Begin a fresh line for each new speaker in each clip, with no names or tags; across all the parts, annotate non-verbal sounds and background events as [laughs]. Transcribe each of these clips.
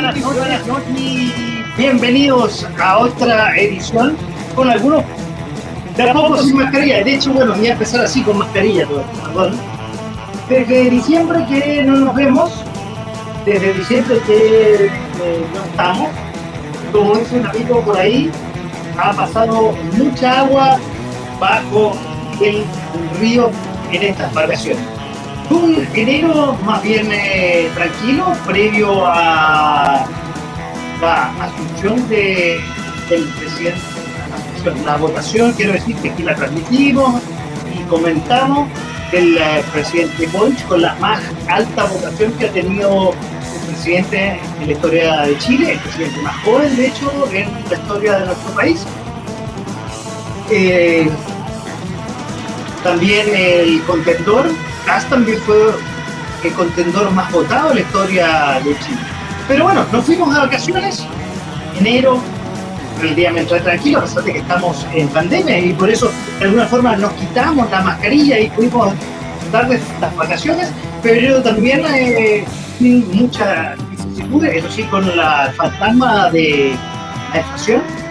buenas noches. Bienvenidos a otra edición con algunos de sin mascarilla. De hecho, bueno, voy a empezar así con mascarilla todo Desde diciembre que no nos vemos, desde diciembre que eh, no estamos, como dice un amigo por ahí, ha pasado mucha agua bajo el río en estas vacaciones un enero más bien eh, tranquilo, previo a la asunción de, del presidente, la, votación, quiero decir que aquí la transmitimos y comentamos del eh, presidente Boric con la más alta votación que ha tenido el presidente en la historia de Chile, el presidente más joven, de hecho, en la historia de nuestro país. Eh, también el contendor También fue el contendor más votado en la historia de Chile. Pero bueno, nos fuimos a vacaciones, enero, relativamente tranquilo, a pesar de que estamos en pandemia y por eso de alguna forma nos quitamos la mascarilla y pudimos dar estas vacaciones. Febrero también eh, muchas vicisitudes, eso sí, con la fantasma de la inflación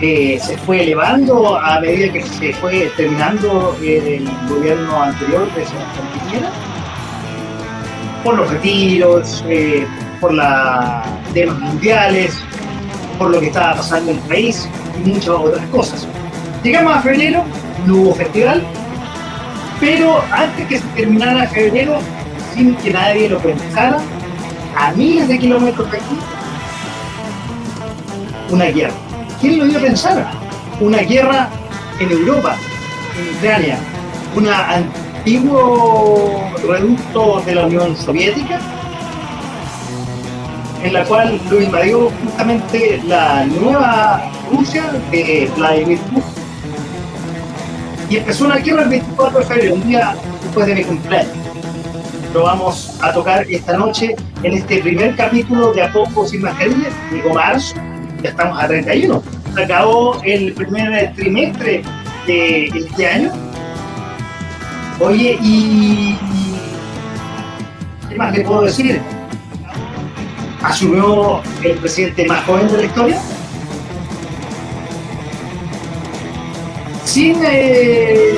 se fue elevando a medida que se fue terminando el gobierno anterior de Sebastián Piñera, por los retiros, eh, por los temas mundiales, por lo que estaba pasando en el país y muchas otras cosas. Llegamos a febrero, no hubo festival, pero antes que se terminara febrero, sin que nadie lo pensara, a miles de kilómetros de aquí, una guerra ¿Quién lo iba a pensar? Una guerra en Europa, en Ucrania, un antiguo reducto de la Unión Soviética, en la cual lo invadió justamente la nueva Rusia de Vladimir Putin. Y empezó una guerra el 24 de febrero, un día después de mi cumpleaños. Lo vamos a tocar esta noche en este primer capítulo de A Poco Sin Mascarilla, digo marzo, ya estamos a 31. Acabó el primer trimestre de este año. Oye, y. ¿Qué más le puedo decir? Asumió el presidente más joven de la historia. Sin. Eh,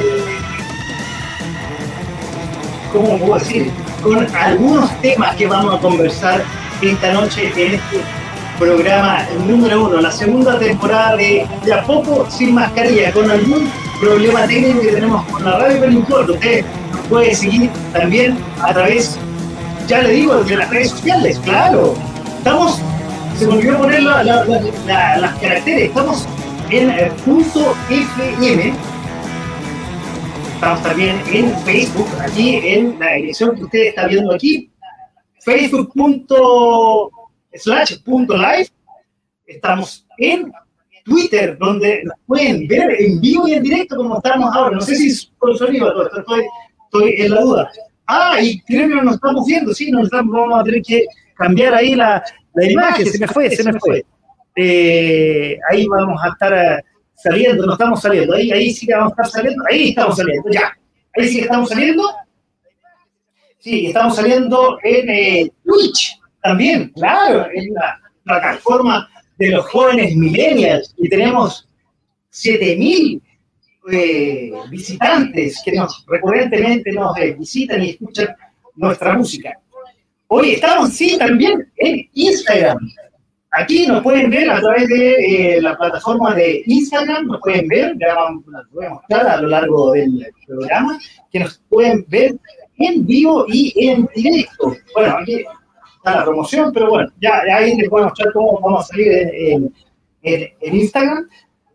¿Cómo puedo decir? Con algunos temas que vamos a conversar esta noche en este programa número uno, la segunda temporada de De a poco sin mascarilla, con algún problema técnico que tenemos con la radio, pero no usted puede seguir también a través, ya le digo, de las redes sociales, claro. Estamos, se me olvidó poner las caracteres, estamos en el punto FM, estamos también en Facebook, aquí en la edición que usted está viendo aquí, facebook.com slash.live. Estamos en Twitter, donde nos pueden ver en vivo y en directo como estamos ahora. No sé si es con sonido estoy, estoy en la duda. Ah, y creo que nos estamos viendo, sí, nos estamos, vamos a tener que cambiar ahí la, la imagen, se me fue, se me fue. Eh, ahí vamos a estar eh, saliendo, no estamos saliendo, ahí, ahí sí que vamos a estar saliendo, ahí estamos saliendo, ya, ahí sí que estamos saliendo. Sí, estamos saliendo en eh, Twitch, también, claro, es la plataforma de los jóvenes millennials y tenemos 7000 eh, visitantes que nos recurrentemente nos eh, visitan y escuchan nuestra música. Hoy estamos, sí, también en Instagram. Aquí nos pueden ver a través de eh, la plataforma de Instagram, nos pueden ver, ya vamos, a mostrar a lo largo del programa, que nos pueden ver en vivo y en directo. Bueno, aquí la promoción, pero bueno, ya, ahí les voy a mostrar cómo vamos a salir en, Instagram.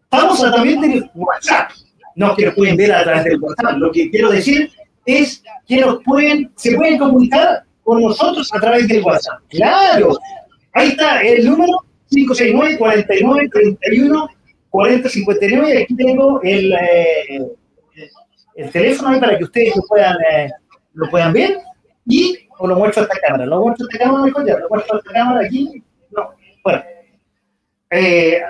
Estamos a también del WhatsApp, no que nos pueden ver a través del WhatsApp. Lo que quiero decir es que nos pueden, se pueden comunicar con nosotros a través del WhatsApp. Claro, ahí está el número 569 49 31 40 59 y aquí tengo el, eh, el teléfono ahí para que ustedes lo puedan, eh, lo puedan ver y o lo muestro a esta cámara. Lo muestro a esta cámara mejor ya, lo muestro a esta cámara aquí. No, bueno. Eh,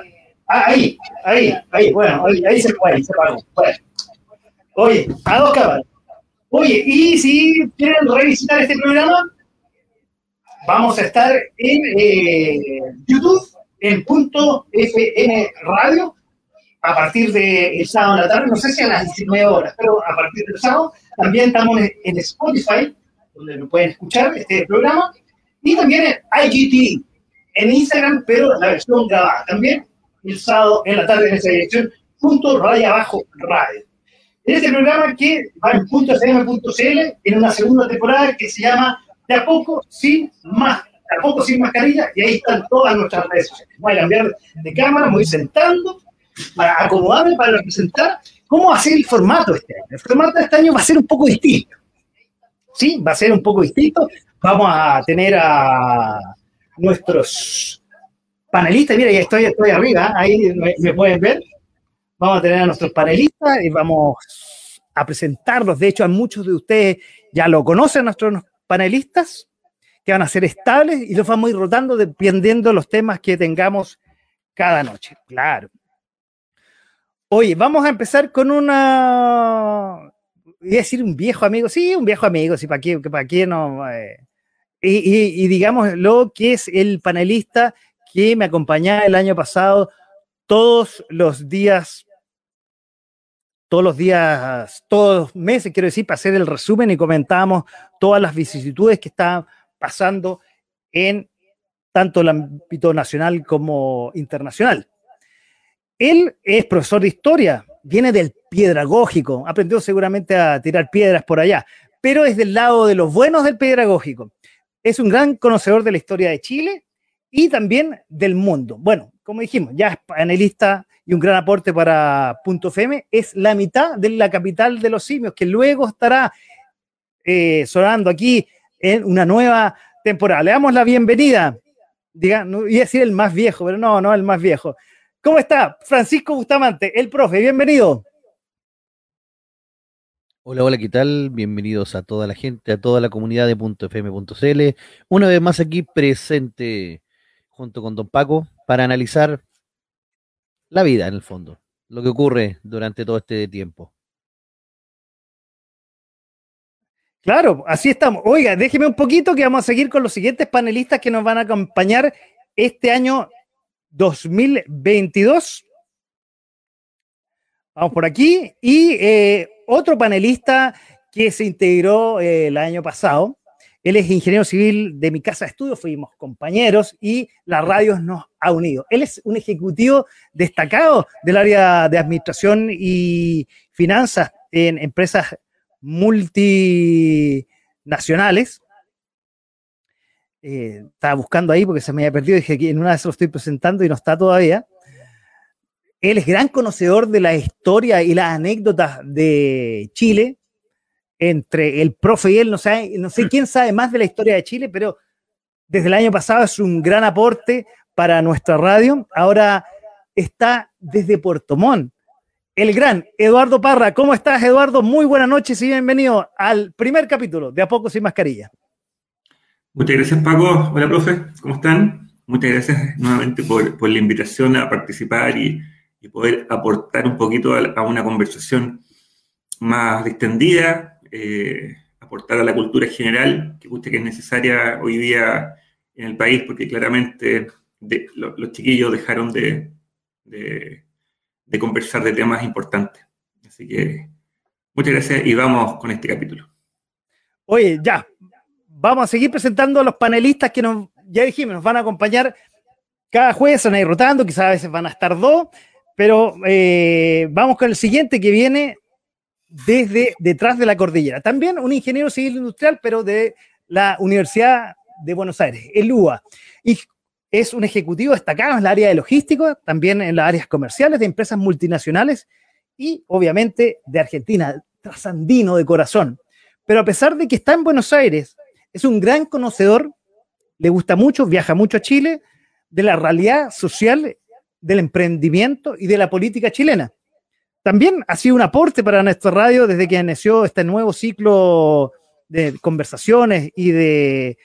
ahí, ahí, ahí, bueno, ahí, ahí se puede, se pagó. Bueno. Oye, a dos cámaras. Oye, y si quieren revisitar este programa, vamos a estar en eh, YouTube, en punto FM Radio, a partir del de sábado en la tarde, no sé si a las 19 horas, pero a partir del sábado. También estamos en Spotify, donde lo pueden escuchar este programa, y también en IGT, en Instagram, pero la versión grabada. También el sábado en la tarde en esa dirección, punto raya abajo radio. En este programa que va en punto .cl, en una segunda temporada que se llama De a poco sin más, a poco sin mascarilla, y ahí están todas nuestras redes sociales. Voy a cambiar de cámara, voy sentando para acomodarme, para representar cómo va a ser el formato este año. El formato de este año va a ser un poco distinto. Sí, va a ser un poco distinto. Vamos a tener a nuestros panelistas. Mira, ya estoy, estoy arriba, ahí me, pueden ver. Vamos a tener a nuestros panelistas y vamos a presentarlos. De hecho, a muchos de ustedes ya lo conocen, nuestros panelistas, que van a ser estables y los vamos a ir rotando dependiendo de los temas que tengamos cada noche. Claro. Oye, vamos a empezar con una. Voy a decir un viejo amigo. Sí, un viejo amigo, sí, para qué, para qué no. Eh. Y, y, digamos lo que es el panelista que me acompañaba el año pasado todos los días, todos los días, todos los meses, quiero decir, para hacer el resumen y comentábamos todas las vicisitudes que están pasando en tanto el ámbito nacional como internacional. Él es profesor de historia, viene del piedragógico, aprendió seguramente a tirar piedras por allá, pero es del lado de los buenos del piedragógico. Es un gran conocedor de la historia de Chile y también del mundo. Bueno, como dijimos, ya es panelista y un gran aporte para Punto FM. Es la mitad de la capital de los simios, que luego estará eh, sonando aquí en una nueva temporada. Le damos la bienvenida. Diga, no, iba a decir el más viejo, pero no, no el más viejo. ¿Cómo está? Francisco Bustamante, el profe, bienvenido.
Hola, hola, ¿qué tal? Bienvenidos a toda la gente, a toda la comunidad de .fm.cl. Una vez más aquí presente junto con don Paco para analizar la vida en el fondo, lo que ocurre durante todo este tiempo.
Claro, así estamos. Oiga, déjeme un poquito que vamos a seguir con los siguientes panelistas que nos van a acompañar este año 2022. Vamos por aquí. Y eh, otro panelista que se integró eh, el año pasado. Él es ingeniero civil de mi casa de estudio, fuimos compañeros y la radio nos ha unido. Él es un ejecutivo destacado del área de administración y finanzas en empresas multinacionales. Eh, estaba buscando ahí porque se me había perdido, dije que en una vez lo estoy presentando y no está todavía. Él es gran conocedor de la historia y las anécdotas de Chile. Entre el profe y él, no sé, no sé quién sabe más de la historia de Chile, pero desde el año pasado es un gran aporte para nuestra radio. Ahora está desde Puerto Montt. El gran Eduardo Parra. ¿Cómo estás, Eduardo? Muy buenas noches y bienvenido al primer capítulo de A Poco Sin Mascarilla.
Muchas gracias, Paco. Hola, profe. ¿Cómo están? Muchas gracias nuevamente por, la invitación a participar y, poder aportar un poquito a, una conversación más distendida, eh, aportar a la cultura general que usted que es necesaria hoy día en el país, porque claramente los chiquillos dejaron de, de conversar de temas importantes. Así que muchas gracias y vamos con este capítulo.
Oye, ya, vamos a seguir presentando a los panelistas que nos, ya dijimos, nos van a acompañar cada jueves, van a ir rotando, quizás a veces van a estar dos, pero eh, vamos con el siguiente que viene desde detrás de la cordillera. También un ingeniero civil industrial, pero de la Universidad de Buenos Aires, el UA. Y es un ejecutivo destacado en el área de logística, también en las áreas comerciales de empresas multinacionales y obviamente de Argentina, trasandino de corazón. Pero a pesar de que está en Buenos Aires, es un gran conocedor, le gusta mucho, viaja mucho a Chile,
de la realidad social, del emprendimiento y de la política chilena. También ha sido un aporte para nuestra radio desde que inició este nuevo ciclo de conversaciones y de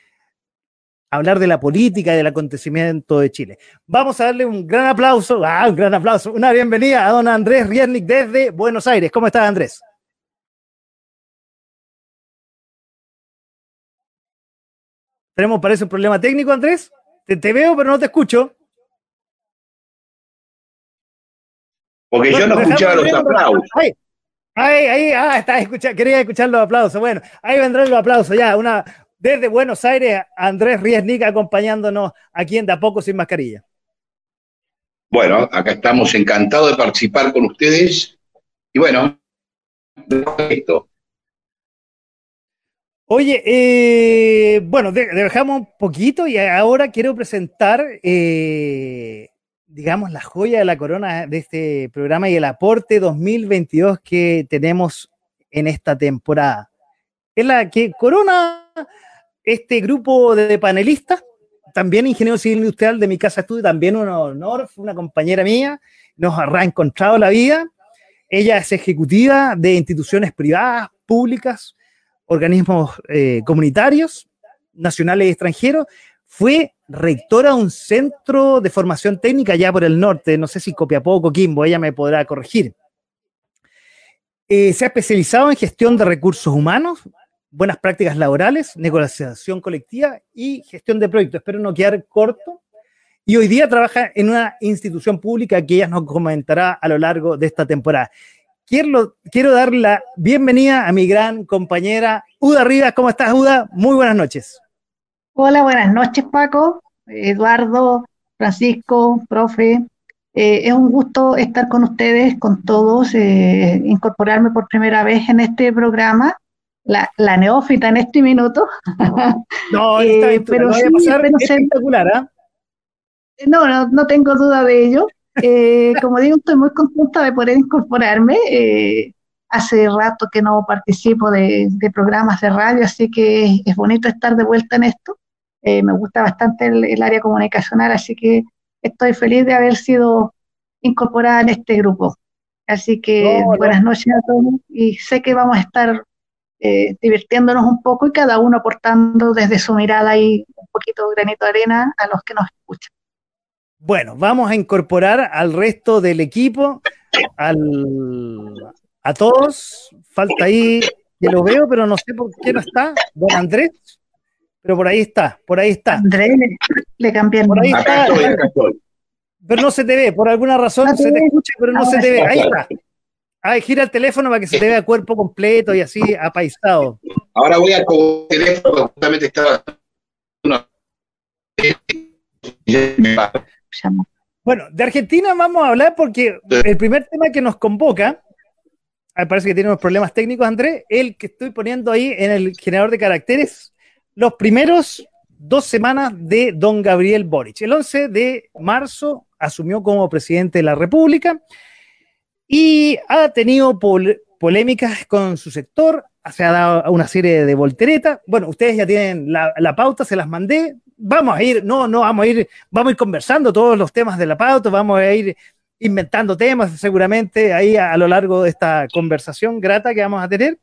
hablar de la política y del acontecimiento de Chile. Vamos a darle un gran aplauso, ah, un gran aplauso, una bienvenida a don Andrés Riernik desde Buenos Aires. ¿Cómo estás, Andrés? Tenemos, parece, un problema técnico, Andrés. Te, veo, pero no te escucho.
Porque yo no escuchaba los aplausos.
Ahí, ahí, ahí, ah, está, escucha, quería escuchar los aplausos. Bueno, ahí vendrán los aplausos, ya, una, desde Buenos Aires, Andrés Riesnik acompañándonos aquí en De a Poco Sin Mascarilla.
Bueno, acá estamos encantados de participar con ustedes. Y bueno, esto.
Oye, eh, bueno, dejamos un poquito y ahora quiero presentar, eh, digamos, la joya de la corona de este programa y el aporte 2022 que tenemos en esta temporada. Es la que corona este grupo de panelistas, también ingeniero civil industrial de mi casa estudio, también un honor, una compañera mía, nos ha reencontrado la vida. Ella es ejecutiva de instituciones privadas, públicas, organismos eh, comunitarios, nacionales y extranjeros. Fue rectora de un centro de formación técnica allá por el norte, no sé si Copiapó o Coquimbo, ella me podrá corregir. Eh, se ha especializado en gestión de recursos humanos, buenas prácticas laborales, negociación colectiva y gestión de proyectos. Espero no quedar corto. Y hoy día trabaja en una institución pública que ella nos comentará a lo largo de esta temporada. Quiero, quiero dar la bienvenida a mi gran compañera Uda Rivas. ¿Cómo estás, Uda? Muy buenas noches.
Hola, buenas noches, Paco, Eduardo, Francisco, profe. Eh, es un gusto estar con ustedes, con todos, eh, incorporarme por primera vez en este programa la, neófita en este minuto. [laughs]
No, eh, pero sí, espectacular, ¿ah?
No, no, no, tengo duda de ello. Eh, como digo, estoy muy contenta de poder incorporarme. Eh, hace rato que no participo de, programas de radio, así que es bonito estar de vuelta en esto. me gusta bastante el, área comunicacional, así que estoy feliz de haber sido incorporada en este grupo. Así que buenas noches a todos y sé que vamos a estar eh, divirtiéndonos un poco y cada uno aportando desde su mirada y un poquito granito de arena a los que nos escuchan.
Bueno, vamos a incorporar al resto del equipo, al, a todos. Falta ahí, que lo veo, pero no sé por qué no está. Don Andrés, pero por ahí está, por ahí está.
Andrés, le, cambié el
Por ahí está. Pero no se te ve, por alguna razón se te escucha, pero no se te ve. Ahí está. Ay, gira el teléfono para que se te vea cuerpo completo y así apaisado.
Ahora voy a el teléfono, justamente estaba.
Bueno, de Argentina vamos a hablar porque el primer tema que nos convoca, me parece que tiene unos problemas técnicos, Andrés, el que estoy poniendo ahí en el generador de caracteres, los primeros dos semanas de don Gabriel Boric. El 11 de marzo asumió como presidente de la República y ha tenido polémicas con su sector, se ha dado una serie de volteretas. Bueno, ustedes ya tienen la, pauta, se las mandé. Vamos a ir, no, no, vamos a ir, vamos a ir conversando todos los temas de la pauta, vamos a ir inventando temas seguramente ahí a, lo largo de esta conversación grata que vamos a tener.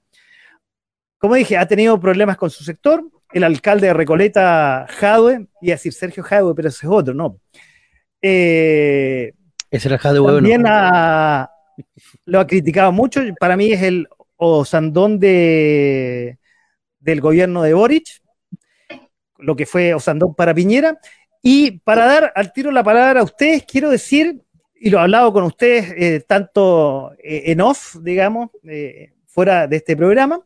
Como dije, ha tenido problemas con su sector. El alcalde de Recoleta, Jadwe, y a decir Sergio Jadwe, pero ese es otro, ¿no?
Eh, ese era Jadwe,
También lo ha criticado mucho. Para mí es el Osandón de, del gobierno de Boric, lo que fue Osandón para Piñera. Y para dar al tiro la palabra a ustedes, quiero decir, y lo he hablado con ustedes eh, tanto eh, en off, digamos, eh, fuera de este programa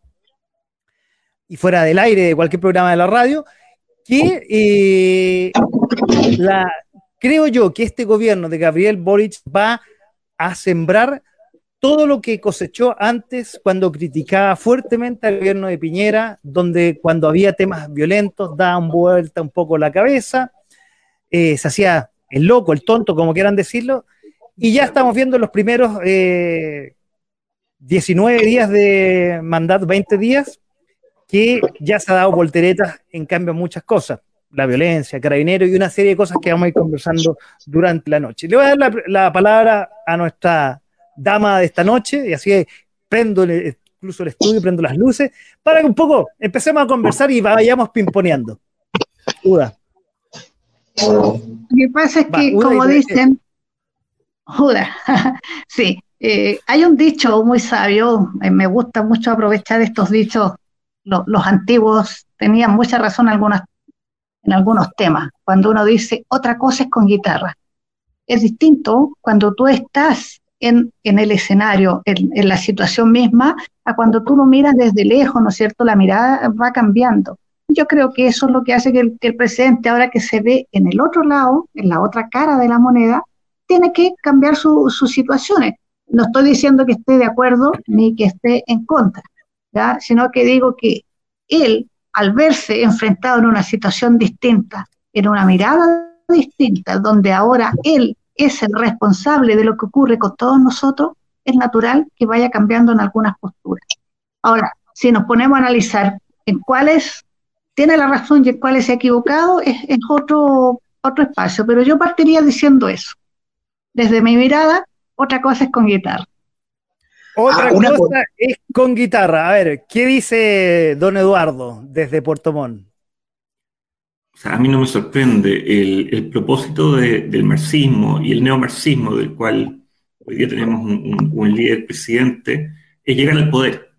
y fuera del aire de cualquier programa de la radio, que creo yo que este gobierno de Gabriel Boric va a sembrar todo lo que cosechó antes cuando criticaba fuertemente al gobierno de Piñera, donde cuando había temas violentos daban vuelta un poco la cabeza, eh, se hacía el loco, el tonto, como quieran decirlo, y ya estamos viendo los primeros 19 eh, días de mandato, 20 días, que ya se ha dado volteretas en cambio muchas cosas. la violencia, carabineros y una serie de cosas que vamos a ir conversando durante la noche. Le voy a dar la palabra a nuestra dama de esta noche y así prendo el- incluso el estudio, prendo las luces, para que un poco empecemos a conversar y vayamos pimponeando. Uda.
Lo que pasa es que,
Uda
como dicen, Judas, [laughs] sí, eh, hay un dicho muy sabio, eh, me gusta mucho aprovechar estos dichos, lo- los antiguos tenían mucha razón algunas, en algunos temas, cuando uno dice otra cosa es con guitarra. Es distinto cuando tú estás en, en el escenario, en, la situación misma, a cuando tú lo miras desde lejos, ¿no es cierto? La mirada va cambiando. Yo creo que eso es lo que hace que el, que presidente, ahora que se ve en el otro lado, en la otra cara de la moneda, tiene que cambiar su- sus situaciones. No estoy diciendo que esté de acuerdo ni que esté en contra, ¿ya? sino que digo que él, al verse enfrentado en una situación distinta, en una mirada distinta, donde ahora él es el responsable de lo que ocurre con todos nosotros, es natural que vaya cambiando en algunas posturas. Ahora, si nos ponemos a analizar en cuáles tiene la razón y en cuáles se ha equivocado, es, es otro, otro espacio. Pero yo partiría diciendo eso. Desde mi mirada, otra cosa es con guitarra.
Otra
Ah,
cosa es con guitarra. A ver, ¿qué dice don Eduardo desde Puerto Montt?
Sea, a mí no me sorprende el, el propósito de- del marxismo y el neomarxismo, del cual hoy día tenemos un, un- un líder presidente, es llegar al poder.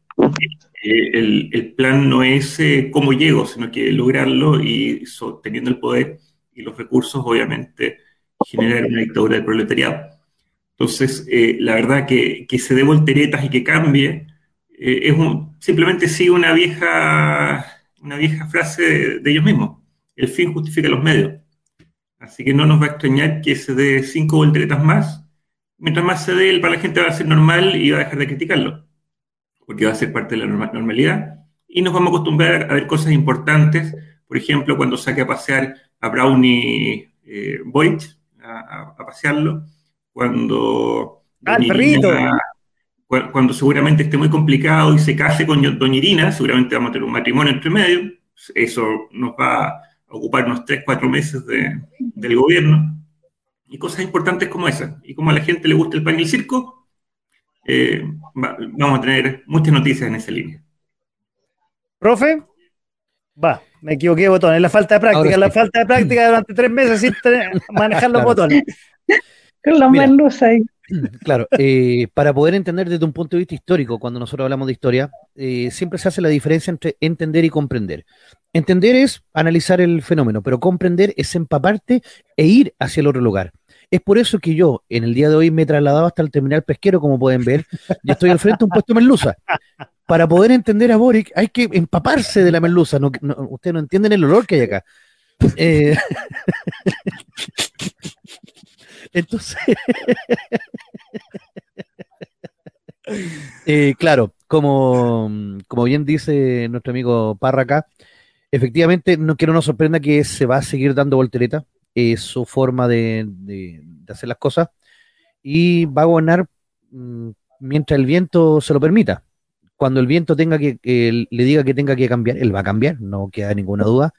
Eh, el, el plan no es eh, cómo llego, sino que lograrlo y so- teniendo el poder y los recursos, obviamente, generar una dictadura del proletariado. Entonces, eh, la verdad que, que se dé volteretas y que cambie, eh, es un- simplemente sigue una vieja, una vieja frase de, de ellos mismos. El fin justifica los medios. Así que no nos va a extrañar que se dé cinco volteretas más. Mientras más se dé, para la gente va a ser normal y va a dejar de criticarlo, porque va a ser parte de la norma- normalidad. Y nos vamos a acostumbrar a ver cosas importantes. Por ejemplo, cuando saque a pasear a Brownie eh, Boyd, a, a- pasearlo, cuando
Ah, el perrito.
Cuando seguramente esté muy complicado y se case con Doña Irina, seguramente vamos a tener un matrimonio entre medio. Eso nos va a ocupar unos 3, 4 meses de- del gobierno. Y cosas importantes como esas. Y como a la gente le gusta el pan y el circo, eh, va- vamos a tener muchas noticias en esa línea.
¿Profe? Va, me equivoqué de botón. Es la falta de práctica,
Ahora
la
sí.
falta de práctica durante tres meses sin tener- manejar los
Claro.
botones. [laughs]
Con los
Mira.
merluzos ahí. [clears throat]
Claro, eh, para poder entender desde un punto de vista histórico, cuando nosotros hablamos de historia, eh, siempre se hace la diferencia entre entender y comprender. Entender es analizar el fenómeno, pero comprender es empaparte e ir hacia el otro lugar. Es por eso que yo en el día de hoy me he trasladado hasta el terminal pesquero, como pueden ver, y estoy al frente de un puesto de merluza. Para poder entender a Boric hay que empaparse de la merluza. No, no- ustedes no entienden el olor que hay acá. Eh, [laughs] Entonces, [laughs] Eh, claro, como, como bien dice nuestro amigo Parra acá, efectivamente no quiero nos sorprenda que se va a seguir dando voltereta, es su forma de, de- hacer las cosas y va a gobernar mm, mientras el viento se lo permita. Cuando el viento tenga que le diga que tenga que cambiar, él va a cambiar, no queda ninguna duda.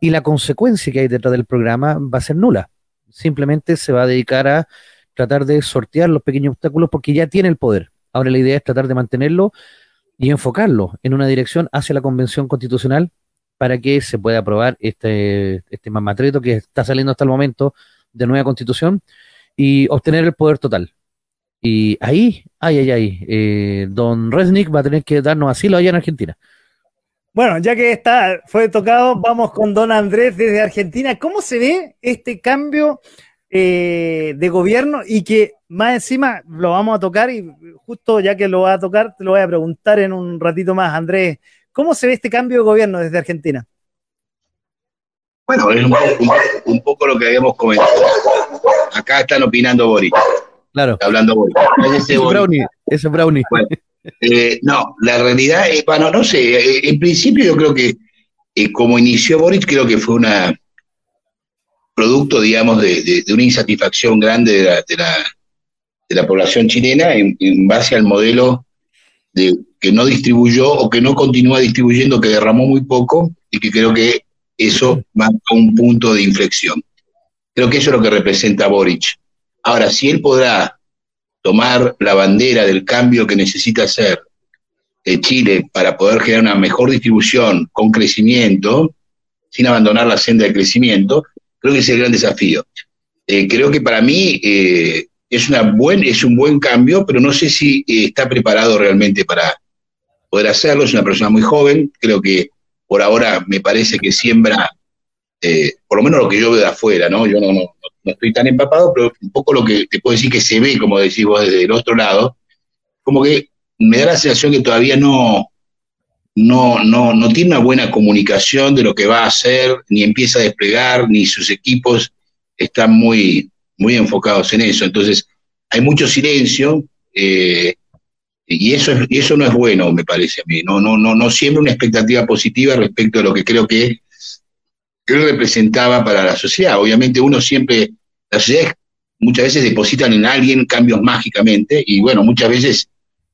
Y la consecuencia que hay detrás del programa va a ser nula. Simplemente se va a dedicar a tratar de sortear los pequeños obstáculos porque ya tiene el poder. Ahora la idea es tratar de mantenerlo y enfocarlo en una dirección hacia la convención constitucional para que se pueda aprobar este, este mamatreto que está saliendo hasta el momento de nueva constitución y obtener el poder total. Y ahí, ay, ay, ay, eh, don Resnick va a tener que darnos asilo allá en Argentina.
Bueno, ya que está, fue tocado, vamos con don Andrés desde Argentina. ¿Cómo se ve este cambio eh, de gobierno y que más encima lo vamos a tocar y justo ya que lo va a tocar, te lo voy a preguntar en un ratito más, Andrés. ¿Cómo se ve este cambio de gobierno desde Argentina?
Bueno, es un poco, un- un poco lo que habíamos comentado. Acá están opinando Boris,
Claro,
está hablando Boris. Ese
ese
Boris.
brownie, ese brownie.
Eh, no, la realidad es, bueno, no sé, eh, en principio yo creo que eh, como inició Boris, creo que fue una producto, digamos, de, una insatisfacción grande de la, población chilena en, base al modelo de, que no distribuyó o que no continúa distribuyendo, que derramó muy poco y que creo que eso marca un punto de inflexión. Creo que eso es lo que representa Boric. Ahora, si él podrá tomar la bandera del cambio que necesita hacer de Chile para poder generar una mejor distribución con crecimiento, sin abandonar la senda de crecimiento, creo que es el gran desafío. Eh, creo que para mí eh, es, una buen, es un buen cambio, pero no sé si eh, está preparado realmente para poder hacerlo. Es una persona muy joven, creo que por ahora me parece que siembra, por lo menos lo que yo veo de afuera, ¿no? Yo no estoy tan empapado, pero un poco lo que te puedo decir que se ve, como decís vos, desde el otro lado, como que me da la sensación que todavía no, no, no, no tiene una buena comunicación de lo que va a hacer, ni empieza a desplegar, ni sus equipos están muy, muy enfocados en eso. Entonces, hay mucho silencio, eh, y eso, y eso no es bueno, me parece a mí. No, no, no, no siempre una expectativa positiva respecto a lo que creo que él representaba para la sociedad. Obviamente uno siempre, la sociedad muchas veces depositan en alguien cambios mágicamente, y bueno, muchas veces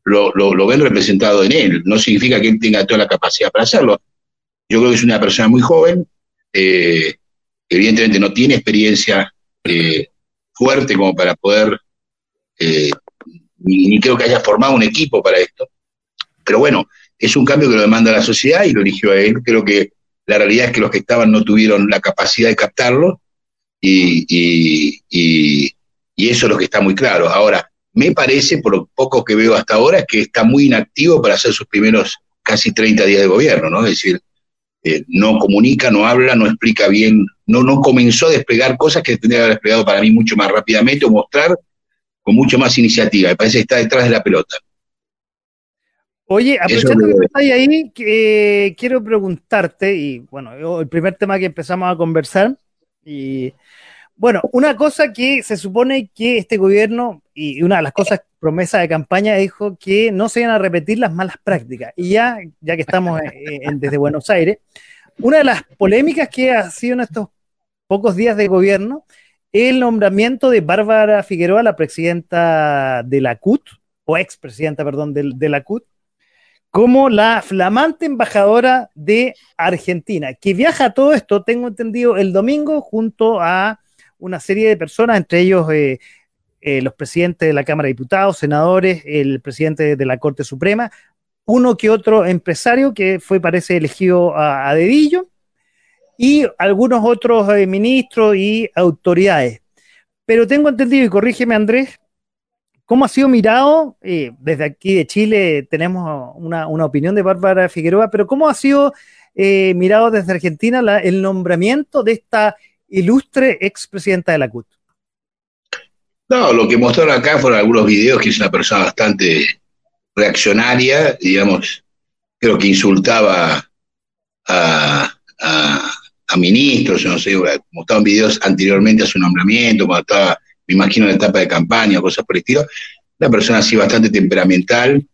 lo, ven representado en él. No significa que él tenga toda la capacidad para hacerlo. Yo creo que es una persona muy joven, eh, evidentemente no tiene experiencia eh, fuerte como para poder, eh, ni, creo que haya formado un equipo para esto. Pero bueno, es un cambio que lo demanda la sociedad y lo eligió a él. Creo que la realidad es que los que estaban no tuvieron la capacidad de captarlo y, y eso es lo que está muy claro. Ahora, me parece, por lo poco que veo hasta ahora, que está muy inactivo para hacer sus primeros casi 30 días de gobierno, ¿no? Es decir, eh, no comunica, no habla, no explica bien, no, no comenzó a desplegar cosas que tendría que haber desplegado para mí mucho más rápidamente o mostrar con mucho más iniciativa. Me parece que está detrás de la pelota.
Oye, aprovechando que estás ahí, que, quiero preguntarte, y bueno, el primer tema que empezamos a conversar, y bueno, una cosa que se supone que este gobierno, y una de las cosas, promesa de campaña, dijo que no se iban a repetir las malas prácticas. Y ya, ya que estamos desde Buenos Aires, una de las polémicas que ha sido en estos pocos días de gobierno es el nombramiento de Bárbara Figueroa, la presidenta de la CUT, o expresidenta, perdón, de, de la CUT, como la flamante embajadora de Argentina, que viaja a todo esto, tengo entendido, el domingo junto a una serie de personas, entre ellos eh, eh, los presidentes de la Cámara de Diputados, senadores, el presidente de la Corte Suprema, uno que otro empresario que fue, parece, elegido a, dedillo, y algunos otros eh, ministros y autoridades. Pero tengo entendido, y corrígeme Andrés, ¿cómo ha sido mirado? desde aquí de Chile tenemos una, opinión de Bárbara Figueroa, pero ¿cómo ha sido mirado desde Argentina el nombramiento de esta ilustre expresidenta de la CUT.
No, lo que mostraron acá fueron algunos videos que es una persona bastante reaccionaria, digamos, creo que insultaba a, ministros, no sé, mostraban videos anteriormente a su nombramiento, cuando estaba, me imagino, en la etapa de campaña, o cosas por el estilo. Una persona así bastante temperamental,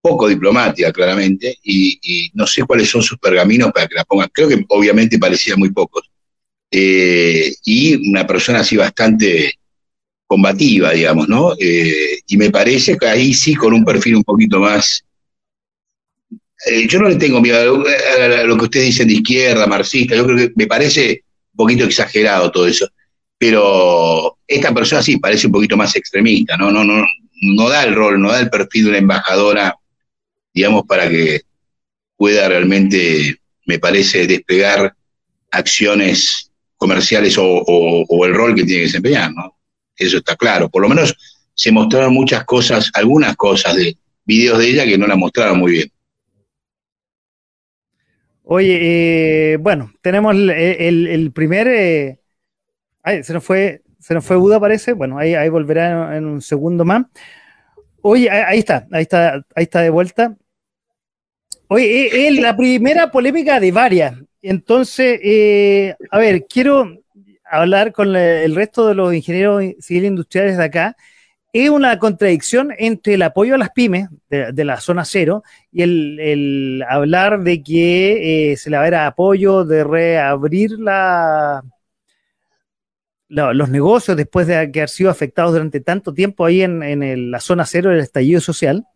poco diplomática, claramente, y, no sé cuáles son sus pergaminos para que la pongan. Creo que obviamente parecía muy pocos. Eh, y una persona así bastante combativa, digamos, ¿no? Eh, y me parece que ahí sí con un perfil un poquito más... Eh, yo no le tengo miedo a lo que ustedes dicen de izquierda, marxista, yo creo que me parece un poquito exagerado todo eso, pero esta persona sí parece un poquito más extremista, ¿no? No, no, no da el rol, no da el perfil de una embajadora, digamos, para que pueda realmente, me parece, despegar acciones comerciales o, el rol que tiene que desempeñar, ¿no? Eso está claro. Por lo menos se mostraron muchas cosas, algunas cosas de videos de ella que no la mostraron muy bien.
Oye, eh, bueno, tenemos el, primer. Eh, se nos fue, se nos fue Buda, parece. Bueno, ahí, ahí volverá en, un segundo más. Oye, ahí está, ahí está, ahí está de vuelta. Oye, es la primera polémica de varias. Entonces, eh, a ver, quiero hablar con el resto de los ingenieros civiles industriales de acá. Es una contradicción entre el apoyo a las pymes de, la zona cero y el, hablar de que eh, se le va a dar apoyo de reabrir la, los negocios después de haber sido afectados durante tanto tiempo ahí en, la zona cero del estallido social.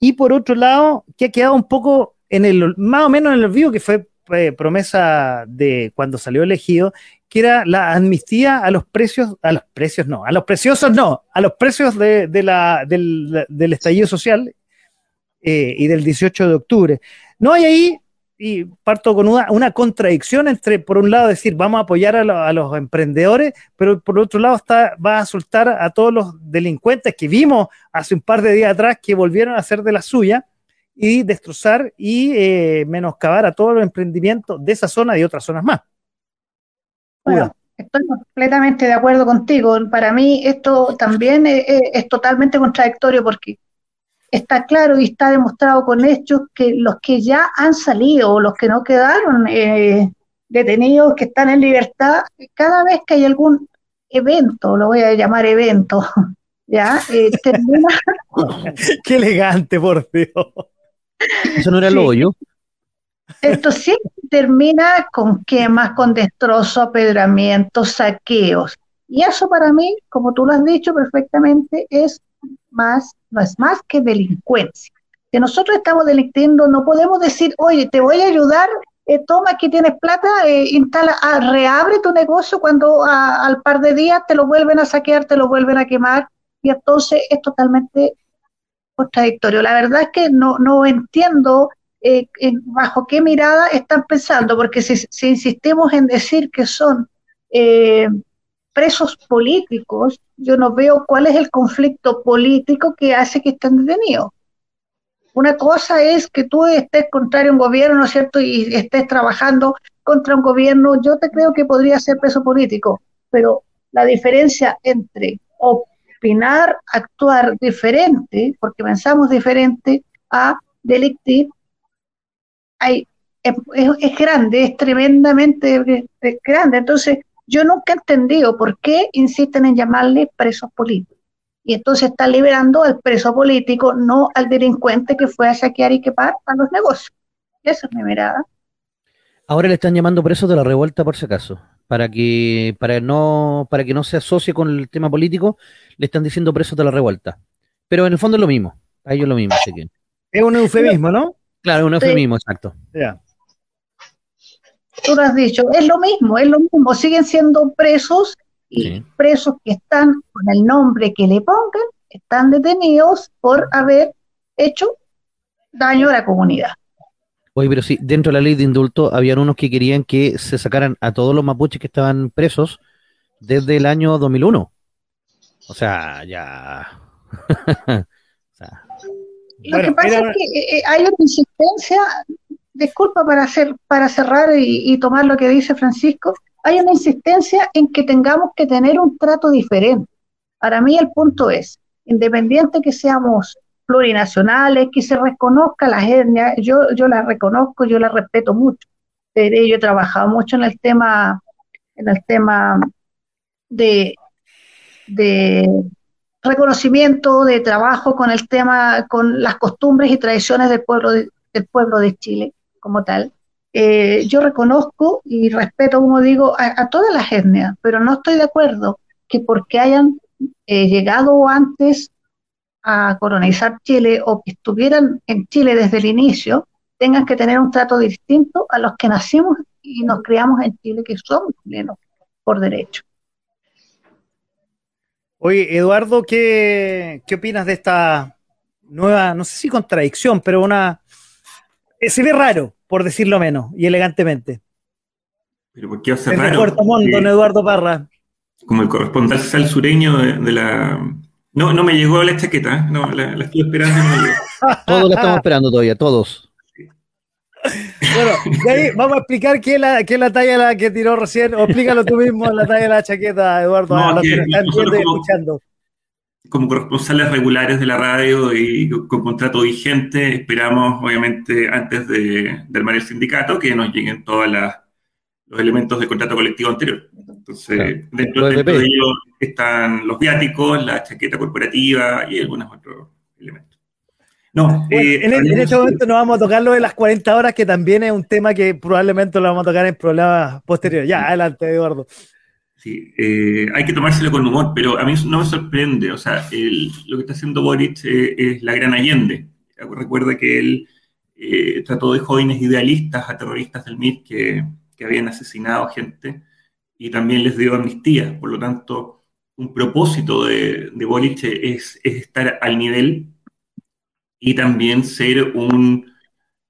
Y por otro lado, que ha quedado un poco en el, más o menos en el olvido, que fue eh, promesa de cuando salió elegido, que era la amnistía a los precios, a los precios no, a los preciosos no, a los precios de, la, del, del, estallido social eh, y del 18 de octubre. No hay ahí, y parto con una, una contradicción entre, por un lado, decir, vamos a apoyar a, los emprendedores, pero por otro lado está, va a soltar a todos los delincuentes que vimos hace un par de días atrás que volvieron a hacer de la suya y destrozar y eh, menoscabar a todos los emprendimientos de esa zona y otras zonas más.
Bueno, estoy completamente de acuerdo contigo. Para mí esto también es, totalmente contradictorio porque está claro y está demostrado con hechos que los que ya han salido o los que no quedaron eh, detenidos, que están en libertad, cada vez que hay algún evento, lo voy a llamar evento, [laughs] ya, eh, termina... [laughs]
Qué elegante, por Dios.
Eso no era el hoyo.
Esto sí termina con quemas, con destrozos, apedramientos, saqueos. Y eso para mí, como tú lo has dicho perfectamente, es más, no es más que delincuencia. Que nosotros estamos delinquiendo, no podemos decir, oye, te voy a ayudar, eh, toma, aquí tienes plata, eh, instala, ah, reabre tu negocio cuando ah, al par de días te lo vuelven a saquear, te lo vuelven a quemar, y entonces es totalmente contradictorio. La verdad es que no, no entiendo eh, bajo qué mirada están pensando, porque si, insistimos en decir que son eh, presos políticos, yo no veo cuál es el conflicto político que hace que estén detenidos. Una cosa es que tú estés contrario a un gobierno, ¿no es cierto?, y estés trabajando contra un gobierno, yo te creo que podría ser preso político, pero la diferencia entre opinar, actuar diferente, porque pensamos diferente, a delictir, hay, es, grande, es tremendamente grande. Entonces, yo nunca he entendido por qué insisten en llamarle presos políticos. Y entonces está liberando al preso político, no al delincuente que fue a saquear y quemar a los negocios. Esa es mi mirada.
Ahora le están llamando presos de la revuelta por si acaso para que para no para que no se asocie con el tema político, le están diciendo presos de la revuelta. Pero en el fondo es lo mismo, a ellos lo mismo.
Es un eufemismo, ¿no?
Claro, un eufemismo, exacto.
Tú lo has dicho, es lo mismo, es lo mismo, siguen siendo presos y presos que están con el nombre que le pongan, están detenidos por haber hecho daño a la comunidad.
Oye, pero sí, dentro de la ley de indulto habían unos que querían que se sacaran a todos los mapuches que estaban presos desde el año 2001. O sea, ya. [laughs]
Lo que pasa es que eh, eh, hay una insistencia, disculpa para hacer, para cerrar y, tomar lo que dice Francisco, hay una insistencia en que tengamos que tener un trato diferente. Para mí el punto es, independiente que seamos plurinacionales, que se reconozca la etnia, yo, yo la reconozco, yo la respeto mucho. Pero yo he trabajado mucho en el tema, en el tema de, de reconocimiento, de trabajo con el tema, con las costumbres y tradiciones del pueblo de, del pueblo de Chile como tal. Eh, yo reconozco y respeto, como digo, a, todas las etnias, pero no estoy de acuerdo que porque hayan eh, llegado antes a colonizar Chile o que estuvieran en Chile desde el inicio, tengan que tener un trato distinto a los que nacimos y nos criamos en Chile, que somos chilenos por derecho.
Oye, Eduardo, ¿qué, ¿qué opinas de esta nueva, no sé si contradicción, pero una... Eh, se ve raro, por decirlo menos, y elegantemente.
¿Pero por qué hace raro? Puerto
Montt, don Eduardo Parra.
Como el corresponsal sureño de la, no, no me llegó la chaqueta, ¿eh? no, la, estoy esperando [laughs]
Todos la estamos esperando todavía, todos. [laughs]
Bueno, de ahí vamos a explicar qué es la, qué la talla la que tiró recién, o explícalo tú mismo la talla de la chaqueta, Eduardo, a los que, están viendo y escuchando.
Como corresponsales regulares de la radio y con, contrato vigente, esperamos, obviamente, antes de, del mar el sindicato, que nos lleguen todos los elementos de contrato colectivo anterior. Entonces, dentro, de ellos están los viáticos, la chaqueta corporativa y algunos otros elementos.
No, eh, en, este momento no vamos a tocar lo de las 40 horas, que también es un tema que probablemente lo vamos a tocar en problemas posteriores. Ya, adelante, Eduardo.
Sí, eh, hay que tomárselo con humor, pero a mí no me sorprende. O sea, lo que está haciendo Boric eh, es la gran Allende. Recuerda que él eh, trató de jóvenes idealistas a terroristas del MIR que, habían asesinado gente y también les dio amnistía. Por lo tanto, un propósito de, de Boric es, es, estar al nivel y también ser un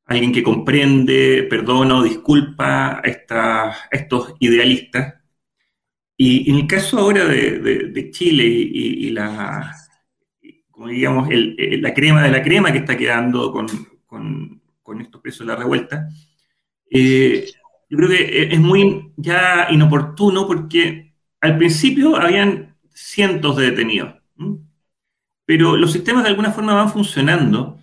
alguien que comprende, perdona o disculpa a, a estos idealistas. Y en el caso ahora de, de, de Chile y, y, la, como digamos, el, el, la crema de la crema que está quedando con, con, con estos presos de la revuelta, eh, yo creo que es muy ya inoportuno porque al principio habían cientos de detenidos, ¿sí? pero los sistemas de alguna forma van funcionando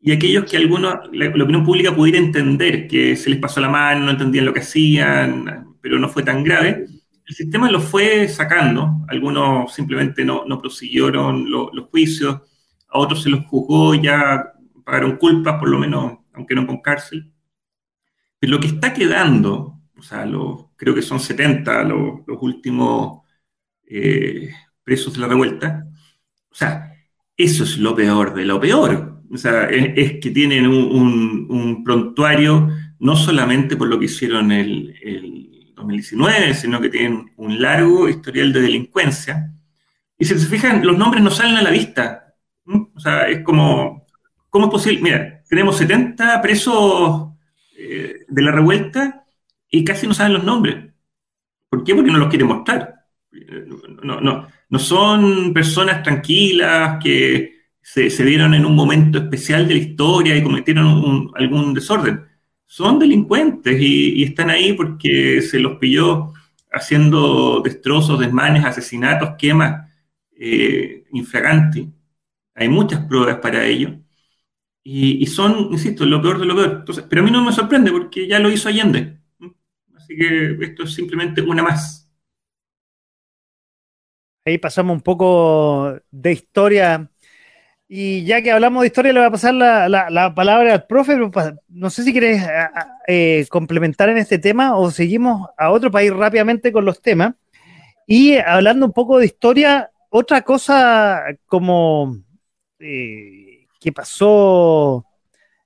y aquellos que algunos, la, la, opinión pública pudiera entender que se les pasó la mano, no entendían lo que hacían, pero no fue tan grave, el sistema los fue sacando, algunos simplemente no, prosiguieron lo, los juicios, a otros se los juzgó, ya pagaron culpas, por lo menos, aunque no con cárcel. Pero lo que está quedando, o sea, lo, creo que son 70 los, los últimos eh, presos de la revuelta, o sea, eso es lo peor de lo peor. O sea, es, que tienen un, prontuario no solamente por lo que hicieron el 2019, sino que tienen un largo historial de delincuencia. Y si se fijan, los nombres no salen a la vista. O sea, es como, ¿cómo es posible? Mira, tenemos 70 presos eh, de la revuelta y casi no saben los nombres. ¿Por qué? Porque no los quiere mostrar. No, no, no son personas tranquilas que se, se, vieron en un momento especial de la historia y cometieron un, algún desorden. Son delincuentes y, están ahí porque se los pilló haciendo destrozos, desmanes, asesinatos, quemas eh, infraganti. Hay muchas pruebas para ello. Y, son, insisto, lo peor de lo peor. Pero a mí no me sorprende porque ya lo hizo Allende. Así que esto es simplemente una más.
Ahí pasamos un poco de historia y ya que hablamos de historia, le voy a pasar la, la, la palabra al profe. No sé si quieres eh, complementar en este tema o seguimos a otro país rápidamente con los temas. Y hablando un poco de historia, otra cosa como eh, que pasó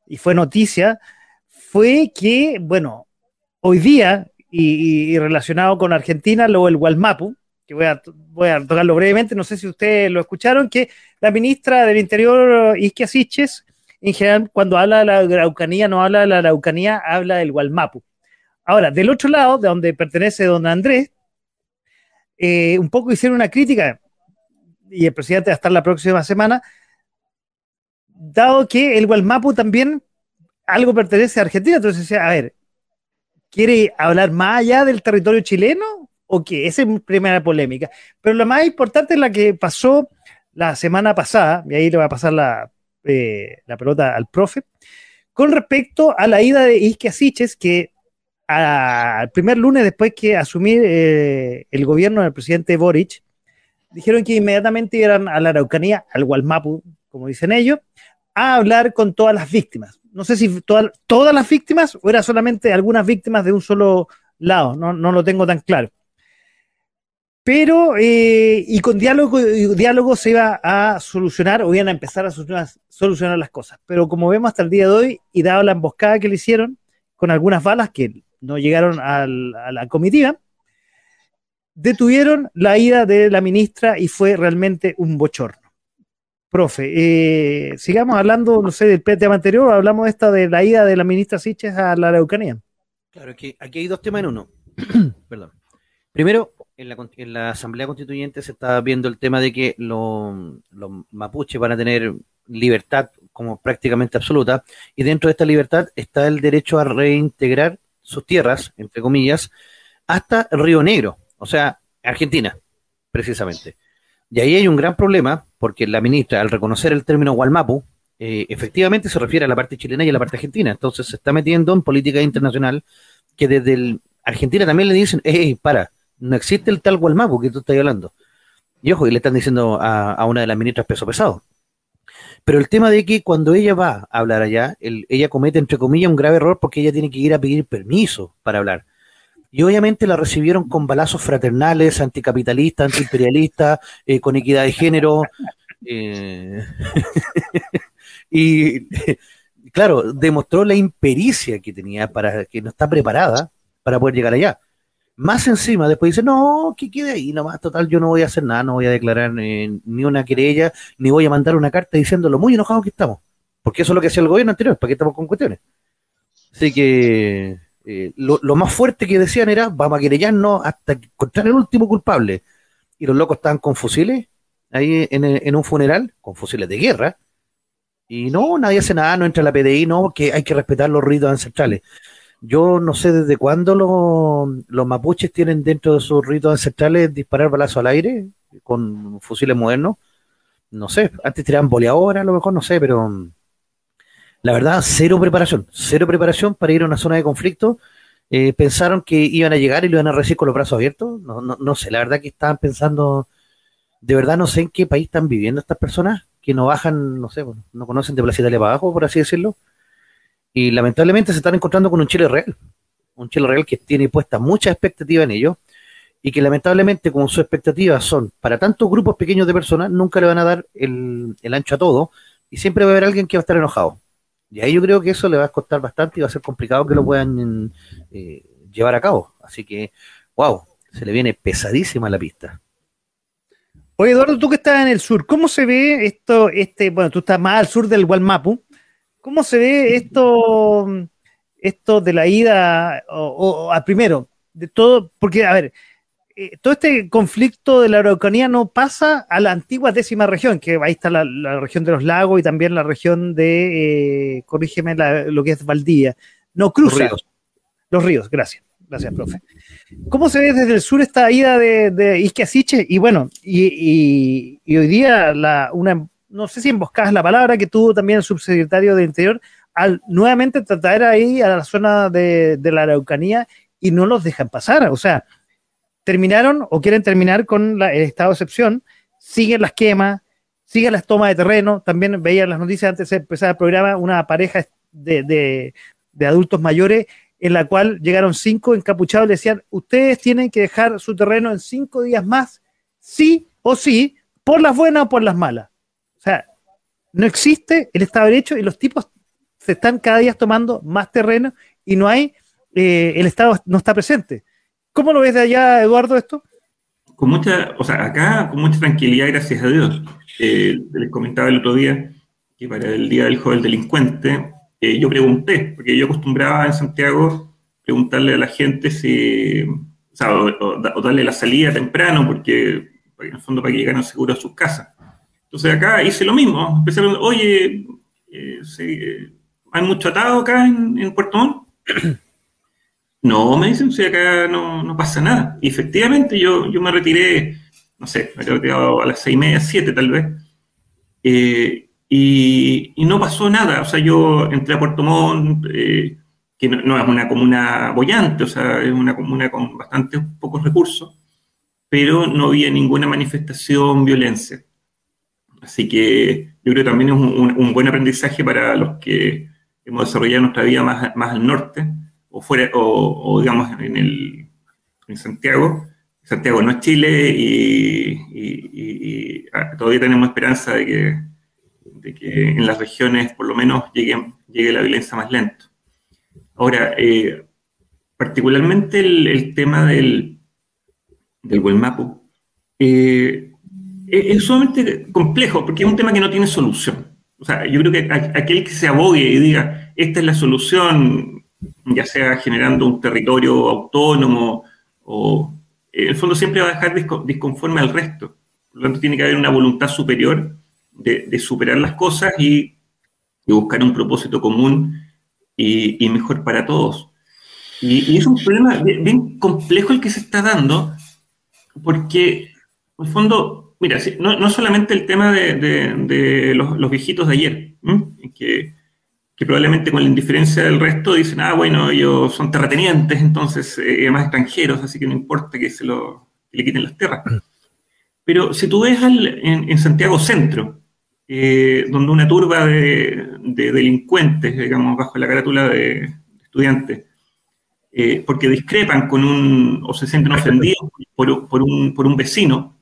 y fue noticia fue que, bueno, hoy día, y, relacionado con Argentina, luego el Gualmapu, voy a, voy a tocarlo brevemente, no sé si ustedes lo escucharon, que la ministra del Interior, Isquia Siches, en general, cuando habla de la Araucanía, no habla de la Araucanía, habla del Gualmapu. Ahora, del otro lado, de donde pertenece don Andrés, eh, un poco hicieron una crítica, y el presidente va a estar la próxima semana, dado que el Gualmapu también algo pertenece a Argentina, entonces decía, a ver, ¿quiere hablar más allá del territorio chileno ok, esa es mi primera polémica. Pero la más importante es la que pasó la semana pasada, y ahí le va a pasar la, eh, la pelota al profe, con respecto a la ida de Isquia Siches, que al primer lunes después que asumir eh, el gobierno del presidente Boric, dijeron que inmediatamente iban a la Araucanía, al Gualmapu, como dicen ellos, a hablar con todas las víctimas. No sé si toda, todas las víctimas o era solamente algunas víctimas de un solo lado, no, no lo tengo tan claro pero eh, y con diálogo, diálogo se iba a solucionar o iban a empezar a solucionar, las cosas. Pero como vemos hasta el día de hoy, y dado la emboscada que le hicieron, con algunas balas que no llegaron a la comitiva, detuvieron la ida de la ministra y fue realmente un bochorno. Profe, eh, sigamos hablando, no sé, del tema anterior, hablamos de esta de la ida de la ministra Siches a la Araucanía.
Claro, que aquí hay dos temas en uno. [clears throat] Perdón. Primero, en la, en la, Asamblea Constituyente se está viendo el tema de que los lo mapuches van a tener libertad como prácticamente absoluta y dentro de esta libertad está el derecho a reintegrar sus tierras, entre comillas, hasta Río Negro, o sea, Argentina, precisamente. Y ahí hay un gran problema porque la ministra, al reconocer el término Gualmapu, eh, efectivamente se refiere a la parte chilena y a la parte argentina, entonces se está metiendo en política internacional que desde el Argentina también le dicen, hey, para, no existe el tal Gualmapu que tú estás hablando. Y ojo, y le están diciendo a, a, una de las ministras peso pesado. Pero el tema de que cuando ella va a hablar allá, el, ella comete, entre comillas, un grave error porque ella tiene que ir a pedir permiso para hablar. Y obviamente la recibieron con balazos fraternales, anticapitalistas, antiimperialistas, eh, con equidad de género. Eh, [laughs] y claro, demostró la impericia que tenía para que no está preparada para poder llegar allá. Más encima, después dice, no, que quede ahí nomás, total, yo no voy a hacer nada, no voy a declarar eh, ni una querella, ni voy a mandar una carta diciendo lo muy enojados que estamos. Porque eso es lo que hacía el gobierno anterior, ¿para qué estamos con cuestiones? Así que eh, lo, más fuerte que decían era, vamos a querellarnos hasta encontrar el último culpable. Y los locos estaban con fusiles ahí en, en un funeral, con fusiles de guerra, y no, nadie hace nada, no entra la PDI, no, que hay que respetar los ritos ancestrales. Yo no sé desde cuándo los, mapuches tienen dentro de sus ritos ancestrales disparar balazo al aire con fusiles modernos. No sé, antes tiraban boleadora, a lo mejor no sé, pero mm, la verdad, cero preparación, cero preparación para ir a una zona de conflicto. Eh, pensaron que iban a llegar y lo iban a recibir con los brazos abiertos. No, no, no sé, la verdad que estaban pensando, de verdad no sé en qué país están viviendo estas personas que no bajan, no sé, no conocen de Plaza Italia para abajo, por así decirlo y lamentablemente se están encontrando con un Chile real, un Chile real que tiene puesta mucha expectativa en ello y que lamentablemente como sus expectativas son para tantos grupos pequeños de personas, nunca le van a dar el, ancho a todo y siempre va a haber alguien que va a estar enojado. Y ahí yo creo que eso le va a costar bastante y va a ser complicado que lo puedan eh, llevar a cabo. Así que, wow, se le viene pesadísima la pista.
Oye, Eduardo, tú que estás en el sur, ¿cómo se ve esto? Este, bueno, tú estás más al sur del Gualmapu. ¿Cómo se ve esto, esto de la ida, o, al primero, de todo? Porque, a ver, eh, todo este conflicto de la Araucanía no pasa a la antigua décima región, que ahí está la, región de los lagos y también la región de, eh, corrígeme, lo que es Valdía. No cruza. Los ríos. Los ríos, gracias. Gracias, profe. ¿Cómo se ve desde el sur esta ida de, de Isquiasiche? Y bueno, y, y, hoy día la, una no sé si emboscada la palabra, que tuvo también el subsecretario de Interior, al nuevamente tratar ahí a la zona de, la Araucanía y no los dejan pasar. O sea, terminaron o quieren terminar con el estado de excepción, siguen las quemas, siguen las tomas de terreno. También veía las noticias antes de empezar el programa, una pareja de, de adultos mayores en la cual llegaron cinco encapuchados y le decían, ustedes tienen que dejar su terreno en cinco días más, sí o sí, por las buenas o por las malas. O sea, no existe el Estado de Derecho y los tipos se están cada día tomando más terreno y no hay, eh, el Estado no está presente. ¿Cómo lo ves de allá, Eduardo, esto?
Con mucha, o sea, acá con mucha tranquilidad, gracias a Dios. Eh, les comentaba el otro día que para el Día del Joven Delincuente, eh, yo pregunté, porque yo acostumbraba en Santiago preguntarle a la gente si, o, sea, o, darle la salida temprano, porque en el fondo para que llegaran seguros a sus casas. Entonces acá hice lo mismo. Preguntar, oye, eh, eh, ¿hay mucho atado acá en, Puerto Montt? [clears throat] no, me dicen, si acá no, pasa nada. Y efectivamente yo, yo me retiré, no sé, me he retirado a las seis y media, siete tal vez. Eh, y, no pasó nada. O sea, yo entré a Puerto Montt, que no, es una comuna bollante, o sea, es una comuna con bastante pocos recursos, pero no había ninguna manifestación, violencia. Así que yo creo que también es un, buen aprendizaje para los que hemos desarrollado nuestra vida más, al norte o fuera, o, digamos en, el, en Santiago. Santiago no es Chile y, ah, todavía tenemos esperanza de que, de que, en las regiones por lo menos llegue, llegue la violencia más lento. Ahora, eh, particularmente el, tema del, del buen mapu, eh, es sumamente complejo porque es un tema que no tiene solución. O sea, yo creo que aquel que se abogue y diga, esta es la solución, ya sea generando un territorio autónomo o en el fondo siempre va a dejar disconforme al resto. Por lo tanto, tiene que haber una voluntad superior de, superar las cosas y, buscar un propósito común y, mejor para todos. Y, es un problema bien, complejo el que se está dando, porque en el fondo Mira, no, no, solamente el tema de, los, viejitos de ayer, que, probablemente con la indiferencia del resto dicen, ah, bueno, ellos son terratenientes, entonces, eh, además extranjeros, así que no importa que se lo, le quiten las tierras. Pero si tú ves en, Santiago Centro, eh, donde una turba de, delincuentes, digamos, bajo la carátula de estudiantes, eh, porque discrepan con un, o se sienten ofendidos por, por, un, por un vecino,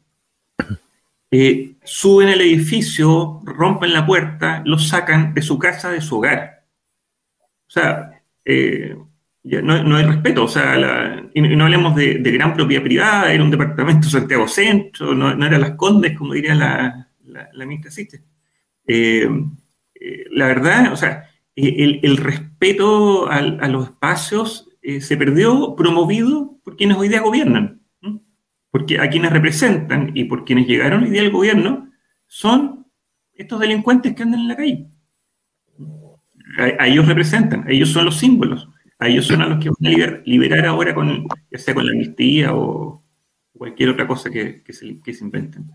eh, suben al edificio, rompen la puerta, los sacan de su casa, de su hogar. O sea, eh, no, hay respeto, o sea, y, no hablemos de, gran propiedad privada, era un departamento [laughs] Santiago Centro, no, era Las Condes, como diría la, la, ministra Siste. Eh, eh, la verdad, o sea, el, respeto a, los espacios se perdió promovido por quienes hoy día gobiernan, porque a quienes representan y por quienes llegaron hoy día al gobierno son estos delincuentes que andan en la calle. A, ellos representan, ellos son los símbolos, a ellos son a los que van a liberar, ahora con, ya sea con la amnistía o cualquier otra cosa que, se, que se, inventen.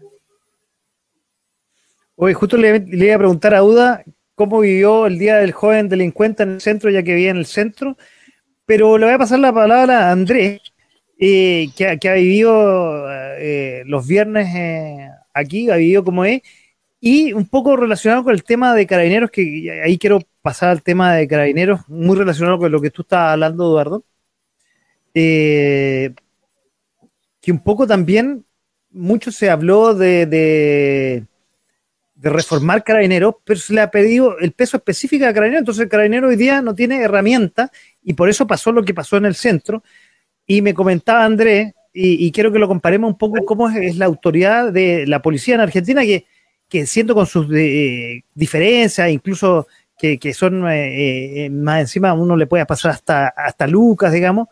Oye, justo le, iba a preguntar a Uda cómo vivió el Día del Joven Delincuente en el centro, ya que vivía en el centro, pero le voy a pasar la palabra a Andrés, que, ha vivido eh, los viernes eh, aquí, ha vivido como es, y un poco relacionado con el tema de carabineros, que ahí quiero pasar al tema de carabineros, muy relacionado con lo que tú estabas hablando, Eduardo. Eh, que un poco también, mucho se habló de, de, reformar carabineros, pero se le ha pedido el peso específico a carabineros, entonces el carabinero hoy día no tiene herramienta y por eso pasó lo que pasó en el centro. Y me comentaba Andrés, y, quiero que lo comparemos un poco cómo es la autoridad de la policía en Argentina, que que siento con sus eh, diferencias, incluso que, son eh, eh, más encima uno le puede pasar hasta, hasta Lucas, digamos,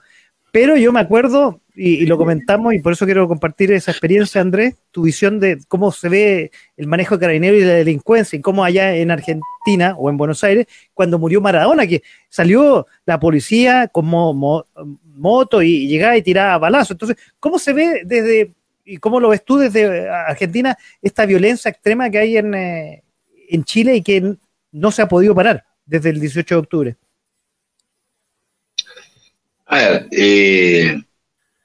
pero yo me acuerdo, y, lo comentamos, y por eso quiero compartir esa experiencia, Andrés, tu visión de cómo se ve el manejo de carabineros y la delincuencia, y cómo allá en Argentina o en Buenos Aires, cuando murió Maradona, que salió la policía como moto y llegaba y tiraba balazos. Entonces, ¿cómo se ve desde ¿Y cómo lo ves tú desde Argentina, esta violencia extrema que hay en, eh, en Chile y que no se ha podido parar desde el 18 de octubre?
A ver, eh,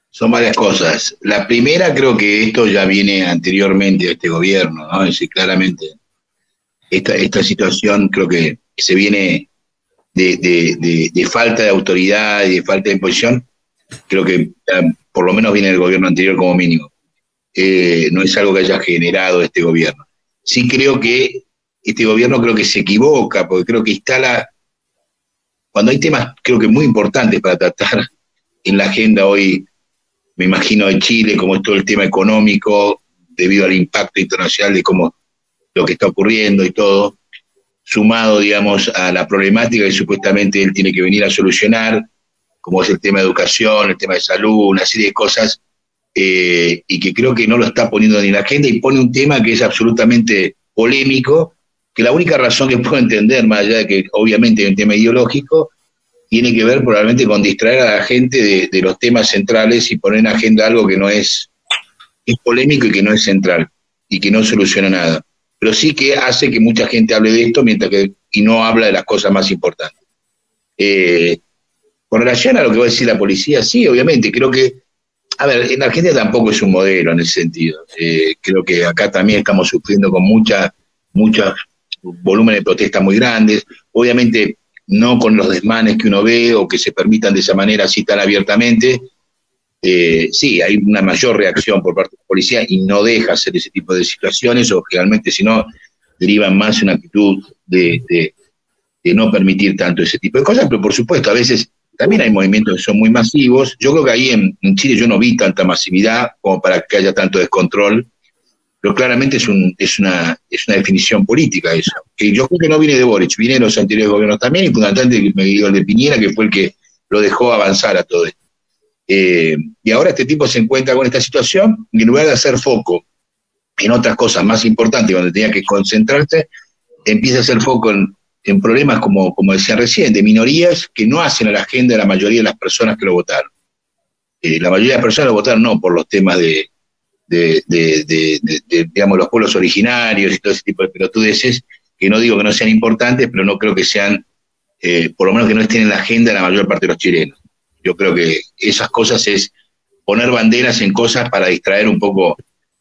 son varias cosas. La primera, creo que esto ya viene anteriormente a este gobierno, ¿no? Es decir, claramente, esta, esta situación creo que se viene de, de, falta de autoridad y de falta de imposición, creo que por lo menos viene del gobierno anterior como mínimo. Eh, no es algo que haya generado este gobierno. Sí creo que este gobierno creo que se equivoca, porque creo que instala, cuando hay temas creo que muy importantes para tratar en la agenda hoy, me imagino de Chile, como es todo el tema económico, debido al impacto internacional de cómo lo que está ocurriendo y todo, sumado, digamos, a la problemática que supuestamente él tiene que venir a solucionar, como es el tema de educación, el tema de salud, una serie de cosas eh, y que creo que no lo está poniendo ni en la agenda y pone un tema que es absolutamente polémico, que la única razón que puedo entender, más allá de que obviamente hay un tema ideológico, tiene que ver probablemente con distraer a la gente de, los temas centrales y poner en agenda algo que no es, es polémico y que no es central y que no soluciona nada. Pero sí que hace que mucha gente hable de esto mientras que y no habla de las cosas más importantes. Eh, con relación a lo que va a decir la policía, sí, obviamente, creo que a ver, en Argentina tampoco es un modelo en ese sentido. Eh, creo que acá también estamos sufriendo con muchas, muchos volúmenes de protestas muy grandes. Obviamente no con los desmanes que uno ve o que se permitan de esa manera así tan abiertamente. Eh, sí, hay una mayor reacción por parte de la policía y no deja hacer ese tipo de situaciones o generalmente si no derivan más una actitud de, de no permitir tanto ese tipo de cosas, pero por supuesto a veces también hay movimientos que son muy masivos. Yo creo que ahí en, Chile yo no vi tanta masividad como para que haya tanto descontrol, pero claramente es, un, es, una, es una definición política eso. Que yo creo que no viene de Boric, viene de los anteriores gobiernos también, y fundamentalmente me el de Piñera, que fue el que lo dejó avanzar a todo esto. Eh, y ahora este tipo se encuentra con esta situación y en lugar de hacer foco en otras cosas más importantes, donde tenía que concentrarse, empieza a hacer foco en en problemas, como, como decía recién, de minorías que no hacen a la agenda de la mayoría de las personas que lo votaron. Eh, la mayoría de las personas lo votaron no por los temas de, de, digamos, los pueblos originarios y todo ese tipo de pelotudeces, que no digo que no sean importantes, pero no creo que sean, eh, por lo menos que no estén en la agenda de la mayor parte de los chilenos. Yo creo que esas cosas es poner banderas en cosas para distraer un poco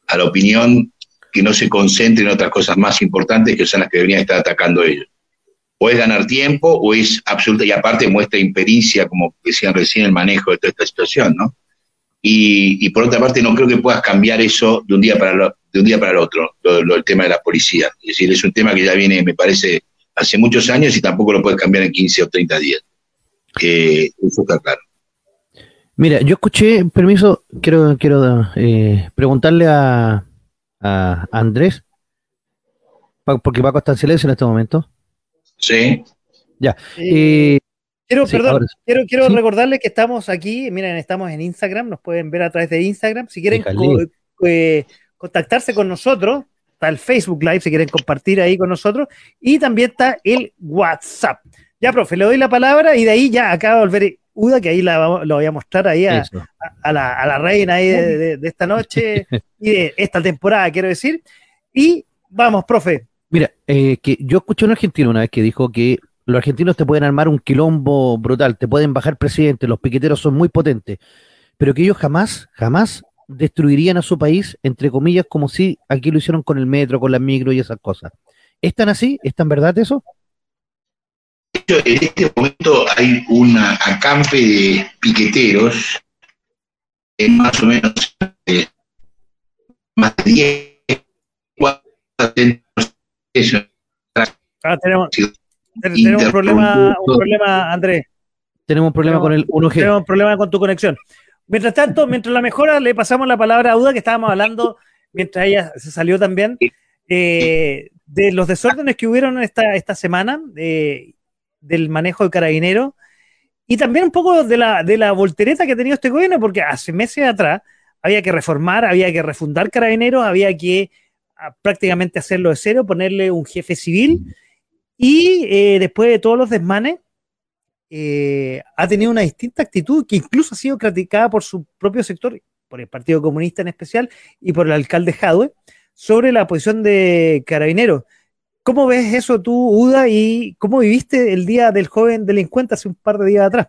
a la opinión que no se concentre en otras cosas más importantes que son las que deberían estar atacando ellos o es ganar tiempo o es absoluta, y aparte muestra impericia, como decían recién, el manejo de toda esta situación, ¿no? Y, por otra parte, no creo que puedas cambiar eso de un día para, de un día para el otro, lo, el tema de la policía. Es decir, es un tema que ya viene, me parece, hace muchos años y tampoco lo puedes cambiar en 15 o 30 días. Eh, eso está claro.
Mira, yo escuché, permiso, quiero, quiero eh, preguntarle a, a Andrés, porque Paco está en silencio en este momento.
Sí.
Ya.
Eh, quiero, perdón, quiero, quiero recordarles que estamos aquí, miren, estamos en Instagram, nos pueden ver a través de Instagram. Si quieren eh, contactarse con nosotros, está el Facebook Live, si quieren compartir ahí con nosotros, y también está el WhatsApp. Ya, profe, le doy la palabra y de ahí ya acaba de volver Uda, que ahí la, lo voy a mostrar ahí a, la, reina ahí de, esta noche [laughs] y de esta temporada, quiero decir. Y vamos, profe.
Mira, eh, que yo escuché a un argentino una vez que dijo que los argentinos te pueden armar un quilombo brutal, te pueden bajar presidente, los piqueteros son muy potentes, pero que ellos jamás, jamás destruirían a su país, entre comillas, como si aquí lo hicieron con el metro, con la micro y esas cosas. ¿Están así? ¿Están verdad eso?
en este momento hay un acampe de piqueteros, en más o menos eh, más de 10, 4
ah, tenemos, tenemos un problema, un problema, Andrés.
Tenemos un problema con el 1G.
Tenemos un problema con tu conexión. Mientras tanto, mientras la mejora, le pasamos la palabra a Uda, que estábamos hablando, mientras ella se salió también, eh, de los desórdenes que hubieron esta, esta semana. Eh, del manejo de carabineros y también un poco de la, de la voltereta que ha tenido este gobierno, porque hace meses atrás había que reformar, había que refundar carabineros, había que ah, prácticamente hacerlo de cero, ponerle un jefe civil y eh, después de todos los desmanes, eh, ha tenido una distinta actitud que incluso ha sido criticada por su propio sector, por el Partido Comunista en especial y por el alcalde Jadwe, sobre la posición de carabineros. ¿Cómo ves eso tú, Uda, y cómo viviste el día del joven delincuente hace un par de días atrás?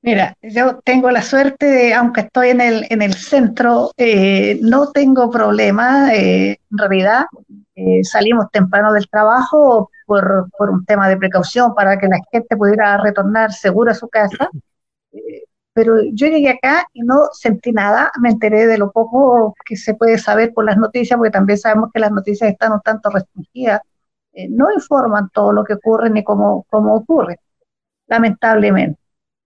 Mira, yo tengo la suerte de, aunque estoy en el, en el centro, eh, no tengo problema. Eh, en realidad, eh, salimos temprano del trabajo por, por, un tema de precaución para que la gente pudiera retornar segura a su casa pero yo llegué acá y no sentí nada, me enteré de lo poco que se puede saber por las noticias, porque también sabemos que las noticias están un tanto restringidas, no informan todo lo que ocurre ni cómo, cómo ocurre, lamentablemente.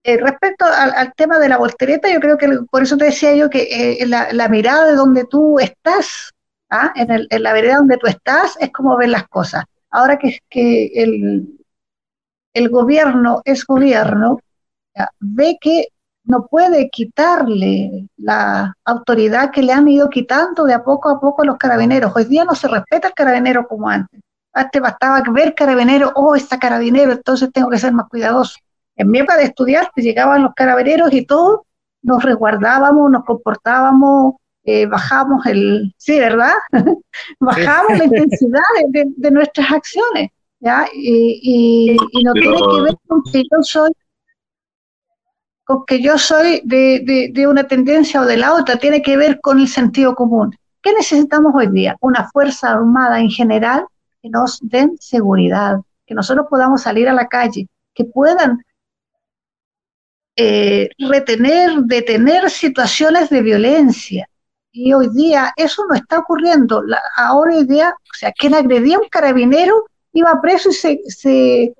Eh, respecto al, tema de la voltereta, yo creo que por eso te decía yo que eh, la, mirada de donde tú estás, ¿ah? en, el, en, la vereda donde tú estás, es como ver las cosas. Ahora que, que el, el gobierno es gobierno, ve que no puede quitarle la autoridad que le han ido quitando de a poco a poco a los carabineros. Hoy día no se respeta el carabinero como antes. Antes bastaba ver carabinero, oh, está carabinero, entonces tengo que ser más cuidadoso. En mi época de estudiante llegaban los carabineros y todos nos resguardábamos, nos comportábamos, eh, bajamos el, sí, ¿verdad? [laughs] bajamos la intensidad de, nuestras acciones, ¿ya? Y, y no tiene que ver con que yo soy con que yo soy de, una tendencia o de la otra, tiene que ver con el sentido común. ¿Qué necesitamos hoy día? Una fuerza armada en general que nos den seguridad, que nosotros podamos salir a la calle, que puedan eh, retener, detener situaciones de violencia. Y hoy día eso no está ocurriendo. ahora hoy día, o sea, quien agredía a un carabinero iba preso y se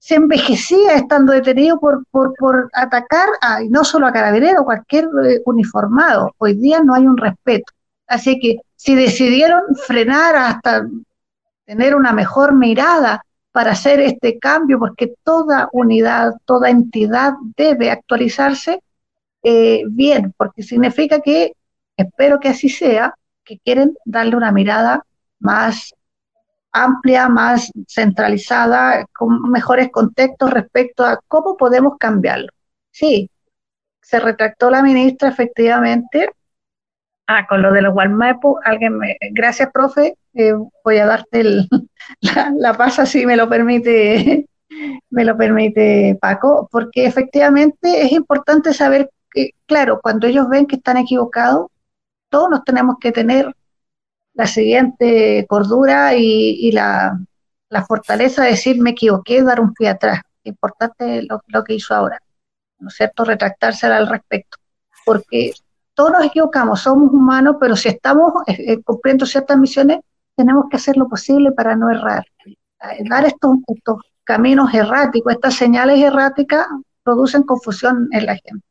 se envejecía estando detenido por, por, atacar a, y no solo a carabineros, cualquier eh, uniformado. Hoy día no hay un respeto. Así que si decidieron frenar hasta tener una mejor mirada para hacer este cambio, porque toda unidad, toda entidad debe actualizarse, eh, bien, porque significa que, espero que así sea, que quieren darle una mirada más amplia, más centralizada, con mejores contextos respecto a cómo podemos cambiarlo. Sí, se retractó la ministra efectivamente. Ah, con lo de los Walmapu, alguien me, gracias profe, eh, voy a darte [laughs] la, la pasa si me lo permite, [laughs] me lo permite Paco, porque efectivamente es importante saber que, claro, cuando ellos ven que están equivocados, todos nos tenemos que tener la siguiente cordura y, la, fortaleza de decir me equivoqué, dar un pie atrás. Importante lo, que hizo ahora, ¿no es cierto? Retractarse al respecto. Porque todos nos equivocamos, somos humanos, pero si estamos eh, eh, cumpliendo ciertas misiones, tenemos que hacer lo posible para no errar. Eh, dar estos, caminos erráticos. Estas señales erráticas producen confusión en la gente.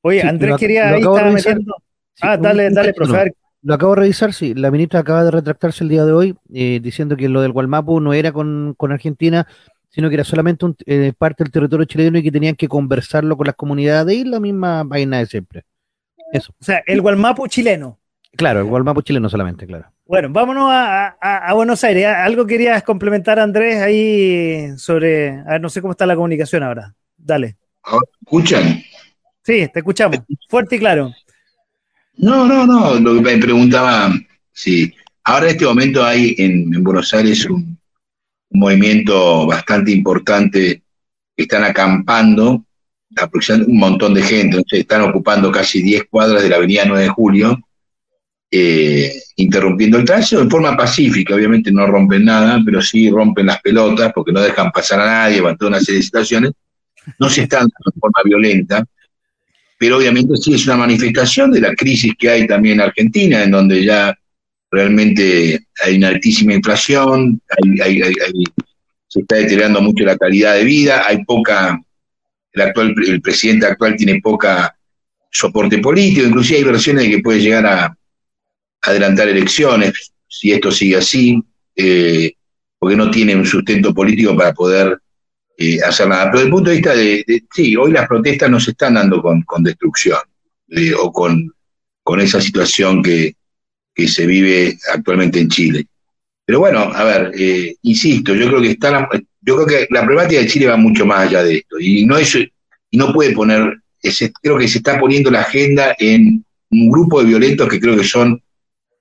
Oye, Andrés quería ahí estar metiendo. ah, dale, dale, profesor.
Lo acabo de revisar, sí. La ministra acaba de retractarse el día de hoy eh, diciendo que lo del Gualmapu no era con, Argentina, sino que era solamente un, eh, parte del territorio chileno y que tenían que conversarlo con las comunidades y la misma vaina de siempre. Eso.
O sea, el Gualmapu chileno.
Claro, el Gualmapu chileno solamente, claro.
Bueno, vámonos a, Buenos Aires. ¿Algo querías complementar, Andrés, ahí sobre, a ver, no sé cómo está la comunicación ahora. Dale.
¿Escuchan?
Sí, te escuchamos. Fuerte y claro.
No, no, no. Lo que me preguntaba, sí. Ahora en este momento hay en, Buenos Aires un, movimiento bastante importante que están acampando, un montón de gente, están ocupando casi 10 cuadras de la avenida 9 de Julio eh, interrumpiendo el tránsito de forma pacífica, obviamente no rompen nada, pero sí rompen las pelotas porque no dejan pasar a nadie, van toda una serie de situaciones, no se están de forma violenta, pero obviamente sí es una manifestación de la crisis que hay también en Argentina, en donde ya realmente hay una altísima inflación, se está deteriorando mucho la calidad de vida, hay poca, el, actual, el presidente actual tiene poca soporte político, inclusive hay versiones de que puede llegar a adelantar elecciones, si esto sigue así, eh, porque no tiene un sustento político para poder eh, hacer nada. Pero desde el punto de vista de, sí, hoy las protestas no se están dando con, destrucción eh, o con, con esa situación que, se vive actualmente en Chile. Pero bueno, a ver, insisto, yo creo que está yo creo que la problemática de Chile va mucho más allá de esto y no es, y no puede poner, creo que se está poniendo la agenda en un grupo de violentos que creo que son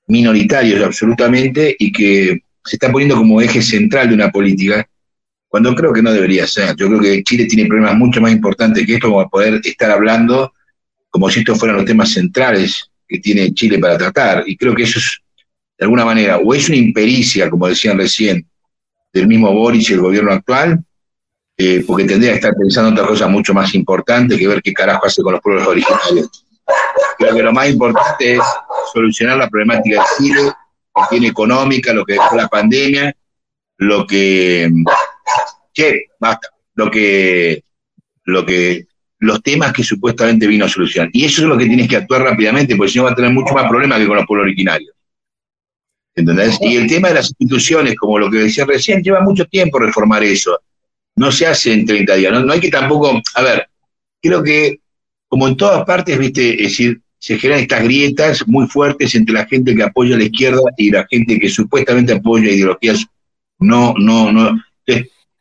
minoritarios absolutamente y que se está poniendo como eje central de una política, cuando creo que no debería ser. Yo creo que Chile tiene problemas mucho más importantes que esto, como poder estar hablando como si estos fueran los temas centrales que tiene Chile para tratar. Y creo que eso es, de alguna manera, o es una impericia, como decían recién, del mismo Boris y el gobierno actual, eh, porque tendría que estar pensando en otras cosas mucho más importantes que ver qué carajo hace con los pueblos originarios. Creo que lo más importante es solucionar la problemática de Chile, la tiene económica, lo que dejó la pandemia, lo que, che, basta, lo que, lo que, los temas que supuestamente vino a solucionar. Y eso es lo que tienes que actuar rápidamente, porque si no va a tener mucho más problemas que con los pueblos originarios. ¿Entendés? Y el tema de las instituciones, como lo que decía recién, lleva mucho tiempo reformar eso. No se hace en 30 días. No, hay que tampoco, a ver, creo que como en todas partes, viste, es decir, se generan estas grietas muy fuertes entre la gente que apoya a la izquierda y la gente que supuestamente apoya ideologías. No, no, no.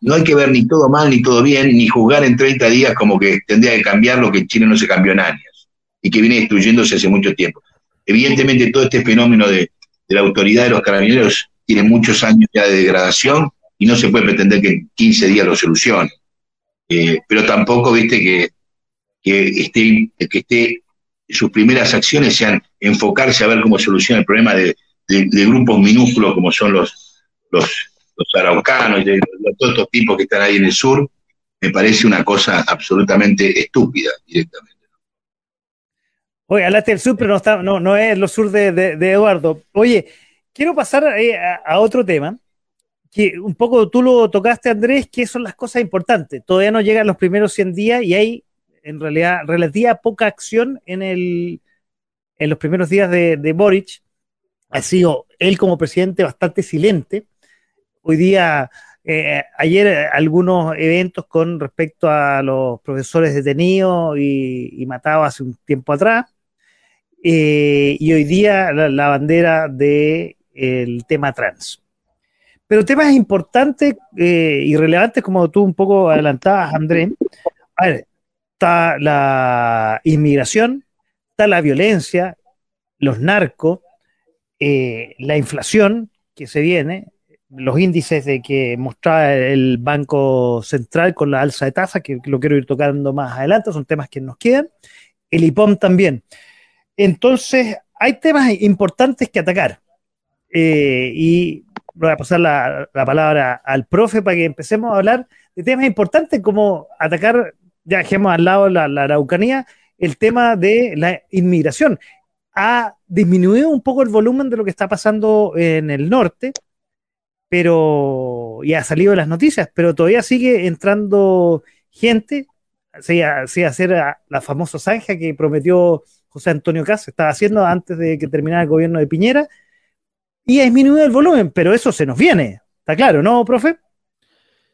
No hay que ver ni todo mal ni todo bien, ni juzgar en 30 días como que tendría que cambiar lo que en Chile no se cambió en años y que viene destruyéndose hace mucho tiempo. Evidentemente, todo este fenómeno de, la autoridad de los carabineros tiene muchos años ya de degradación y no se puede pretender que en 15 días lo solucione. Eh, pero tampoco, viste, que, que esté, que esté sus primeras acciones sean enfocarse a ver cómo soluciona el problema de, grupos minúsculos como son los, los, araucanos y de, todos estos tipos que están ahí en el sur, me parece una cosa absolutamente estúpida directamente.
Oye, hablaste del sur, pero no, está, no, no es lo sur de, Eduardo. Oye, quiero pasar eh, a, otro tema, que un poco tú lo tocaste, Andrés, que son las cosas importantes. Todavía no llegan los primeros 100 días y hay en realidad relativa poca acción en, el, en los primeros días de, de Boric. Ha sido él como presidente bastante silente. Hoy día, eh, ayer algunos eventos con respecto a los profesores detenidos y, matados hace un tiempo atrás. Eh, y hoy día la, bandera del el tema trans. Pero temas importantes eh, y relevantes, como tú un poco adelantabas, Andrés. A ver, está la inmigración, está la violencia, los narcos, eh, la inflación que se viene, los índices de que mostraba el Banco Central con la alza de tasa, que lo quiero ir tocando más adelante, son temas que nos quedan, el IPOM también. Entonces, hay temas importantes que atacar. Eh, y voy a pasar la, la, palabra al profe para que empecemos a hablar de temas importantes como atacar ya dejemos al lado la, Araucanía, el tema de la inmigración. Ha disminuido un poco el volumen de lo que está pasando en el norte, pero y ha salido las noticias, pero todavía sigue entrando gente, sí, a, hacer la famosa zanja que prometió José Antonio Cas, estaba haciendo antes de que terminara el gobierno de Piñera, y ha disminuido el volumen, pero eso se nos viene, está claro, ¿no, profe?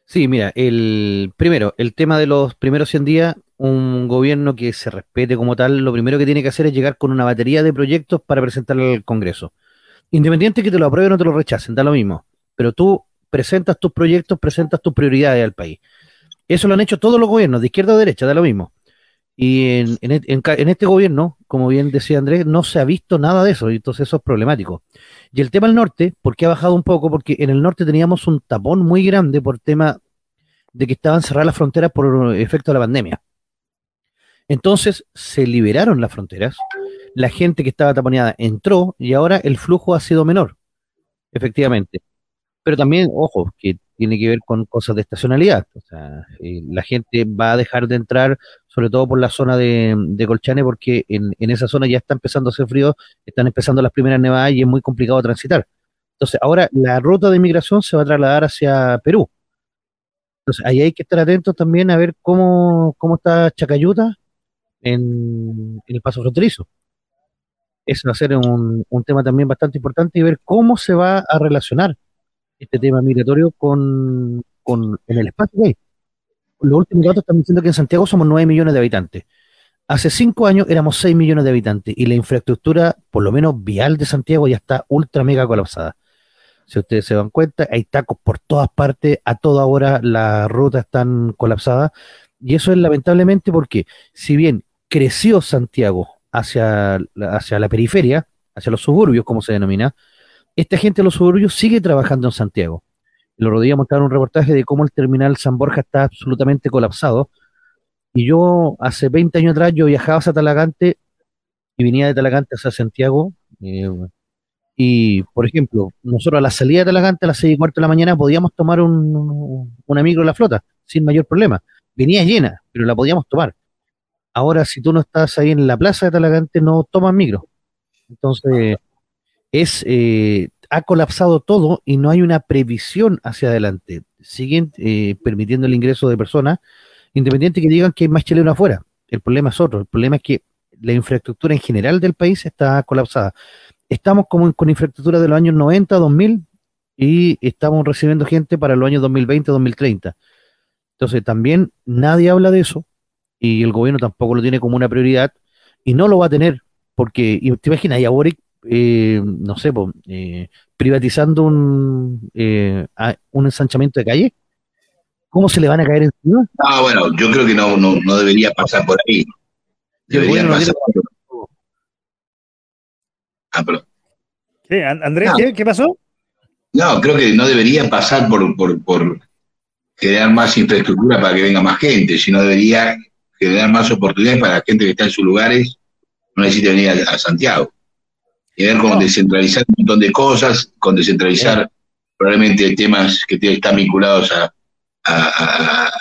Sí, mira, el primero, el tema de los primeros 100 días, un gobierno que se respete como tal, lo primero que tiene que hacer es llegar con una batería de proyectos para presentar al Congreso. Independiente que te lo aprueben o te lo rechacen, da lo mismo. Pero tú presentas tus proyectos, presentas tus prioridades al país. Eso lo han hecho todos los gobiernos, de izquierda o derecha, da lo mismo. Y en, en, este gobierno, como bien decía Andrés, no se ha visto nada de eso, y entonces eso es problemático. Y el tema del norte, ¿por qué ha bajado un poco? Porque en el norte teníamos un tapón muy grande por tema de que estaban cerradas las fronteras por efecto de la pandemia. Entonces se liberaron las fronteras, la gente que estaba taponeada entró y ahora el flujo ha sido menor, efectivamente. Pero también, ojo, que tiene que ver con cosas de estacionalidad. O sea, eh, la gente va a dejar de entrar, sobre todo por la zona de, Colchane, porque en, esa zona ya está empezando a hacer frío, están empezando las primeras nevadas y es muy complicado transitar. Entonces, ahora la ruta de inmigración se va a trasladar hacia Perú. Entonces, ahí hay que estar atentos también a ver cómo, cómo está Chacayuta en, el paso fronterizo. Ese va a ser un tema también bastante importante y ver cómo se va a relacionar este tema migratorio con, con en el espacio hay. Los últimos datos están diciendo que en Santiago somos 9 millones de habitantes. Hace 5 años éramos 6 millones de habitantes y la infraestructura, por lo menos vial de Santiago, ya está ultra mega colapsada. Si ustedes se dan cuenta, hay tacos por todas partes, a toda hora las rutas están colapsadas. Y eso es lamentablemente porque, si bien creció Santiago hacia, hacia la periferia, hacia los suburbios, como se denomina, esta gente de los suburbios sigue trabajando en Santiago. Lo rodilla mostrar un reportaje de cómo el terminal San Borja está absolutamente colapsado. Y yo, hace 20 años atrás, yo viajaba hacia Talagante y venía de Talagante hacia Santiago. Eh, y, por ejemplo, nosotros a la salida de Talagante a las 6 y cuarto de la mañana podíamos tomar un, un amigo de la flota sin mayor problema. Venía llena, pero la podíamos tomar. Ahora, si tú no estás ahí en la plaza de Talagante, no tomas micro. Entonces, es, eh, ha colapsado todo y no hay una previsión hacia adelante. Siguen eh, permitiendo el ingreso de personas, independiente que digan que hay más chilenos afuera. El problema es otro. El problema es que la infraestructura en general del país está colapsada. Estamos como con infraestructura de los años 90, 2000 y estamos recibiendo gente para los años 2020, 2030. Entonces también nadie habla de eso y el gobierno tampoco lo tiene como una prioridad y no lo va a tener porque, te imaginas, y a eh, no sé, eh, privatizando un, eh, un ensanchamiento de calle? ¿Cómo se le van a caer encima?
Ah, bueno, yo creo que no, no, debería pasar por ahí. Debería pasar por...
Ah, ¿Qué, Andrés, ¿qué, pasó?
No, creo que no debería pasar por, por, por generar más infraestructura para que venga más gente, sino debería generar más oportunidades para la gente que está en sus lugares, no necesite venir a Santiago y ver con descentralizar un montón de cosas, con descentralizar probablemente temas que están vinculados a,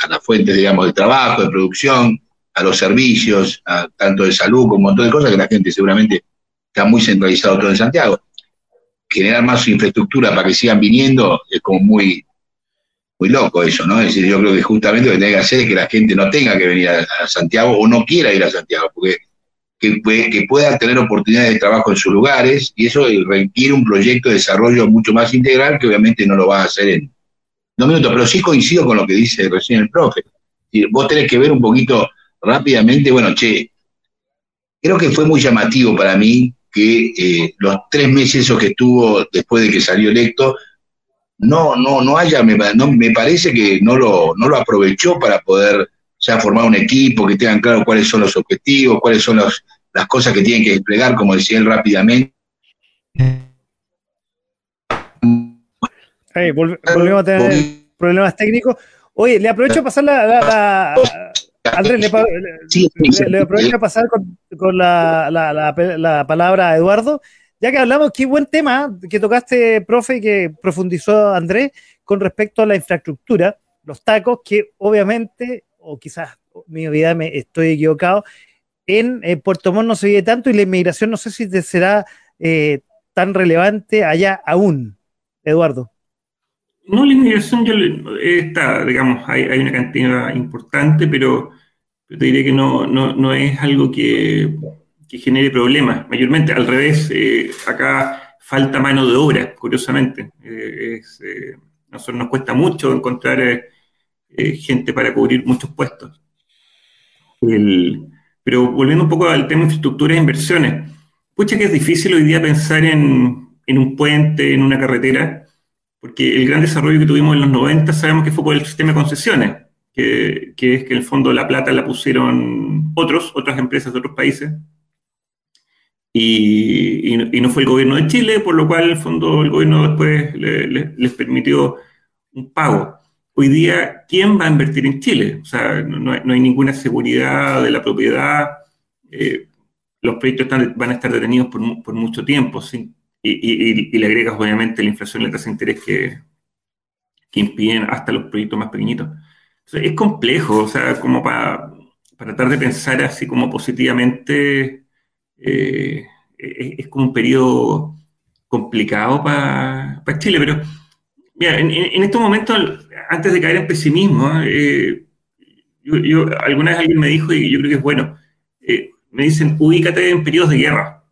las fuentes, digamos, de trabajo, de producción, a los servicios, a, tanto de salud como un montón de cosas que la gente seguramente está muy centralizado todo en Santiago. Generar más infraestructura para que sigan viniendo es como muy, muy loco eso, ¿no? Es decir, yo creo que justamente lo que tiene que hacer es que la gente no tenga que venir a Santiago o no quiera ir a Santiago, porque que, puedan tener oportunidades de trabajo en sus lugares y eso requiere un proyecto de desarrollo mucho más integral que obviamente no lo va a hacer en dos minutos, pero sí coincido con lo que dice recién el profe. Vos tenés que ver un poquito rápidamente, bueno, che, creo que fue muy llamativo para mí que eh, los tres meses esos que estuvo después de que salió electo, no, no, no haya, me, me parece que no lo, no lo aprovechó para poder ya formar un equipo, que tengan claro cuáles son los objetivos, cuáles son las cosas que tienen que desplegar, como decía él rápidamente.
volvemos a tener problemas técnicos. Oye, le aprovecho a pasar la, Andrés, le, aprovecho a pasar con, la, palabra a Eduardo, ya que hablamos, qué buen tema que tocaste, profe, y que profundizó Andrés con respecto a la infraestructura, los tacos, que obviamente o quizás mi vida me estoy equivocado, en eh, Puerto Montt no se vive tanto y la inmigración no sé si será eh, tan relevante allá aún, Eduardo.
No, la inmigración ya está, digamos, hay, una cantidad importante, pero yo te diré que no, no, no es algo que, genere problemas. Mayormente, al revés, eh, acá falta mano de obra, curiosamente. Eh, nosotros nos cuesta mucho encontrar eh, gente para cubrir muchos puestos. Pero volviendo un poco al tema de infraestructura e inversiones, pucha que es difícil hoy día pensar en, en un puente, en una carretera, porque el gran desarrollo que tuvimos en los 90 sabemos que fue por el sistema de concesiones, que, es que en el fondo la plata la pusieron otros, otras empresas de otros países, y, no fue el gobierno de Chile, por lo cual el fondo el gobierno después le, le, les permitió un pago. Hoy día, ¿quién va a invertir en Chile? O sea, no, hay, no hay, ninguna seguridad de la propiedad, eh, los proyectos están, van a estar detenidos por, por mucho tiempo, sin, y, le agregas obviamente la inflación y la tasa de interés que, que impiden hasta los proyectos más pequeñitos. Es complejo, o sea, como para, para tratar de pensar así como positivamente, eh, es, es, como un periodo complicado para, para Chile, pero mira, en, en, estos momentos, antes de caer en pesimismo, eh, yo, yo, alguna vez alguien me dijo, y yo creo que es bueno, eh, me dicen, ubícate en periodos de guerra.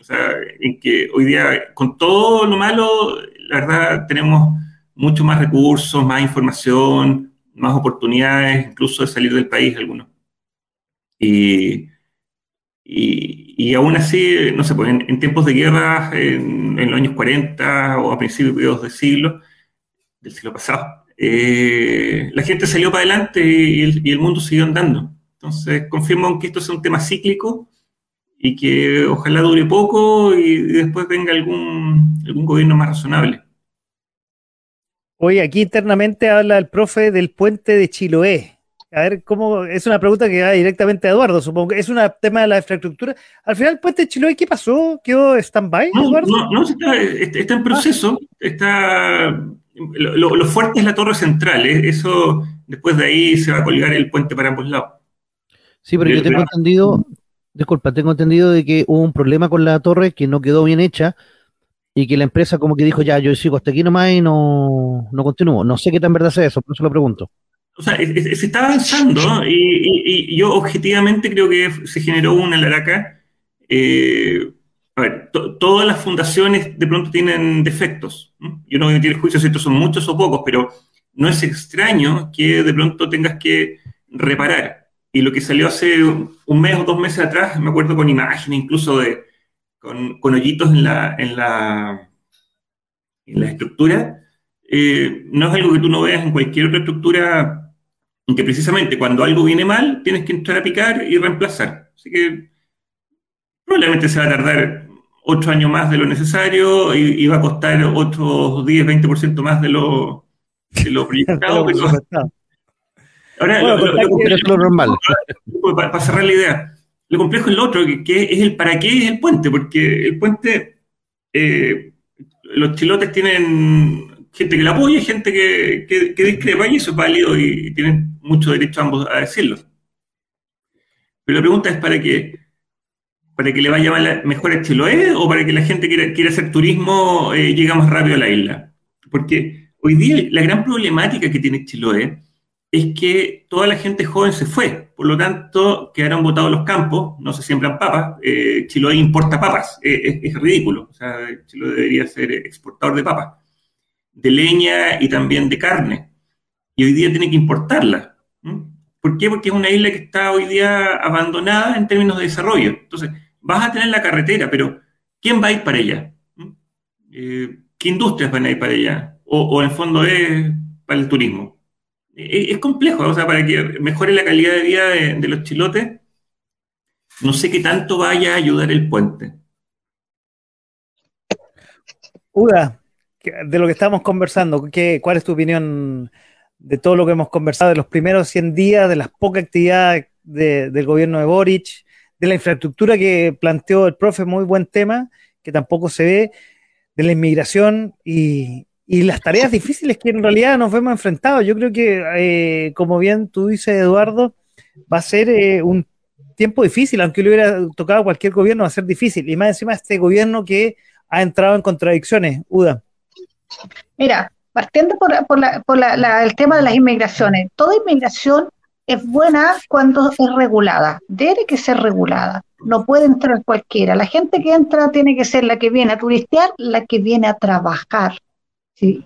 O sea, en que hoy día, con todo lo malo, la verdad tenemos mucho más recursos, más información, más oportunidades, incluso de salir del país algunos. Y, y, y aún así, no sé, pues en, en tiempos de guerra, en, en, los años 40 o a principios del siglo, del siglo pasado, eh, la gente salió para adelante y el, y el mundo siguió andando. Entonces, confirmo que esto es un tema cíclico y que ojalá dure poco y después venga algún, algún gobierno más razonable.
Hoy aquí internamente habla el profe del puente de Chiloé. A ver, ¿cómo? Es una pregunta que va directamente a Eduardo, supongo que es un tema de la infraestructura. Al final, el puente de Chiloé, ¿qué pasó? ¿Quedó stand-by,
no,
Eduardo?
No, no está, está, en proceso. Ah. Está, lo, lo, fuerte es la torre central. ¿eh? Eso, después de ahí se va a colgar el puente para ambos lados.
Sí, pero yo tengo entendido disculpa, tengo entendido de que hubo un problema con la torre que no quedó bien hecha y que la empresa como que dijo, ya, yo sigo hasta aquí nomás y no, no continúo. No sé qué tan verdad sea eso, por eso lo pregunto.
O sea, se está avanzando y, y, y yo objetivamente creo que se generó una laraca. Eh, a ver, to, todas las fundaciones de pronto tienen defectos. ¿no? Yo no voy a emitir juicio si estos son muchos o pocos, pero no es extraño que de pronto tengas que reparar. Y lo que salió hace un mes o dos meses atrás, me acuerdo con imágenes incluso de con, hoyitos en la, en la, en la estructura, eh, no es algo que tú no veas en cualquier otra estructura, que precisamente cuando algo viene mal, tienes que entrar a picar y reemplazar. Así que probablemente se va a tardar ocho años más de lo necesario y, y va a costar otros 10, 20% más de lo, de lo [laughs] proyectado. pero, Ahora, bueno, lo, lo, lo, es lo normal. Para, para, cerrar la idea, lo complejo es lo otro, que, que, es el para qué es el puente, porque el puente, eh, los chilotes tienen gente que la apoya y gente que, que, que, discrepa, y eso es válido y, y tienen mucho derecho ambos a decirlo. Pero la pregunta es para qué. ¿Para que le vaya mejor a Chiloé o para que la gente quiera, quiera hacer turismo eh, llegue más rápido a la isla? Porque hoy día la gran problemática que tiene Chiloé es que toda la gente joven se fue, por lo tanto quedaron botados los campos, no se siembran papas, eh, Chiloé importa papas, eh, es, ridículo, Chiloé debería ser exportador de papas, de leña y también de carne, y hoy día tiene que importarla. ¿Mm? ¿Por qué? Porque es una isla que está hoy día abandonada en términos de desarrollo. Entonces, vas a tener la carretera, pero ¿quién va a ir para allá? ¿Mm? Eh, ¿Qué industrias van a ir para allá? O, en fondo es para el turismo es complejo, o sea, para que mejore la calidad de vida de, los chilotes, no sé qué tanto vaya a ayudar el puente.
Uda, de lo que estamos conversando, ¿qué, ¿cuál es tu opinión de todo lo que hemos conversado, de los primeros 100 días, de las pocas actividades de, del gobierno de Boric, de la infraestructura que planteó el profe, muy buen tema, que tampoco se ve, de la inmigración y, y las tareas difíciles que en realidad nos vemos enfrentados. Yo creo que, eh, como bien tú dices, Eduardo, va a ser eh, un tiempo difícil, aunque le hubiera tocado a cualquier gobierno, va a ser difícil. Y más encima este gobierno que ha entrado en contradicciones. Uda.
Mira, partiendo por, el tema de las inmigraciones, toda inmigración es buena cuando es regulada, debe que ser regulada, no puede entrar cualquiera. La gente que entra tiene que ser la que viene a turistear, la que viene a trabajar. ¿sí?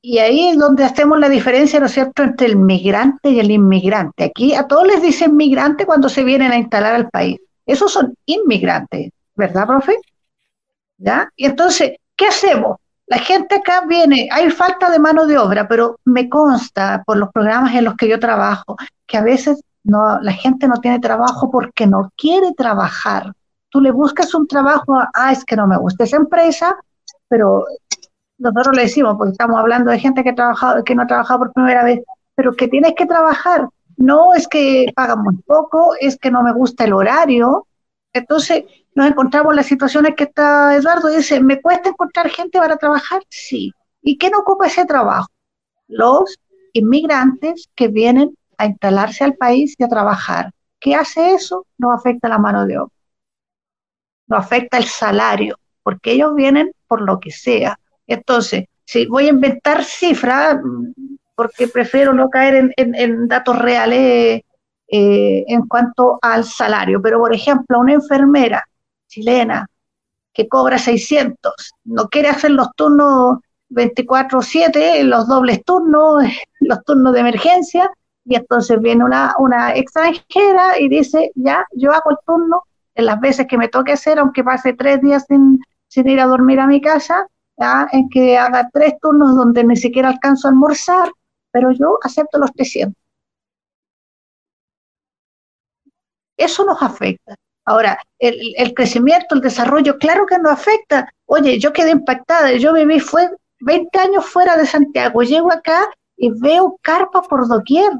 Y ahí es donde hacemos la diferencia, ¿no es cierto?, entre el migrante y el inmigrante. Aquí a todos les dicen migrante cuando se vienen a instalar al país. Esos son inmigrantes, ¿verdad, profe? ¿Ya? Y entonces, ¿qué hacemos? La gente acá viene, hay falta de mano de obra, pero me consta por los programas en los que yo trabajo que a veces no, la gente no tiene trabajo porque no quiere trabajar. Tú le buscas un trabajo, ah, es que no me gusta esa empresa, pero nosotros le decimos, porque estamos hablando de gente que, ha trabajado, que no ha trabajado por primera vez, pero que tienes que trabajar. No es que pagan muy poco, es que no me gusta el horario. Entonces, nos encontramos en las situaciones que está Eduardo y dice, ¿me cuesta encontrar gente para trabajar? Sí. ¿Y qué no ocupa ese trabajo? Los inmigrantes que vienen a instalarse al país y a trabajar. ¿Qué hace eso? No afecta la mano de obra. No afecta el salario, porque ellos vienen por lo que sea. Entonces, si voy a inventar cifras, porque prefiero no caer en, datos reales eh, en cuanto al salario, pero por ejemplo, una enfermera chilena que cobra 600, no quiere hacer los turnos 24/7, los dobles turnos, [laughs] los turnos de emergencia, y entonces viene una, una extranjera y dice, ya, yo hago el turno en las veces que me toque hacer, aunque pase tres días sin, sin ir a dormir a mi casa, ya, en que haga tres turnos donde ni siquiera alcanzo a almorzar, pero yo acepto los 300. Eso nos afecta. Ahora, el, crecimiento, el desarrollo, claro que nos afecta. Oye, yo quedé impactada, yo viví fue 20 años fuera de Santiago, llego acá y veo carpa por doquier,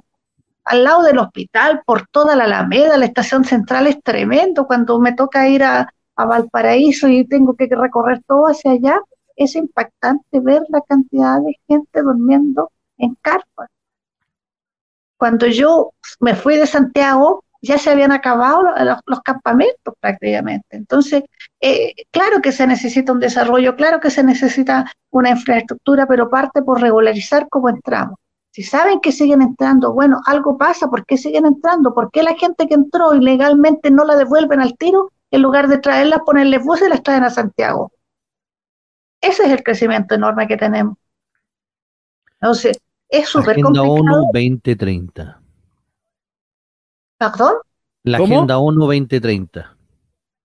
al lado del hospital, por toda la Alameda, la estación central es tremendo, cuando me toca ir a, a Valparaíso y tengo que recorrer todo hacia allá, es impactante ver la cantidad de gente durmiendo en carpa. Cuando yo me fui de Santiago, ya se habían acabado los, campamentos prácticamente. Entonces, eh, claro que se necesita un desarrollo, claro que se necesita una infraestructura, pero parte por regularizar cómo entramos. Si saben que siguen entrando, bueno, algo pasa, ¿por qué siguen entrando? ¿Por qué la gente que entró ilegalmente no la devuelven al tiro? En lugar de traerla, ponerles buses, las traen a Santiago. Ese es el crecimiento enorme que tenemos. Entonces, es súper complicado.
Agenda ONU 2030.
¿Perdón?
La Agenda ONU 2030.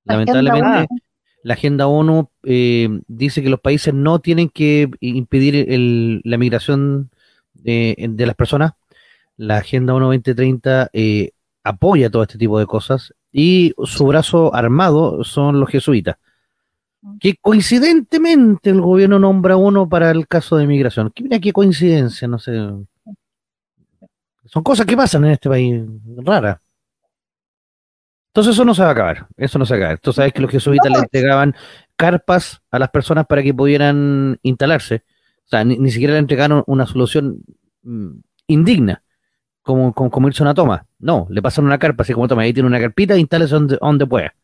Lamentablemente, la Agenda ONU eh, dice que los países no tienen que impedir la migración de, las personas. La Agenda ONU 2030 eh, apoya todo este tipo de cosas y su brazo armado son los jesuitas que coincidentemente el gobierno nombra uno para el caso de migración. Mira qué coincidencia, no sé. Son cosas que pasan en este país, raras. Entonces eso no se va a acabar, eso no se va a acabar. Tú sabes que los jesuitas le entregaban carpas a las personas para que pudieran instalarse. O sea, ni, siquiera le entregaron una solución mm, indigna, como, como, irse a una toma. No, le pasaron una carpa, así como toma, ahí tiene una carpita, instálese donde, donde pueda.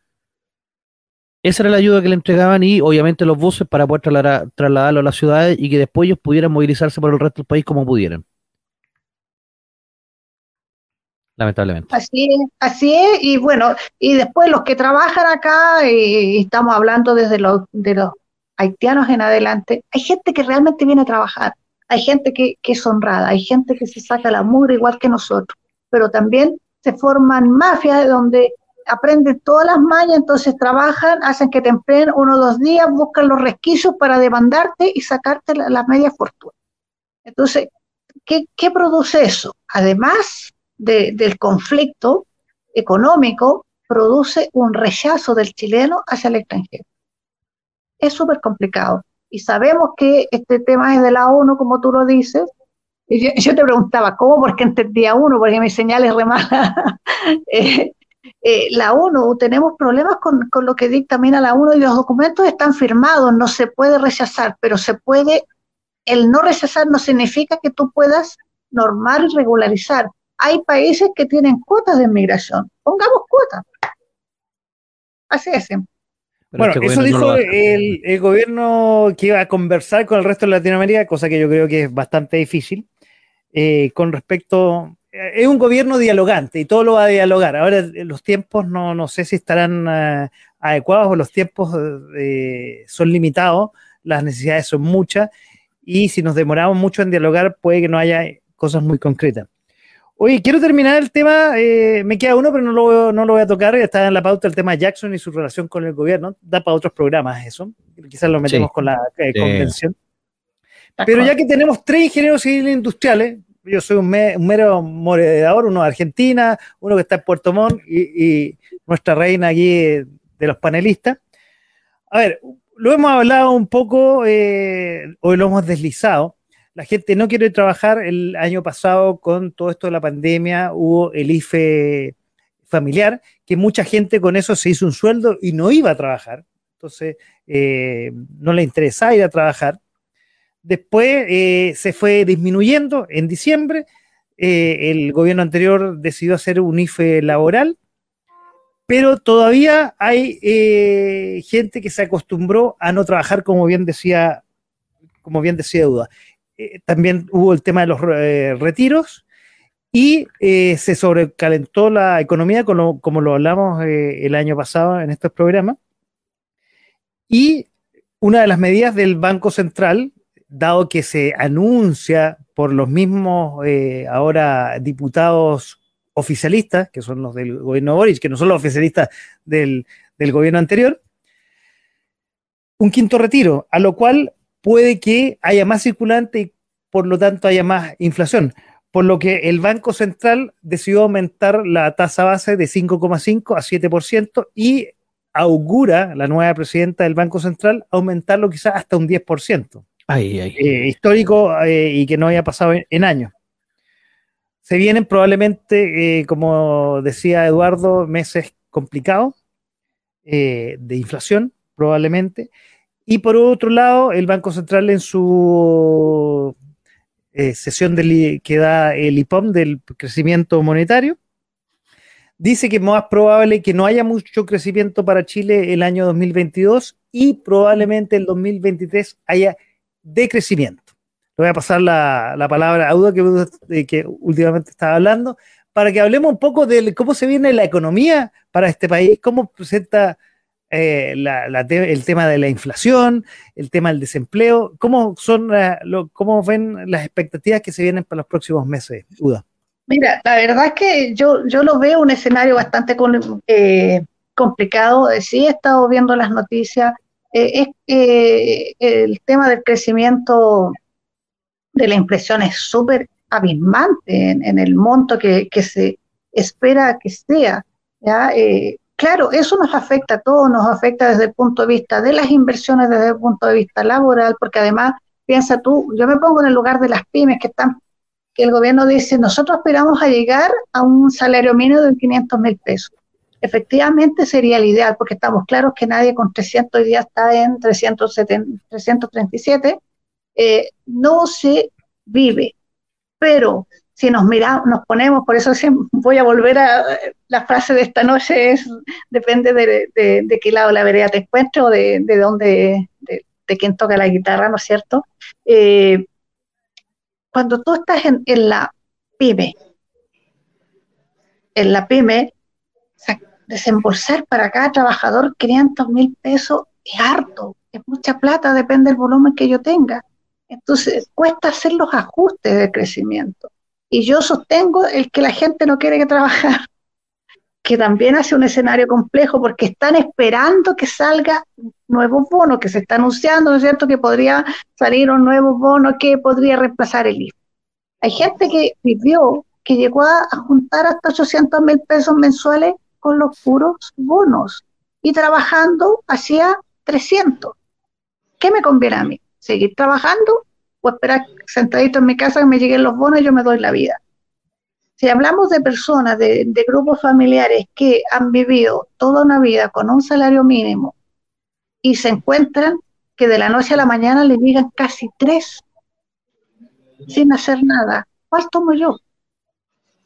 Esa era la ayuda que le entregaban y obviamente los buses para poder trasladarlo a las ciudades y que después ellos pudieran movilizarse por el resto del país como pudieran. Lamentablemente.
Así es, así es, y bueno, y después los que trabajan acá, y, estamos hablando desde los, de los haitianos en adelante, hay gente que realmente viene a trabajar, hay gente que, que es honrada, hay gente que se saca la mugre igual que nosotros, pero también se forman mafias donde aprenden todas las mallas, entonces trabajan, hacen que te empleen uno o dos días, buscan los resquicios para demandarte y sacarte la, media fortuna. Entonces, ¿qué, produce eso? Además del conflicto económico, produce un rechazo del chileno hacia el extranjero. Es súper complicado. Y sabemos que este tema es de la ONU, como tú lo dices. Y yo, te preguntaba, ¿cómo? Porque entendía uno, porque mi señal es re mala. [laughs] Eh, eh, la ONU, tenemos problemas con, lo que dictamina la ONU y los documentos están firmados, no se puede rechazar, pero se puede, el no rechazar no significa que tú puedas normar y regularizar. Hay países que tienen cuotas de inmigración, pongamos cuotas. Así es.
bueno, este eso dijo el, gobierno que iba a conversar con el resto de Latinoamérica, cosa que yo creo que es bastante difícil, eh, con respecto... Eh, es un gobierno dialogante y todo lo va a dialogar. Ahora los tiempos no, no sé si estarán eh, adecuados o los tiempos son limitados, las necesidades son muchas y si nos demoramos mucho en dialogar puede que no haya cosas muy concretas. Oye, quiero terminar el tema, eh, me queda uno, pero no lo, no lo voy a tocar, está en la pauta el tema Jackson y su relación con el gobierno, da para otros programas eso, quizás lo metemos con la eh, convención. Pero ya que tenemos tres ingenieros civiles industriales, yo soy un, mero moderador, uno de Argentina, uno que está en Puerto Montt y, nuestra reina aquí de los panelistas. A ver, lo hemos hablado un poco, eh, hoy lo hemos deslizado, la gente no quiere trabajar. El año pasado, con todo esto de la pandemia, hubo el IFE familiar, que mucha gente con eso se hizo un sueldo y no iba a trabajar. Entonces, eh, no le interesaba ir a trabajar. Después eh, se fue disminuyendo en diciembre. Eh, el gobierno anterior decidió hacer un IFE laboral, pero todavía hay gente que se acostumbró a no trabajar, como bien decía, como bien decía Duda. Eh, también hubo el tema de los eh, retiros y eh, se sobrecalentó la economía, como, como lo hablamos el año pasado en estos programas. Y una de las medidas del Banco Central, dado que se anuncia por los mismos ahora diputados oficialistas, que son los del gobierno Boris, que no son los oficialistas del, del gobierno anterior, un quinto retiro, a lo cual puede que haya más circulante y por lo tanto haya más inflación. Por lo que el Banco Central decidió aumentar la tasa base de 5,5 a 7% y augura la nueva presidenta del Banco Central aumentarlo quizás hasta un 10%. Eh, histórico eh, y que no haya pasado en, años. Se vienen probablemente, eh, como decía Eduardo, meses complicados de inflación, probablemente. Y por otro lado, el Banco Central en su eh, sesión que da el IPOM del crecimiento monetario, dice que es más probable que no haya mucho crecimiento para Chile el año 2022 y probablemente el 2023 haya decrecimiento. Le voy a pasar la, palabra a Udo, que, que últimamente estaba hablando, para que hablemos un poco de cómo se viene la economía para este país, cómo presenta eh, el tema de la inflación, el tema del desempleo. ¿Cómo, son, ¿Cómo ven las expectativas que se vienen para los próximos meses, Uda?
Mira, la verdad es que yo, yo lo veo un escenario bastante eh, complicado. Sí, he estado viendo las noticias. Eh, el tema del crecimiento de la impresión es súper abismante en, el monto que, se espera que sea. ¿ya? Claro, eso nos afecta a todos, nos afecta desde el punto de vista de las inversiones, desde el punto de vista laboral, porque además, piensa tú, yo me pongo en el lugar de las pymes que están, que el gobierno dice, nosotros aspiramos a llegar a un salario mínimo de 500 mil pesos. Efectivamente sería el ideal, porque estamos claros que nadie con 300 hoy día está en 337, eh, no se vive. Pero si nos miramos, nos ponemos, por eso voy a volver a la frase de esta noche es, depende de, de, qué lado la vereda te encuentres o de, de dónde, de, quién toca la guitarra, ¿no es cierto? Eh, cuando tú estás en, la pyme, en la pyme, desembolsar para cada trabajador 500 mil pesos es harto, es mucha plata, depende del volumen que yo tenga. Entonces, cuesta hacer los ajustes de crecimiento. Y yo sostengo el que la gente no quiere que trabajar, [laughs] que también hace un escenario complejo porque están esperando que salga nuevos bonos, que se está anunciando, ¿no es cierto?, que podría salir un nuevo bono que podría reemplazar el IFE. Hay gente que vivió, que llegó a, juntar hasta 800 mil pesos mensuales con los puros bonos y trabajando hacía 300. ¿Qué me conviene a mí? ¿Seguir trabajando o esperar sentadito en mi casa que me lleguen los bonos y yo me doy la vida. Si hablamos de personas, de, grupos familiares que han vivido toda una vida con un salario mínimo y se encuentran que de la noche a la mañana le llegan casi tres sin hacer nada, ¿cuál tomo yo?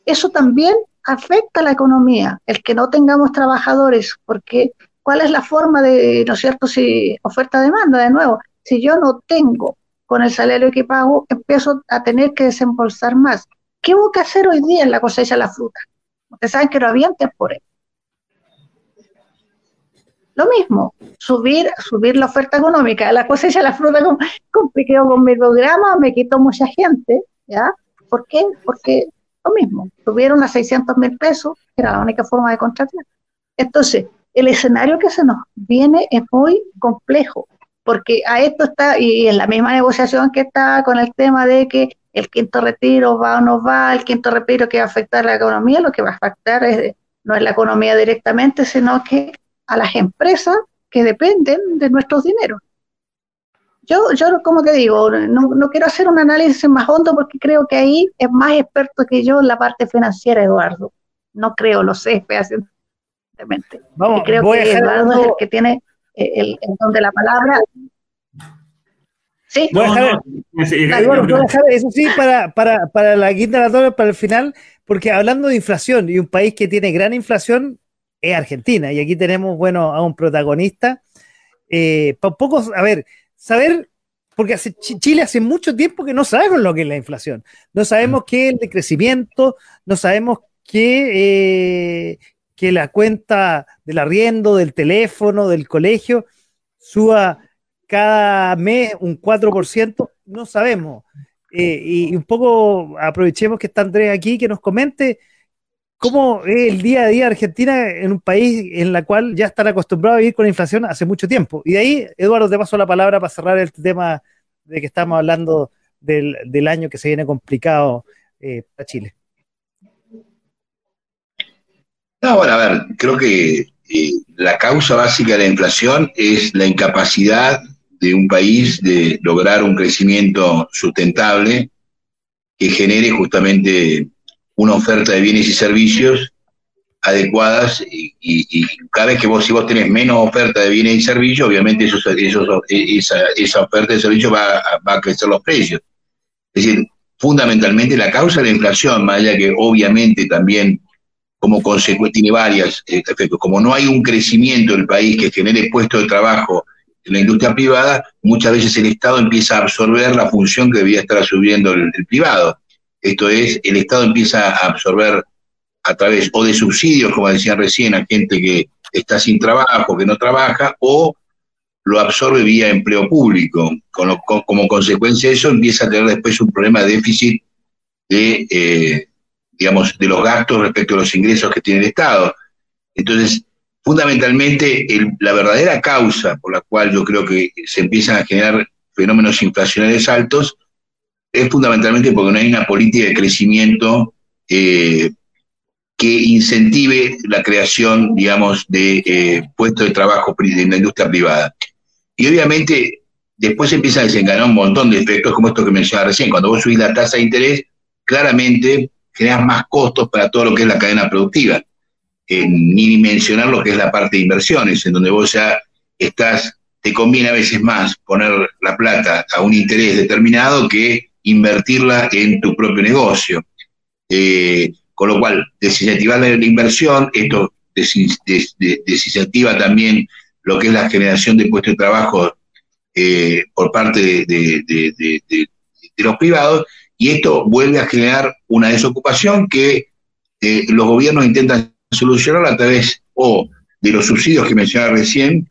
Eso también afecta a la economía, el que no tengamos trabajadores, porque ¿cuál es la forma de, ¿no es cierto?, si oferta-demanda, de nuevo, si yo no tengo con el salario que pago, empiezo a tener que desembolsar más. ¿Qué hubo que hacer hoy día en la cosecha de la fruta? Ustedes saben que no había temporada. Lo mismo, subir, subir la oferta económica. La cosecha de la fruta complicó con mi programa, me quitó mucha gente, ¿ya? ¿Por qué? Porque lo mismo, subieron a 600 mil pesos, era la única forma de contratar. Entonces, el escenario que se nos viene es muy complejo, porque a esto está, y en la misma negociación que está con el tema de que el quinto retiro va o no va, el quinto retiro que va a afectar la economía, lo que va a afectar es, no es la economía directamente, sino que a las empresas que dependen de nuestros dineros. Yo, yo como te digo, no, quiero hacer un análisis más hondo porque creo que ahí es más experto que yo en la parte financiera, Eduardo. No creo, lo sé fehacientemente. Vamos, creo que Eduardo es el que tiene el, el don de la palabra.
Sí, voy a dejar, eso sí para, para, para la quinta de la para el final, porque hablando de inflación y un país que tiene gran inflación, es Argentina. Y aquí tenemos, bueno, a un protagonista. Eh, poco, a ver, saber, porque hace, Chile hace mucho tiempo que no sabemos lo que es la inflación. No sabemos qué es el decrecimiento, no sabemos qué, eh, que la cuenta del arriendo, del teléfono, del colegio, suba cada mes un 4%, no sabemos. Eh, y, un poco aprovechemos que está Andrés aquí, que nos comente cómo es el día a día de Argentina en un país en la cual ya están acostumbrados a vivir con la inflación hace mucho tiempo. Y de ahí, Eduardo, te paso la palabra para cerrar el tema de que estamos hablando del, año que se viene complicado eh, para Chile.
No, bueno, a ver, creo que eh, la causa básica de la inflación es la incapacidad de un país de lograr un crecimiento sustentable que genere justamente una oferta de bienes y servicios adecuadas y, cada vez que vos, si vos tenés menos oferta de bienes y servicios, obviamente esa, esa, oferta de servicios va, va, a crecer los precios. Es decir, fundamentalmente la causa de la inflación, más allá que obviamente también como consecuencia tiene varias eh, efectos, como no hay un crecimiento del país que genere puestos de trabajo en la industria privada, muchas veces el Estado empieza a absorber la función que debía estar asumiendo el privado. Esto es, el Estado empieza a absorber a través o de subsidios, como decía recién, a gente que está sin trabajo, que no trabaja, o lo absorbe vía empleo público. como consecuencia de eso empieza a tener después un problema de déficit de, eh, digamos, de los gastos respecto a los ingresos que tiene el Estado. Entonces, fundamentalmente, la verdadera causa por la cual yo creo que se empiezan a generar fenómenos inflacionarios altos es fundamentalmente porque no hay una política de crecimiento eh, que incentive la creación, digamos, de eh, puestos de trabajo en la industria privada. Y obviamente después empieza a desencadenar un montón de efectos como estos que mencionaba recién. Cuando vos subís la tasa de interés, claramente generas más costos para todo lo que es la cadena productiva. Ni mencionar lo que es la parte de inversiones, en donde vos ya estás, te conviene a veces más poner la plata a un interés determinado que invertirla en tu propio negocio. Eh, con lo cual, desincentivar la, inversión, esto desincentiva también lo que es la generación de puestos de trabajo eh, por parte de, los privados, y esto vuelve a generar una desocupación que eh, los gobiernos intentan solucionar a través o de los subsidios que mencionaba recién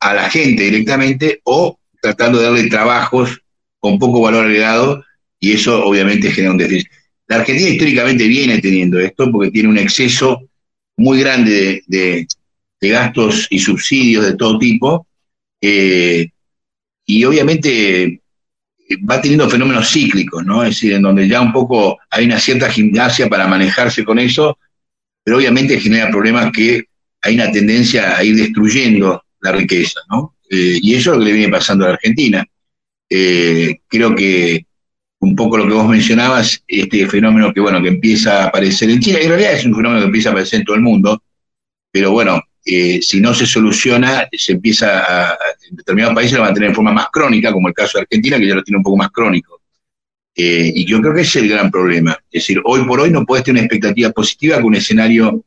a la gente directamente o tratando de darle trabajos con poco valor agregado y eso obviamente genera un déficit. La Argentina históricamente viene teniendo esto porque tiene un exceso muy grande de, gastos y subsidios de todo tipo eh, y obviamente eh, va teniendo fenómenos cíclicos, ¿no? Es decir, en donde ya un poco hay una cierta gimnasia para manejarse con eso, pero obviamente genera problemas que hay una tendencia a ir destruyendo la riqueza, ¿no? Eh, y eso es lo que le viene pasando a la Argentina. Eh, creo que un poco lo que vos mencionabas, este fenómeno que bueno, que empieza a aparecer en China, en realidad es un fenómeno que empieza a aparecer en todo el mundo, pero bueno, eh, si no se soluciona, se empieza a, en determinados países lo van a tener en forma más crónica, como el caso de Argentina, que ya lo tiene un poco más crónico. Eh, y yo creo que ese es el gran problema. Es decir, hoy por hoy no puedes tener una expectativa positiva con un escenario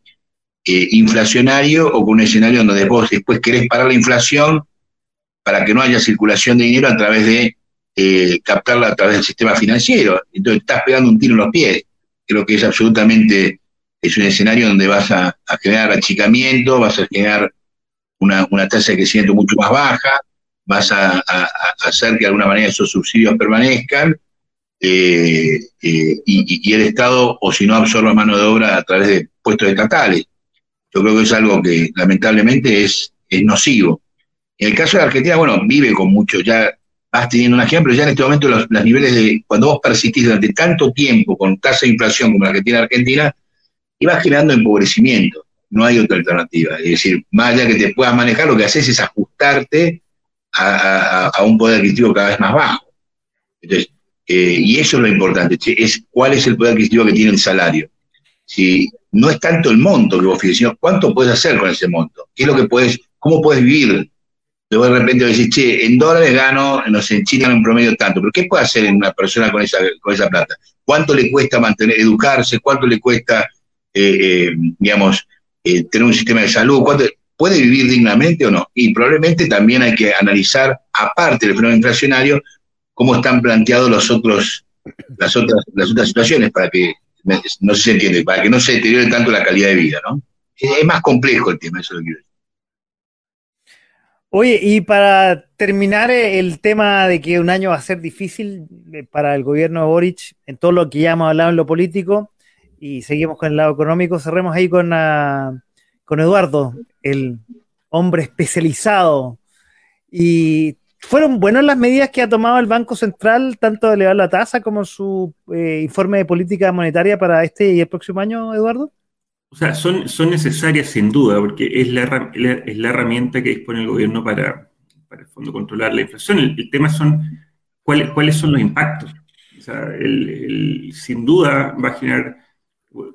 eh, inflacionario o con un escenario donde vos después querés parar la inflación para que no haya circulación de dinero a través de eh, captarla a través del sistema financiero. Entonces estás pegando un tiro en los pies. Creo que es absolutamente, es un escenario donde vas a, generar achicamiento, vas a generar una, tasa de crecimiento mucho más baja, vas a, hacer que de alguna manera esos subsidios permanezcan eh, y, el Estado, o si no, absorba mano de obra a través de puestos estatales. Yo creo que es algo que lamentablemente es, es nocivo. En el caso de Argentina, bueno, vive con mucho, ya vas teniendo un ejemplo, ya en este momento los, niveles de, cuando vos persistís durante tanto tiempo con tasa de inflación como la que tiene Argentina, y vas generando empobrecimiento, no hay otra alternativa. Es decir, más allá que te puedas manejar, lo que haces es ajustarte a, un poder adquisitivo cada vez más bajo. Entonces, eh, y eso es lo importante, es cuál es el poder adquisitivo que tiene el salario. Si no es tanto el monto que vos fijas, sino cuánto puedes hacer con ese monto, qué es lo que puedes, cómo puedes vivir Luego de repente decís, che, en dólares gano, no sé, en en promedio tanto, pero ¿qué puede hacer una persona con esa, con esa plata? ¿Cuánto le cuesta mantener, educarse? ¿Cuánto le cuesta, eh, eh, digamos, eh, tener un sistema de salud? ¿Cuánto, ¿Puede vivir dignamente o no? Y probablemente también hay que analizar, aparte del fenómeno inflacionario, cómo están planteados los otros, las, otras, las otras situaciones para que, no se entiende, para que no se deteriore tanto la calidad de vida, ¿no? Es más complejo el tema, eso lo quiero decir.
Oye, y para terminar el tema de que un año va a ser difícil para el gobierno de Boric, en todo lo que ya hemos hablado en lo político, y seguimos con el lado económico, cerremos ahí con, ah, con Eduardo, el hombre especializado. Y fueron buenas las medidas que ha tomado el Banco Central, tanto de elevar la tasa como su eh, informe de política monetaria para este y el próximo año, Eduardo.
O sea, son, son necesarias sin duda, porque es la, es la herramienta que dispone el gobierno para, para el fondo, controlar la inflación. El, tema son cuáles, cuáles son los impactos. O sea, el, sin duda va a generar,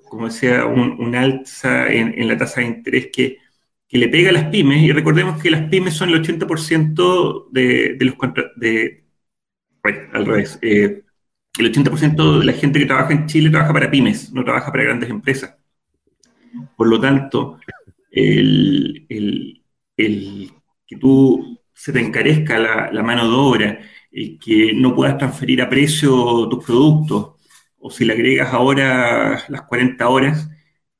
como decía, un, alza en, la tasa de interés que, le pega a las pymes. Y recordemos que las pymes son el 80% de, de los bueno, al revés. Eh, el 80% de la gente que trabaja en Chile trabaja para pymes, no trabaja para grandes empresas. Por lo tanto, el, que tú se te encarezca la, mano de obra, el que no puedas transferir a precio tus productos, o si le agregas ahora las 40 horas,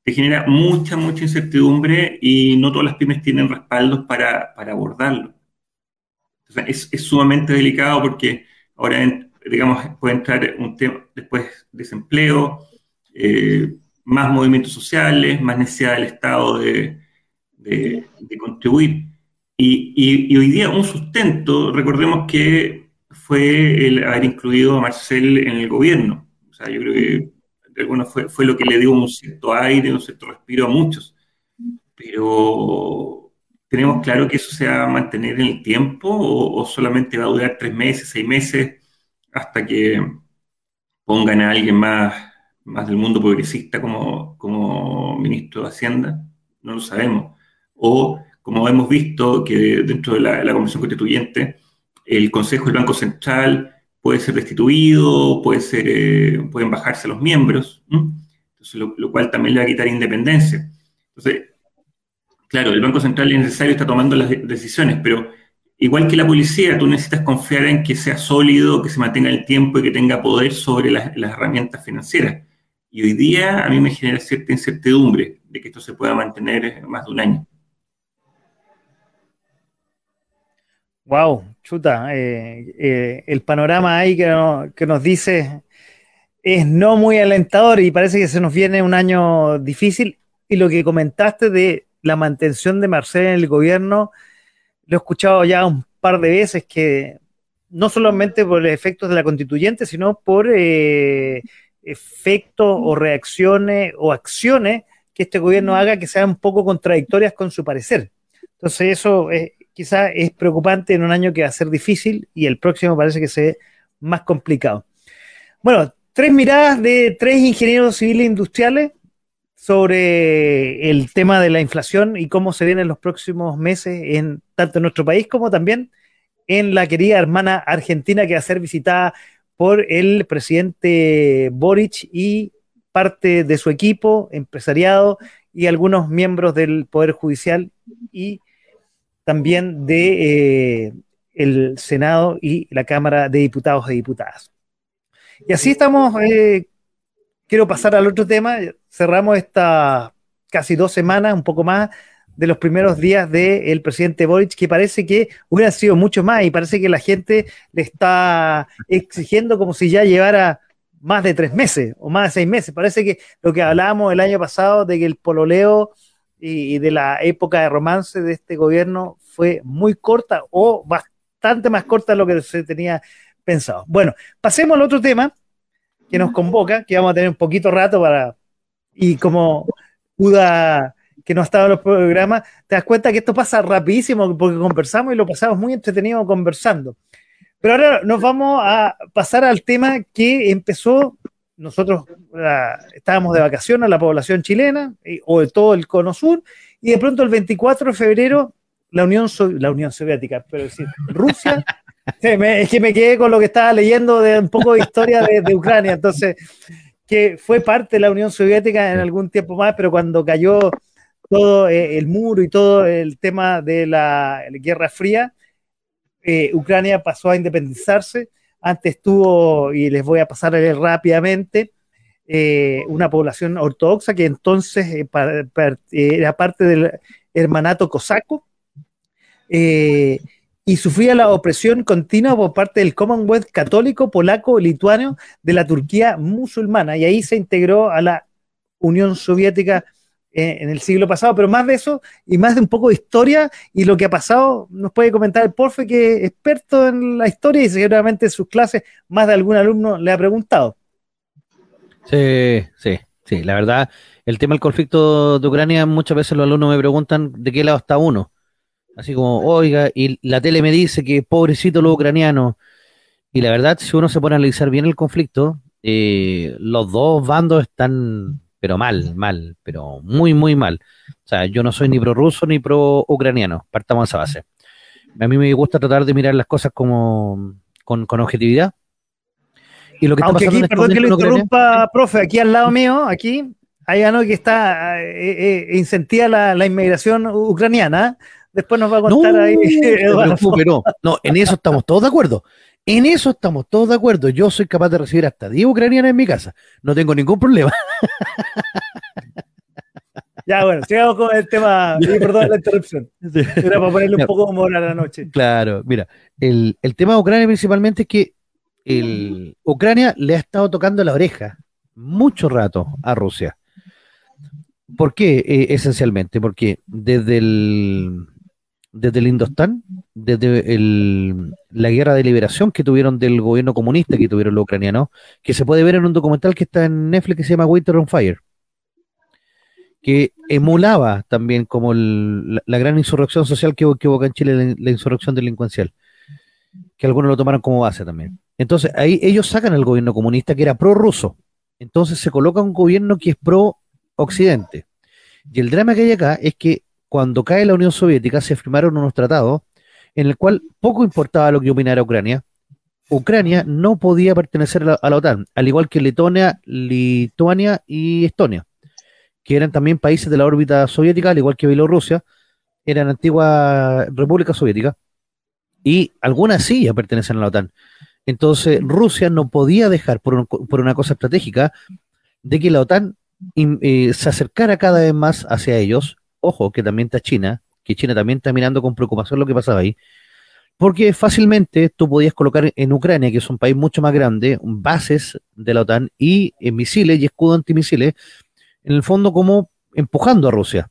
te genera mucha, mucha incertidumbre y no todas las pymes tienen respaldos para, abordarlo. es, sumamente delicado porque ahora, digamos, puede entrar un tema después desempleo, eh, más movimientos sociales, más necesidad del Estado de, contribuir. Y, hoy día un sustento, recordemos que fue el haber incluido a Marcel en el gobierno. O sea, yo creo que de alguna fue, fue lo que le dio un cierto aire, un cierto respiro a muchos. Pero tenemos claro que eso se va a mantener en el tiempo o, o solamente va a durar tres meses, seis meses, hasta que pongan a alguien más más del mundo progresista como, como ministro de Hacienda, no lo sabemos. O, como hemos visto, que dentro de la, la Convención Constituyente, el Consejo del Banco Central puede ser destituido, puede ser, eh, pueden bajarse los miembros, Entonces, lo, cual también le va a quitar independencia. Entonces, claro, el Banco Central es necesario, está tomando las decisiones, pero igual que la policía, tú necesitas confiar en que sea sólido, que se mantenga el tiempo y que tenga poder sobre las, las herramientas financieras. Y hoy día a mí me genera cierta incertidumbre de que esto se pueda mantener más de un año.
Wow, chuta, eh, eh, el panorama ahí que, que nos dice es no muy alentador y parece que se nos viene un año difícil. Y lo que comentaste de la mantención de Marcel en el gobierno, lo he escuchado ya un par de veces que no solamente por efectos de la constituyente, sino por eh, efectos o reacciones o acciones que este gobierno haga que sean un poco contradictorias con su parecer. Entonces eso quizás es preocupante en un año que va a ser difícil y el próximo parece que se ve más complicado. Bueno, tres miradas de tres ingenieros civiles industriales sobre el tema de la inflación y cómo se viene en los próximos meses en tanto en nuestro país como también en la querida hermana Argentina que va a ser visitada por el presidente Boric y parte de su equipo, empresariado y algunos miembros del Poder Judicial y también de eh, el Senado y la Cámara de Diputados y Diputadas. Y así estamos, eh, quiero pasar al otro tema, cerramos estas casi dos semanas, un poco más, de los primeros días del presidente Boric, que parece que hubiera sido mucho más y parece que la gente le está exigiendo como si ya llevara más de tres meses o más de seis meses. Parece que lo que hablábamos el año pasado de que el pololeo y, de la época de romance de este gobierno fue muy corta o bastante más corta de lo que se tenía pensado. Bueno, pasemos al otro tema que nos convoca, que vamos a tener un poquito rato para... Y como Uda que no ha estado en los programas, te das cuenta que esto pasa rapidísimo porque conversamos y lo pasamos muy entretenido conversando. Pero ahora nos vamos a pasar al tema que empezó, nosotros estábamos de vacaciones, la población chilena o de todo el cono sur, y de pronto el 24 de febrero la Unión, la Unión Soviética, pero decir, Rusia, [laughs] es que me quedé con lo que estaba leyendo de un poco de historia de, de Ucrania, entonces, que fue parte de la Unión Soviética en algún tiempo más, pero cuando cayó todo eh, el muro y todo el tema de la, Guerra Fría, eh, Ucrania pasó a independizarse. Antes tuvo, y les voy a pasar rápidamente, eh, una población ortodoxa que entonces era parte del hermanato cosaco y sufría la opresión continua por parte del Commonwealth católico, polaco, lituano de la Turquía musulmana y ahí se integró a la Unión Soviética eh, en el siglo pasado, pero más de eso y más de un poco de historia y lo que ha pasado, nos puede comentar el Porfe, que es experto en la historia y seguramente en sus clases más de algún alumno le ha preguntado.
Sí, sí, sí, la verdad, el tema del conflicto de Ucrania, muchas veces los alumnos me preguntan de qué lado está uno. Así como, oiga, y la tele me dice que pobrecito los ucranianos. Y la verdad, si uno se pone a analizar bien el conflicto, eh, los dos bandos están pero mal, mal, pero muy, muy mal. O sea, yo no soy ni pro ruso ni pro ucraniano, partamos de esa base. A mí me gusta tratar de mirar las cosas como con, objetividad.
Y lo que Aunque aquí, perdón que lo interrumpa, profe, aquí al lado mío, aquí, hay algo que está, eh, eh, incentiva la, inmigración ucraniana. Después nos va a contar ahí. [laughs]
no, no, en eso estamos todos de acuerdo. En eso estamos todos de acuerdo. Yo soy capaz de recibir hasta 10 ucranianas en mi casa. No tengo ningún problema. [laughs]
Ya, bueno, sigamos con el tema. perdón la interrupción. Era para ponerle un poco de humor a la noche.
Claro, mira, el, tema de Ucrania principalmente es que el, Ucrania le ha estado tocando la oreja mucho rato a Rusia. ¿Por qué? Eh, esencialmente, porque desde el, desde el Indostán, desde la guerra de liberación que tuvieron del gobierno comunista que tuvieron los ucranianos, que se puede ver en un documental que está en Netflix que se llama Winter on Fire, que emulaba también como la, gran insurrección social que, hubo en Chile, la, insurrección delincuencial, que algunos lo tomaron como base también. Entonces, ahí ellos sacan al gobierno comunista que era pro-ruso, entonces se coloca un gobierno que es pro-occidente. Y el drama que hay acá es que cuando cae la Unión Soviética se firmaron unos tratados en el cual poco importaba lo que opinara Ucrania. Ucrania no podía pertenecer a la, OTAN, al igual que Letonia, Lituania y Estonia, que eran también países de la órbita soviética, al igual que Bielorrusia, eran antiguas repúblicas soviéticas, y algunas sí ya pertenecen a la OTAN. Entonces, Rusia no podía dejar, por, una cosa estratégica, de que la OTAN eh, se acercara cada vez más hacia ellos ojo, que también está China, que China también está mirando con preocupación lo que pasaba ahí, porque fácilmente tú podías colocar en Ucrania, que es un país mucho más grande, bases de la OTAN y eh, misiles y escudos antimisiles, en el fondo como empujando a Rusia.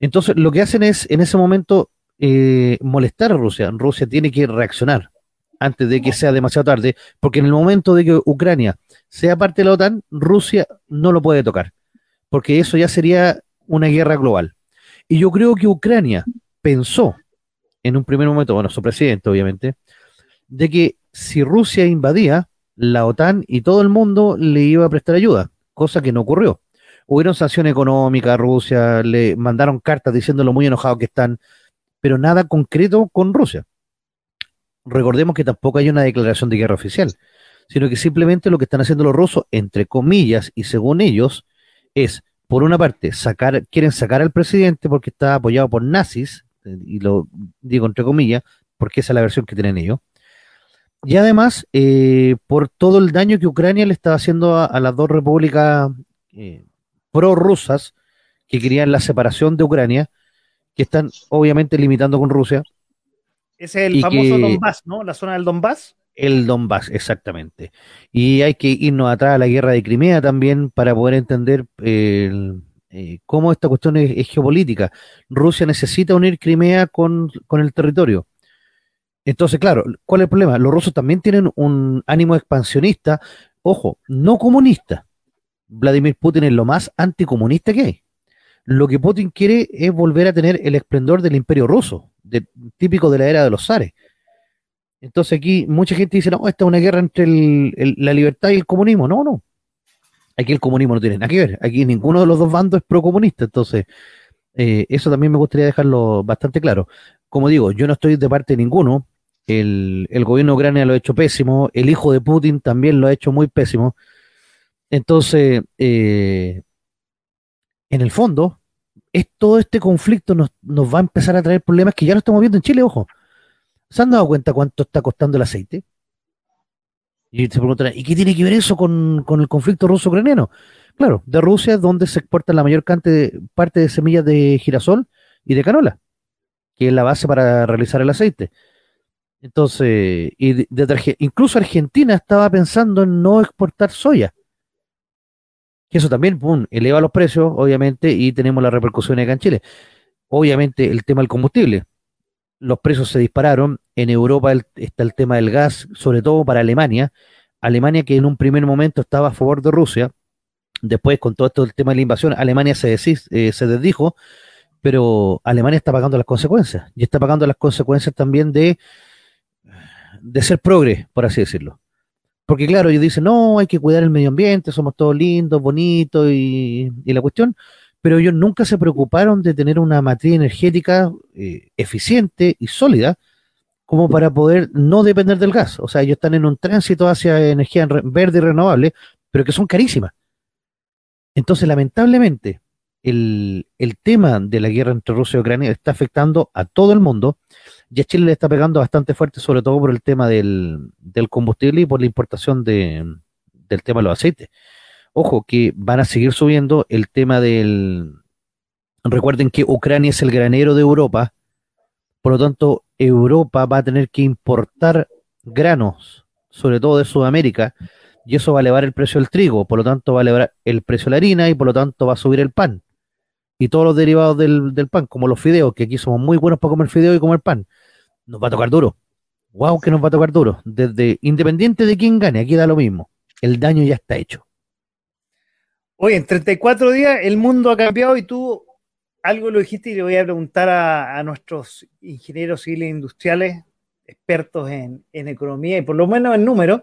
Entonces, lo que hacen es, en ese momento, eh, molestar a Rusia. Rusia tiene que reaccionar antes de que sea demasiado tarde, porque en el momento de que Ucrania sea parte de la OTAN, Rusia no lo puede tocar, porque eso ya sería una guerra global. Y yo creo que Ucrania pensó en un primer momento, bueno, su presidente obviamente, de que si Rusia invadía, la OTAN y todo el mundo le iba a prestar ayuda, cosa que no ocurrió. Hubieron sanciones económicas a Rusia, le mandaron cartas diciendo lo muy enojado que están, pero nada concreto con Rusia. Recordemos que tampoco hay una declaración de guerra oficial, sino que simplemente lo que están haciendo los rusos, entre comillas y según ellos, es por una parte, sacar, quieren sacar al presidente porque está apoyado por nazis, y lo digo entre comillas, porque esa es la versión que tienen ellos. Y además, eh, por todo el daño que Ucrania le estaba haciendo a, las dos repúblicas eh, prorrusas que querían la separación de Ucrania, que están obviamente limitando con Rusia.
Ese es el famoso Donbass, ¿no? La zona del Donbass.
El Donbass, exactamente. Y hay que irnos atrás a la guerra de Crimea también para poder entender eh, cómo esta cuestión es, geopolítica. Rusia necesita unir Crimea con, el territorio. Entonces, claro, ¿cuál es el problema? Los rusos también tienen un ánimo expansionista, ojo, no comunista. Vladimir Putin es lo más anticomunista que hay. Lo que Putin quiere es volver a tener el esplendor del imperio ruso, típico de la era de los zares. Entonces aquí mucha gente dice, no, esta es una guerra entre la libertad y el comunismo. No, no. Aquí el comunismo no tiene nada que ver. Aquí ninguno de los dos bandos es pro-comunista. Entonces, eh, eso también me gustaría dejarlo bastante claro. Como digo, yo no estoy de parte de ninguno. El, gobierno de Ucrania lo ha hecho pésimo. El hijo de Putin también lo ha hecho muy pésimo. Entonces, eh, en el fondo, es, todo este conflicto nos, nos va a empezar a traer problemas que ya lo estamos viendo en Chile, ojo. ¿Se han dado cuenta cuánto está costando el aceite? Y se preguntarán, ¿y qué tiene que ver eso con, el conflicto ruso-ucraniano? Claro, de Rusia es donde se exporta la mayor cantidad parte de semillas de girasol y de canola, que es la base para realizar el aceite. Entonces, y incluso Argentina estaba pensando en no exportar soya. Que eso también, pum, eleva los precios, obviamente, y tenemos las repercusiones acá en Chile. Obviamente, el tema del combustible los precios se dispararon. En Europa está el tema del gas, sobre todo para Alemania. Alemania que en un primer momento estaba a favor de Rusia, después con todo esto del tema de la invasión, Alemania se, eh, se desdijo, pero Alemania está pagando las consecuencias y está pagando las consecuencias también de, de ser progre, por así decirlo. Porque claro, ellos dicen, no, hay que cuidar el medio ambiente, somos todos lindos, bonitos y la cuestión, pero ellos nunca se preocuparon de tener una matriz energética eh, eficiente y sólida como para poder no depender del gas. O sea, ellos están en un tránsito hacia energía verde y renovable, pero que son carísimas. Entonces, lamentablemente, el, tema de la guerra entre Rusia y Ucrania está afectando a todo el mundo y a Chile le está pegando bastante fuerte, sobre todo por el tema del, combustible y por la importación del tema de los aceites. Ojo, que van a seguir subiendo el tema del... Recuerden que Ucrania es el granero de Europa, por lo tanto, Europa va a tener que importar granos, sobre todo de Sudamérica, y eso va a elevar el precio del trigo, por lo tanto va a elevar el precio de la harina y por lo tanto va a subir el pan. Y todos los derivados del, pan, como los fideos, que aquí somos muy buenos para comer fideos y comer pan, nos va a tocar duro. Wow, que nos va a tocar duro. Desde independiente de quién gane, aquí da lo mismo. El daño ya está hecho.
Oye, en 34 días el mundo ha cambiado y tú algo lo dijiste y le voy a preguntar a, nuestros ingenieros civiles industriales, expertos en, economía y por lo menos en números,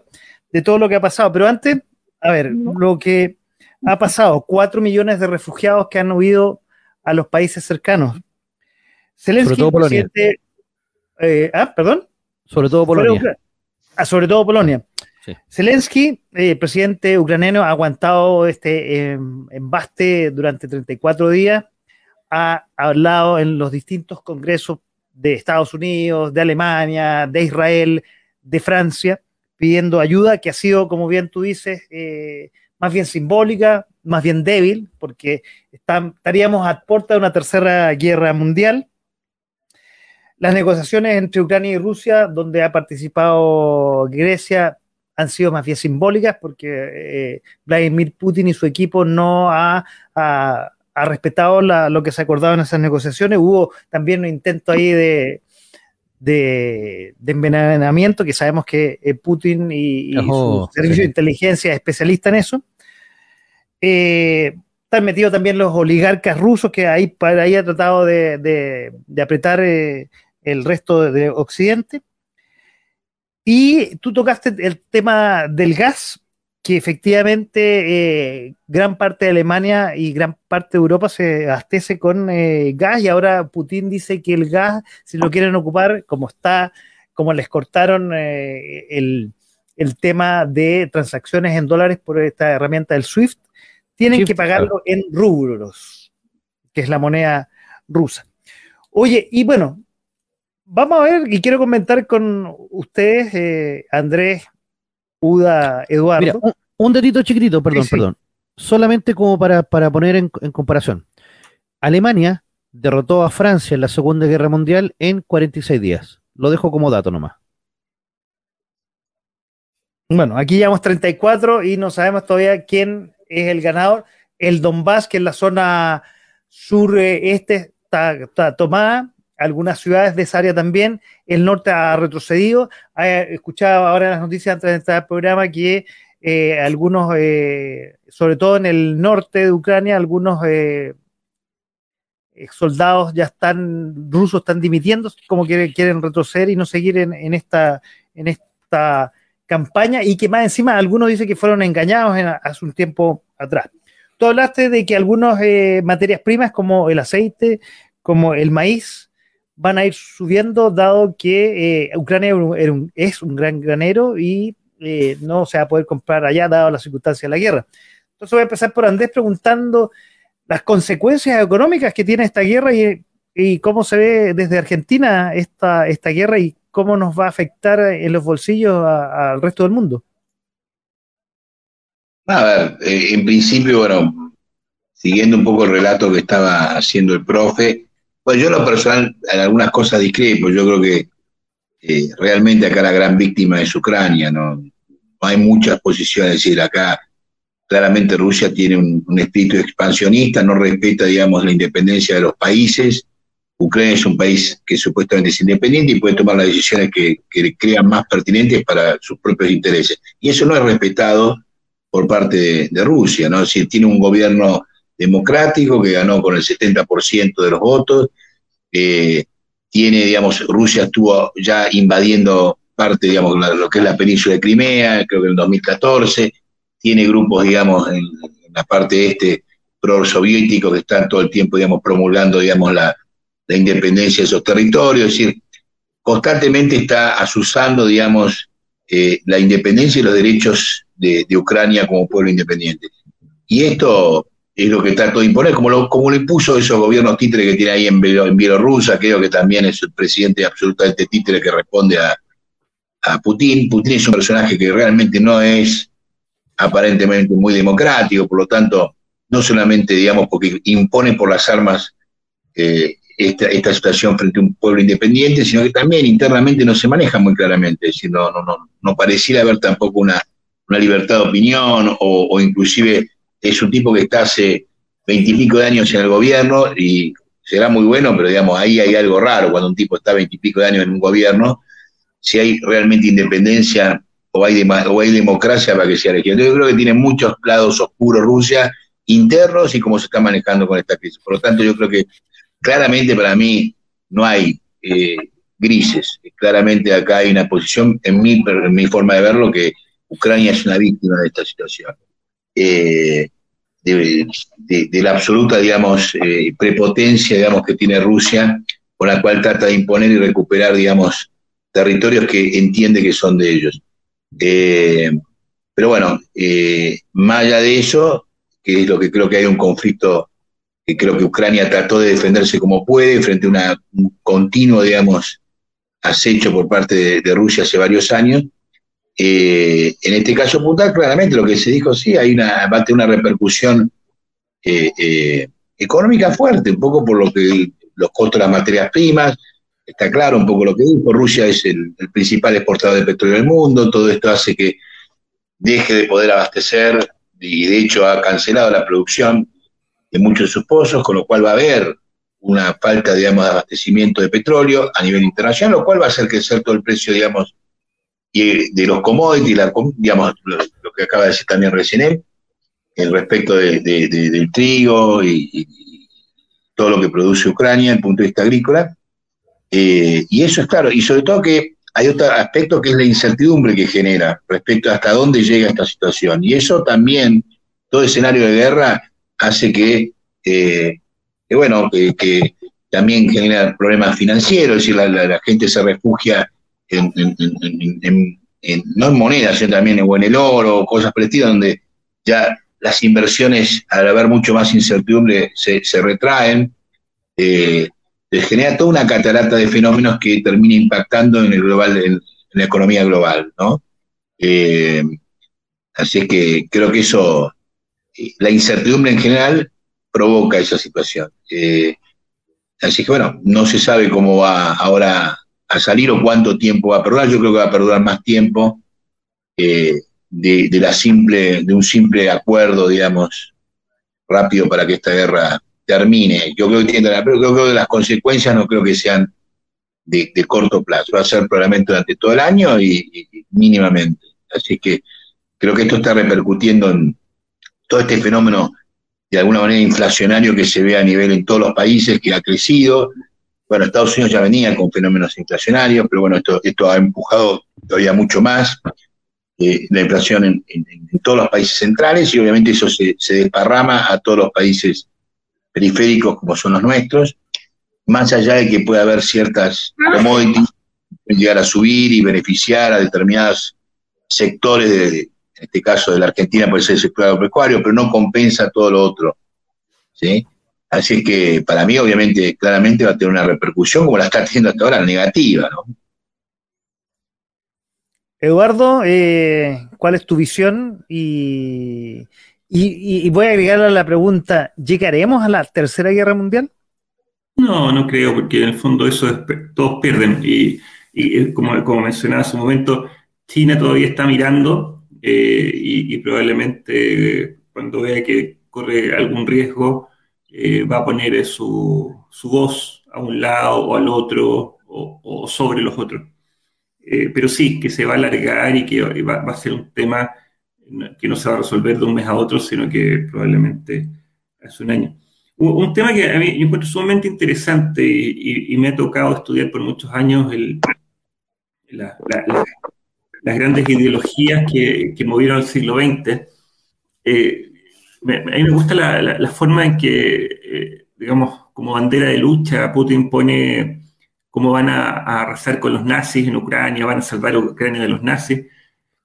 de todo lo que ha pasado. Pero antes, a ver, lo que ha pasado, cuatro millones de refugiados que han huido a los países cercanos.
Zelensky, sobre todo Polonia.
Eh, ah, perdón.
Sobre todo Polonia.
Ah, sobre todo Polonia. Zelensky, eh, presidente ucraniano, ha aguantado este em, embaste durante 34 días, ha hablado en los distintos congresos de Estados Unidos, de Alemania, de Israel, de Francia, pidiendo ayuda, que ha sido, como bien tú dices, eh, más bien simbólica, más bien débil, porque estaríamos a puerta de una tercera guerra mundial. Las negociaciones entre Ucrania y Rusia, donde ha participado Grecia, han sido más bien simbólicas porque eh, Vladimir Putin y su equipo no ha, respetado lo que se ha acordado en esas negociaciones. Hubo también un intento ahí de, de, envenenamiento, que sabemos que eh, Putin y, su servicio de inteligencia es especialista en eso. Eh, están metidos también los oligarcas rusos que ahí, para ahí ha tratado de, apretar el resto de Occidente. Y tú tocaste el tema del gas, que efectivamente eh, gran parte de Alemania y gran parte de Europa se abastece con eh, gas y ahora Putin dice que el gas, si lo quieren ocupar, como está, como les cortaron eh, el, tema de transacciones en dólares por esta herramienta del SWIFT, tienen que pagarlo en rublos, que es la moneda rusa. Oye, y bueno, vamos a ver, y quiero comentar con ustedes, eh, Andrés, Uda, Eduardo.
un, dedito chiquitito, perdón, perdón. Solamente como para, poner en, comparación. Alemania derrotó a Francia en la Segunda Guerra Mundial en 46 días. Lo dejo como dato nomás.
Bueno, aquí llevamos 34 y no sabemos todavía quién es el ganador. El Donbass, que es la zona sureste, está, está tomada algunas ciudades de esa área también. El norte ha retrocedido. Escuchaba ahora en las noticias antes de entrar al programa que eh, algunos, eh, sobre todo en el norte de Ucrania, algunos eh, soldados ya están, rusos están dimitiendo, como quieren, retroceder y no seguir en, esta, en esta campaña y que más encima algunos dicen que fueron engañados hace un tiempo atrás. Tú hablaste de que algunas materias primas como el aceite, como el maíz, van a ir subiendo, dado que eh, Ucrania es un gran granero y eh, no se va a poder comprar allá, dado las circunstancias de la guerra. Entonces voy a empezar por Andrés preguntando las consecuencias económicas que tiene esta guerra y, cómo se ve desde Argentina esta, esta guerra y cómo nos va a afectar en los bolsillos al resto del mundo.
A ver, eh, en principio, bueno, siguiendo un poco el relato que estaba haciendo el profe, bueno, yo lo personal en algunas cosas discrepo. Yo creo que eh, realmente acá la gran víctima es Ucrania, ¿no? No hay muchas posiciones, es decir, acá claramente Rusia tiene un, espíritu expansionista, no respeta, digamos, la independencia de los países. Ucrania es un país que supuestamente es independiente y puede tomar las decisiones que, crean más pertinentes para sus propios intereses. Y eso no es respetado por parte de, Rusia, ¿no? Es decir, tiene un gobierno democrático que ganó con el 70% de los votos. Eh, tiene, digamos, Rusia estuvo ya invadiendo parte, digamos, lo que es la península de Crimea, creo que en el 2014. Tiene grupos, digamos, en, la parte este pro-soviético que están todo el tiempo, digamos, promulgando, digamos, la, independencia de esos territorios. Es decir, constantemente está asusando, digamos, eh, la independencia y los derechos de, de Ucrania como pueblo independiente. Y esto es lo que trató de imponer, como lo, como lo impuso esos gobiernos títeres que tiene ahí en, Bielorrusia, creo que también es el presidente absolutamente títere que responde a, Putin. Putin es un personaje que realmente no es aparentemente muy democrático, por lo tanto, no solamente, digamos, porque impone por las armas eh, esta, esta, situación frente a un pueblo independiente, sino que también internamente no se maneja muy claramente, es decir, no, no, no, no pareciera haber tampoco una, una libertad de opinión o inclusive es un tipo que está hace veintipico de años en el gobierno y será muy bueno, pero digamos, ahí hay algo raro cuando un tipo está veintipico de años en un gobierno, si hay realmente independencia o hay, o hay democracia para que sea elegido. Yo creo que tiene muchos lados oscuros Rusia, internos y cómo se está manejando con esta crisis. Por lo tanto, yo creo que claramente para mí no hay eh, grises. Claramente acá hay una posición, en mi, en mi forma de verlo, que Ucrania es una víctima de esta situación. Eh, de, la absoluta, digamos, eh, prepotencia, digamos, que tiene Rusia, con la cual trata de imponer y recuperar, digamos, territorios que entiende que son de ellos. Eh, pero bueno, eh, más allá de eso, que es lo que creo que hay un conflicto que creo que Ucrania trató de defenderse como puede frente a un continuo, digamos, acecho por parte de Rusia hace varios años, eh, en este caso puntual, claramente lo que se dijo, sí, hay una, va a tener una repercusión eh, eh, económica fuerte, un poco por lo que los costos de las materias primas, está claro un poco lo que dijo, Rusia es el, principal exportador de petróleo del mundo, todo esto hace que deje de poder abastecer y de hecho ha cancelado la producción de muchos de sus pozos, con lo cual va a haber una falta, digamos, de abastecimiento de petróleo a nivel internacional, lo cual va a hacer crecer todo el precio, digamos, y de los commodities, digamos, lo, que acaba de decir también recién él, el respecto del trigo y, todo lo que produce Ucrania desde el punto de vista agrícola. Eh, y eso es claro, y sobre todo que hay otro aspecto que es la incertidumbre que genera respecto a hasta dónde llega esta situación. Y eso también, todo escenario de guerra hace que, eh, bueno, que, también genera problemas financieros, es decir, la gente se refugia en, no en monedas, sino también en, el oro, cosas por donde ya las inversiones, al haber mucho más incertidumbre, se, retraen. Eh, genera toda una catarata de fenómenos que termina impactando en el global, en, la economía global, ¿no? Eh, así que creo que eso, la incertidumbre en general provoca esa situación. Eh, así que bueno, no se sabe cómo va ahora a salir o cuánto tiempo va a perdurar. Yo creo que va a perdurar más tiempo eh, de, la simple, de un simple acuerdo, digamos, rápido para que esta guerra termine. Yo creo que, pero creo que las consecuencias no creo que sean de, corto plazo. Va a ser probablemente durante todo el año y, mínimamente. Así que creo que esto está repercutiendo en todo este fenómeno de alguna manera inflacionario que se ve a nivel en todos los países, que ha crecido. Bueno, Estados Unidos ya venía con fenómenos inflacionarios, pero bueno, esto, esto ha empujado todavía mucho más eh, la inflación en, todos los países centrales y obviamente eso se, desparrama a todos los países periféricos como son los nuestros, más allá de que pueda haber ciertas commodities que pueden llegar a subir y beneficiar a determinados sectores, de, en este caso de la Argentina puede ser el sector agropecuario, pero no compensa todo lo otro. ¿sí? Así es que para mí, obviamente, claramente va a tener una repercusión como la está teniendo hasta ahora, negativa. ¿no?
Eduardo, eh, ¿cuál es tu visión? Y, y, voy a agregar a la pregunta, ¿llegaremos a la Tercera Guerra Mundial?
No, no creo, porque en el fondo eso es, todos pierden. Y, como, como mencionaba hace un momento, China todavía está mirando eh, y, probablemente cuando vea que corre algún riesgo, eh, va a poner su, su, voz a un lado o al otro o, sobre los otros. Eh, pero sí, que se va a alargar y que va, va a ser un tema que no se va a resolver de un mes a otro, sino que probablemente hace un año. Un, tema que a mí yo encuentro sumamente interesante y, me ha tocado estudiar por muchos años el, las grandes ideologías que, que, movieron el siglo XX. Eh, a mí me gusta la, forma en que, eh, digamos, como bandera de lucha, Putin pone cómo van a, a, arrasar con los nazis en Ucrania, van a salvar a Ucrania de los nazis,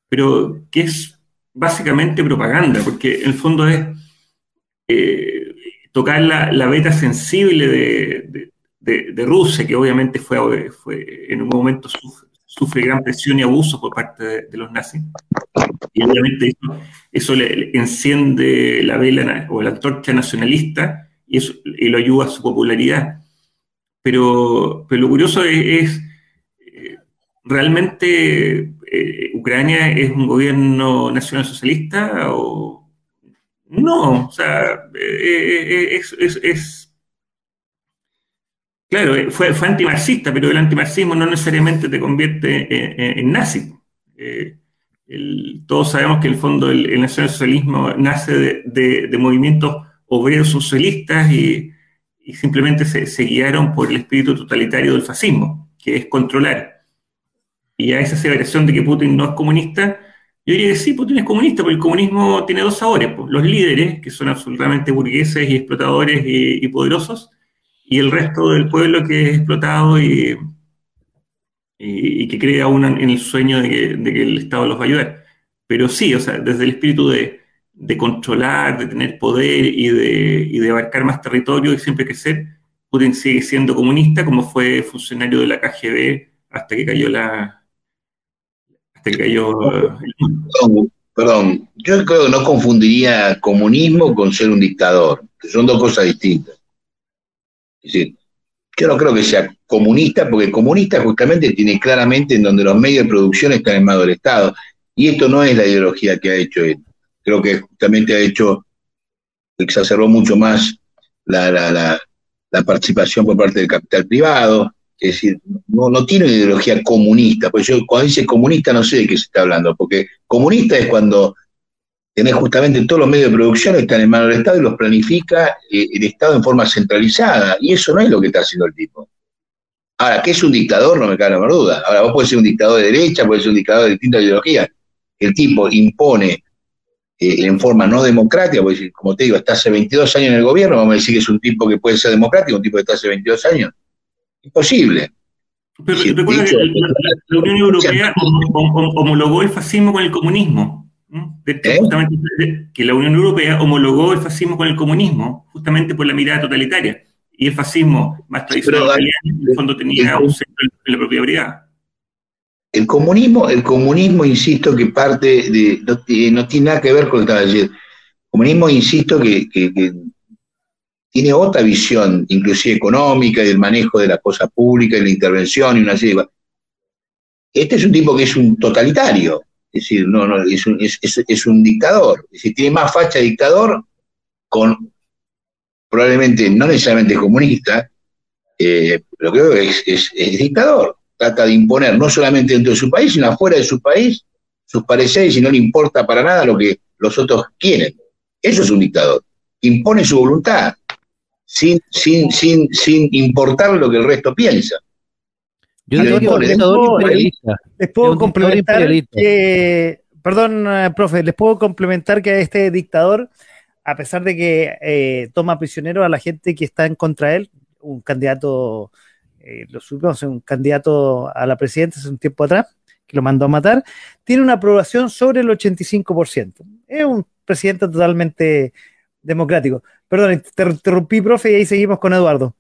pero que es básicamente propaganda, porque en el fondo es eh, tocar la, la, beta sensible de, de, Rusia, que obviamente fue, fue en un momento sufre, gran presión y abuso por parte de, los nazis. Y obviamente eso, le, enciende la vela o la antorcha nacionalista y, eso, y lo ayuda a su popularidad. Pero, pero lo curioso es, eh, realmente eh, ¿Ucrania es un gobierno nacional socialista o no? O sea, eh, es, claro, fue, fue antimarxista, pero el antimarxismo no necesariamente te convierte en, nazi. Todos sabemos que el fondo el, el nacionalsocialismo nace de, movimientos obreros socialistas y, simplemente se guiaron por el espíritu totalitario del fascismo, que es controlar. Y a esa aseveración de que Putin no es comunista, yo diría que sí, Putin es comunista, porque el comunismo tiene dos sabores, pues, los líderes, que son absolutamente burgueses y explotadores y, poderosos, y el resto del pueblo que es explotado y, y, que cree aún en el sueño de que, el Estado los va a ayudar. Pero sí, o sea, desde el espíritu de, controlar, de tener poder y de, y de abarcar más territorio y siempre crecer, Putin sigue siendo comunista como fue funcionario de la KGB hasta que cayó la,
Perdón, yo creo que no confundiría comunismo con ser un dictador, que son dos cosas distintas. Es decir, yo no creo que sea comunista, porque comunista justamente tiene claramente en donde los medios de producción están en manos del Estado. Y esto no es la ideología que ha hecho él. Creo que justamente ha hecho, exacerbó mucho más la, la participación por parte del capital privado, es decir, no, no tiene una ideología comunista, pues yo cuando dice comunista no sé de qué se está hablando, porque comunista es cuando tenés justamente todos los medios de producción están en manos del Estado y los planifica eh, el Estado en forma centralizada, y eso no es lo que está haciendo el tipo. Ahora, ¿qué es un dictador? No me cabe la menor duda. Ahora, vos podés ser un dictador de derecha, podés ser un dictador de distintas ideologías. El tipo impone eh, en forma no democrática, porque como te digo, está hace 22 años en el gobierno, vamos a decir que es un tipo que puede ser democrático, un tipo que está hace 22 años. Imposible.
Pero recuerda que la, Unión Europea homologó el fascismo con el comunismo. ¿Eh? que la Unión Europea homologó el fascismo con el comunismo, justamente por la mirada totalitaria. Y el fascismo más tradicional en el fondo tenía un centro en la propia privada.
El comunismo, el comunismo, insisto, que parte de. No, tiene nada que ver con el ayer. El comunismo, insisto, que, tiene otra visión, inclusive económica, y del manejo de la cosa pública y la intervención y una serie Este es un tipo que es un totalitario, es decir, no, no, es un, es, un dictador. Es tiene más facha de dictador con probablemente no necesariamente comunista, eh, pero creo que es, dictador. Trata de imponer no solamente dentro de su país, sino afuera de su país sus pareceres y no le importa para nada lo que los otros quieren. Eso es un dictador. Impone su voluntad sin, sin, sin, sin importar lo que el resto piensa.
Yo digo que Les puedo complementar que, perdón, eh, profe, les puedo complementar que este dictador, a pesar de que eh, toma prisionero a la gente que está en contra de él, un candidato, eh, lo supimos, un candidato a la presidencia hace un tiempo atrás, que lo mandó a matar, tiene una aprobación sobre el 85%. Es un presidente totalmente democrático. Perdón, te interrumpí, profe, y ahí seguimos con Eduardo.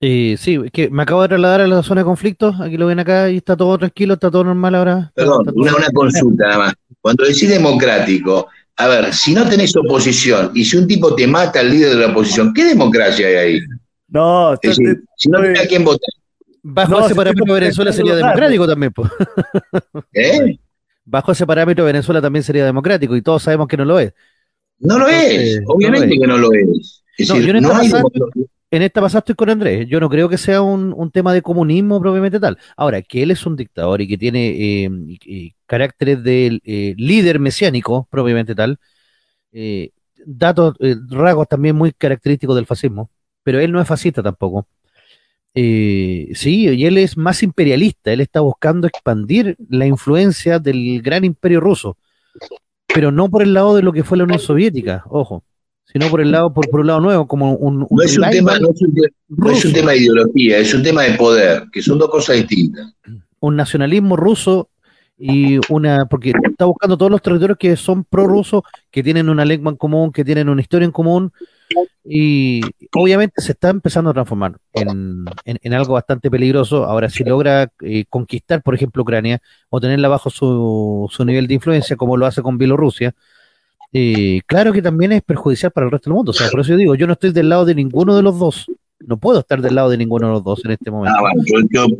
Eh, sí, es que me acabo de trasladar a la zona de conflicto, aquí lo ven acá y está todo tranquilo, está todo normal ahora.
Perdón, una, consulta nada más. Cuando decís democrático, a ver, si no tenés oposición y si un tipo te mata al líder de la oposición, ¿qué democracia hay ahí?
No,
si no tenés a quién votar.
Bajo ese parámetro Venezuela sería democrático también. [laughs] ¿Eh? Bajo ese parámetro Venezuela también sería democrático y todos sabemos que no lo es.
No lo es, obviamente que no lo es. Es decir, no, hay
en esta pasada estoy con Andrés. Yo no creo que sea un, tema de comunismo propiamente tal. Ahora, que él es un dictador y que tiene eh, caracteres de eh, líder mesiánico propiamente tal, eh, datos, rasgos también muy característicos del fascismo, pero él no es fascista tampoco. sí, y él es más imperialista. Él está buscando expandir la influencia del gran imperio ruso, pero no por el lado de lo que fue la Unión Soviética, ojo sino por el lado, por, por un lado nuevo, como un,
no, es un tema, no, es un, tema de ideología, es un tema de poder, que son dos cosas distintas.
Un nacionalismo ruso y una, porque está buscando todos los territorios que son prorrusos, que tienen una lengua en común, que tienen una historia en común, y obviamente se está empezando a transformar en, en, algo bastante peligroso. Ahora, si logra eh, conquistar, por ejemplo, Ucrania, o tenerla bajo su, su nivel de influencia, como lo hace con Bielorrusia, eh, claro que también es perjudicial para el resto del mundo. O sea, por eso yo digo, yo no estoy del lado de ninguno de los dos. No puedo estar del lado de ninguno de los dos en este momento.
Ah,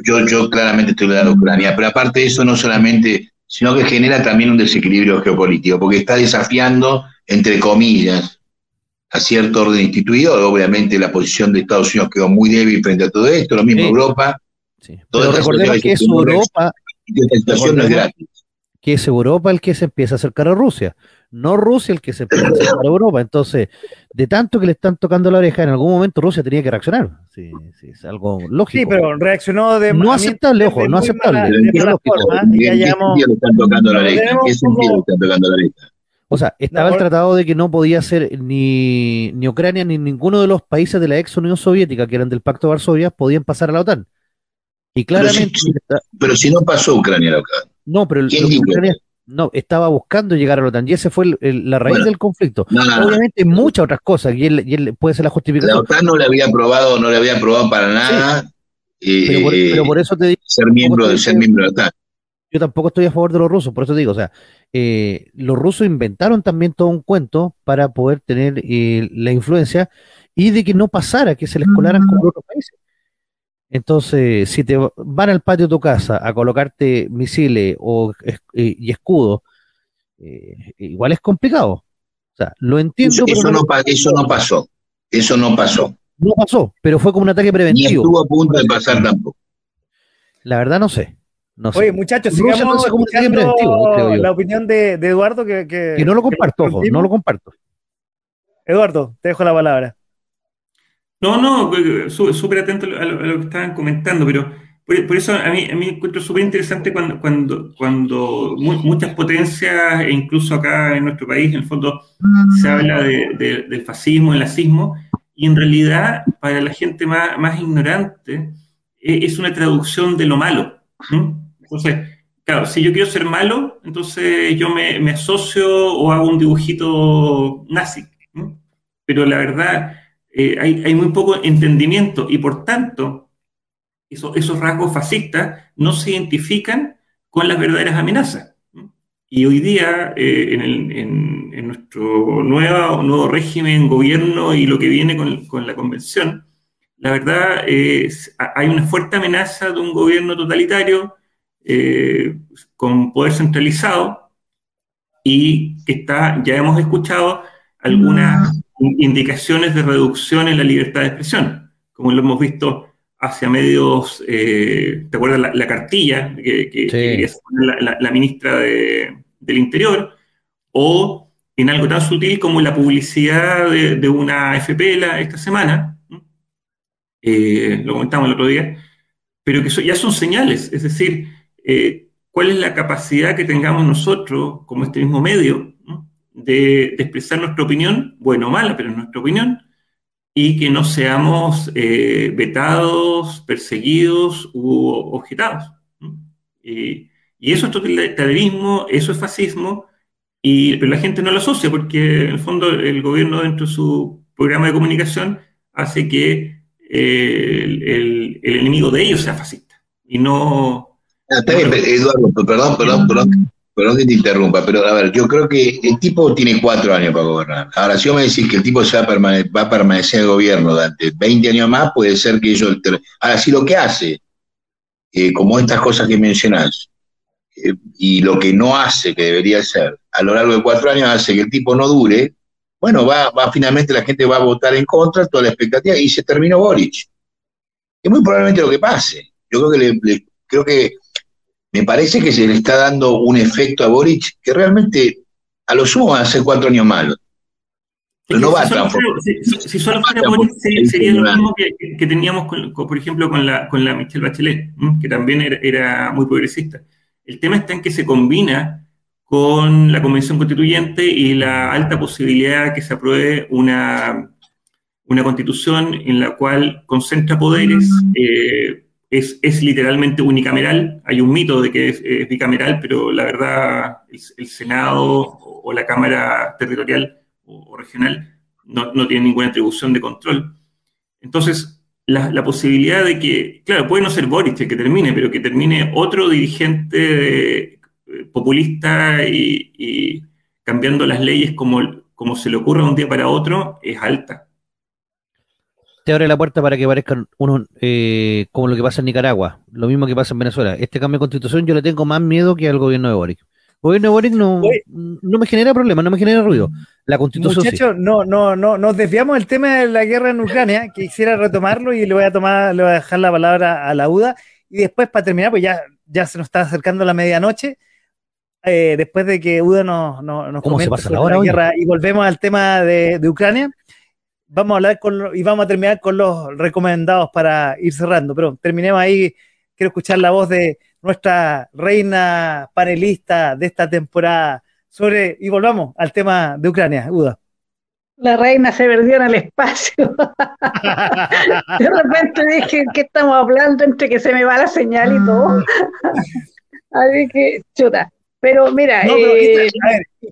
yo, yo, claramente estoy del lado de Ucrania, pero aparte de eso, no solamente, sino que genera también un desequilibrio geopolítico, porque está desafiando, entre comillas, a cierto orden instituido. Obviamente, la posición de Estados Unidos quedó muy débil frente a todo esto, lo mismo Europa.
Sí. Pero recordemos que es Europa. Que es Europa el que se empieza a acercar a Rusia no Rusia el que se para [coughs] Europa. Entonces, de tanto que le están tocando la oreja, en algún momento Rusia tenía que reaccionar. Sí, sí es algo lógico.
Sí, pero reaccionó de
No aceptable, ojo, no aceptable.
¿En qué sentido le están tocando la oreja? ¿En qué sentido le están tocando la oreja?
O sea, estaba el tratado de que no podía ser ni, ni Ucrania ni ninguno de los países de la ex Unión Soviética, que eran del Pacto de Varsovia, podían pasar a la OTAN. Y claramente.
Pero si, no pasó Ucrania a la OTAN.
No, pero el, Ucrania, no, estaba buscando llegar a la OTAN y ese fue la raíz del conflicto. Obviamente muchas otras cosas y él, puede ser la justificación.
La OTAN no le había aprobado, no le había aprobado para nada.
Eh, pero, por, eso te digo.
Ser miembro, de, ser miembro de la OTAN.
Yo tampoco estoy a favor de los rusos, por eso te digo, o sea, eh, los rusos inventaron también todo un cuento para poder tener eh, la influencia y de que no pasara, que se les colaran con otros países. Entonces, si te van al patio de tu casa a colocarte misiles o, eh, y escudos, eh, igual es complicado. O sea, lo entiendo.
Eso, no, eso no pasó. Eso no pasó.
No pasó, pero fue como un ataque preventivo. Ni
estuvo a punto de pasar tampoco.
La verdad no sé. No
Oye, muchachos, sigamos no la opinión de, Eduardo que,
que, no lo comparto, ojo, no lo comparto.
Eduardo, te dejo la palabra.
No, no, súper atento a lo, que estaban comentando, pero por, eso a mí, a mí encuentro súper interesante cuando, cuando, cuando muchas potencias, e incluso acá en nuestro país, en el fondo, se habla de, del fascismo, el nazismo, y en realidad, para la gente más, ignorante, e, es una traducción de lo malo. Entonces, claro, si yo quiero ser malo, entonces yo me, asocio o hago un dibujito nazi. Pero la verdad, eh, hay, hay, muy poco entendimiento y por tanto, esos rasgos fascistas no se identifican con las verdaderas amenazas. Y hoy día, eh, en, nuestro nuevo, nuevo régimen, gobierno y lo que viene con, la convención, la verdad es hay una fuerte amenaza de un gobierno totalitario eh, con poder centralizado y está, ya hemos escuchado algunas. Indicaciones de reducción en la libertad de expresión, como lo hemos visto hacia medios, eh, ¿te acuerdas la, cartilla que, que, la, ministra de, del Interior? O en algo tan sutil como la publicidad de, una FP esta semana, eh, lo comentamos el otro día, pero que ya son señales, es decir, eh, cuál es la capacidad que tengamos nosotros como este mismo medio de, expresar nuestra opinión, bueno o mala, pero nuestra opinión, y que no seamos eh, vetados, perseguidos u objetados. Y, eso es totalitarismo, eso es fascismo, y, pero la gente no lo asocia porque en el fondo el gobierno dentro de su programa de comunicación hace que eh, el, enemigo de ellos sea fascista y no...
Ah, Eduardo, perdón, perdón, perdón perdón que te interrumpa, pero a ver, yo creo que el tipo tiene cuatro años para gobernar. Ahora, si yo me decís que el tipo se va, a permanecer en el gobierno durante 20 años más, puede ser que ellos... Ahora, si lo que hace, eh, como estas cosas que mencionás, eh, y lo que no hace, que debería ser, a lo largo de cuatro años hace que el tipo no dure, bueno, va, va finalmente la gente va a votar en contra, toda la expectativa, y se terminó Boric. Es muy probablemente lo que pase. Yo creo que le creo que me parece que se le está dando un efecto a Boric que realmente a lo sumo ser cuatro años malos. Pero no va a transformar.
Si, solo fuera Boric, sería lo mismo que, teníamos, por ejemplo, con la, con la Michelle Bachelet, que también era, muy progresista. El tema está en que se combina con la Convención Constituyente y la alta posibilidad que se apruebe una, una constitución en la cual concentra poderes. Eh, es, literalmente unicameral. Hay un mito de que es, bicameral, pero la verdad el, Senado o, la Cámara Territorial o, regional no, no tienen ninguna atribución de control. Entonces, la, posibilidad de que, claro, puede no ser Boris el que termine, pero que termine otro dirigente eh, populista y, cambiando las leyes como, como se le ocurra de un día para otro, es alta
te abre la puerta para que parezcan unos eh, como lo que pasa en Nicaragua, lo mismo que pasa en Venezuela. Este cambio de constitución yo le tengo más miedo que al gobierno de Boric. El gobierno de Boric no, no me genera problema, no me genera ruido. La constitución.
Muchachos, no, no, no, nos desviamos del tema de la guerra en Ucrania, quisiera retomarlo y le voy a tomar, le voy a dejar la palabra a la UDA. Y después, para terminar, pues ya, ya se nos está acercando la medianoche. Eh, después de que UDA nos, nos,
¿Cómo se pasa la, hora, guerra
y volvemos al tema de, de Ucrania vamos a hablar con, y vamos a terminar con los recomendados para ir cerrando, pero terminemos ahí. Quiero escuchar la voz de nuestra reina panelista de esta temporada sobre, y volvamos al tema de Ucrania, Uda.
La reina se perdió en el espacio. [laughs] de repente dije, ¿qué estamos hablando? Entre que se me va la señal y todo. Así que, chuta. Pero mira,
eh,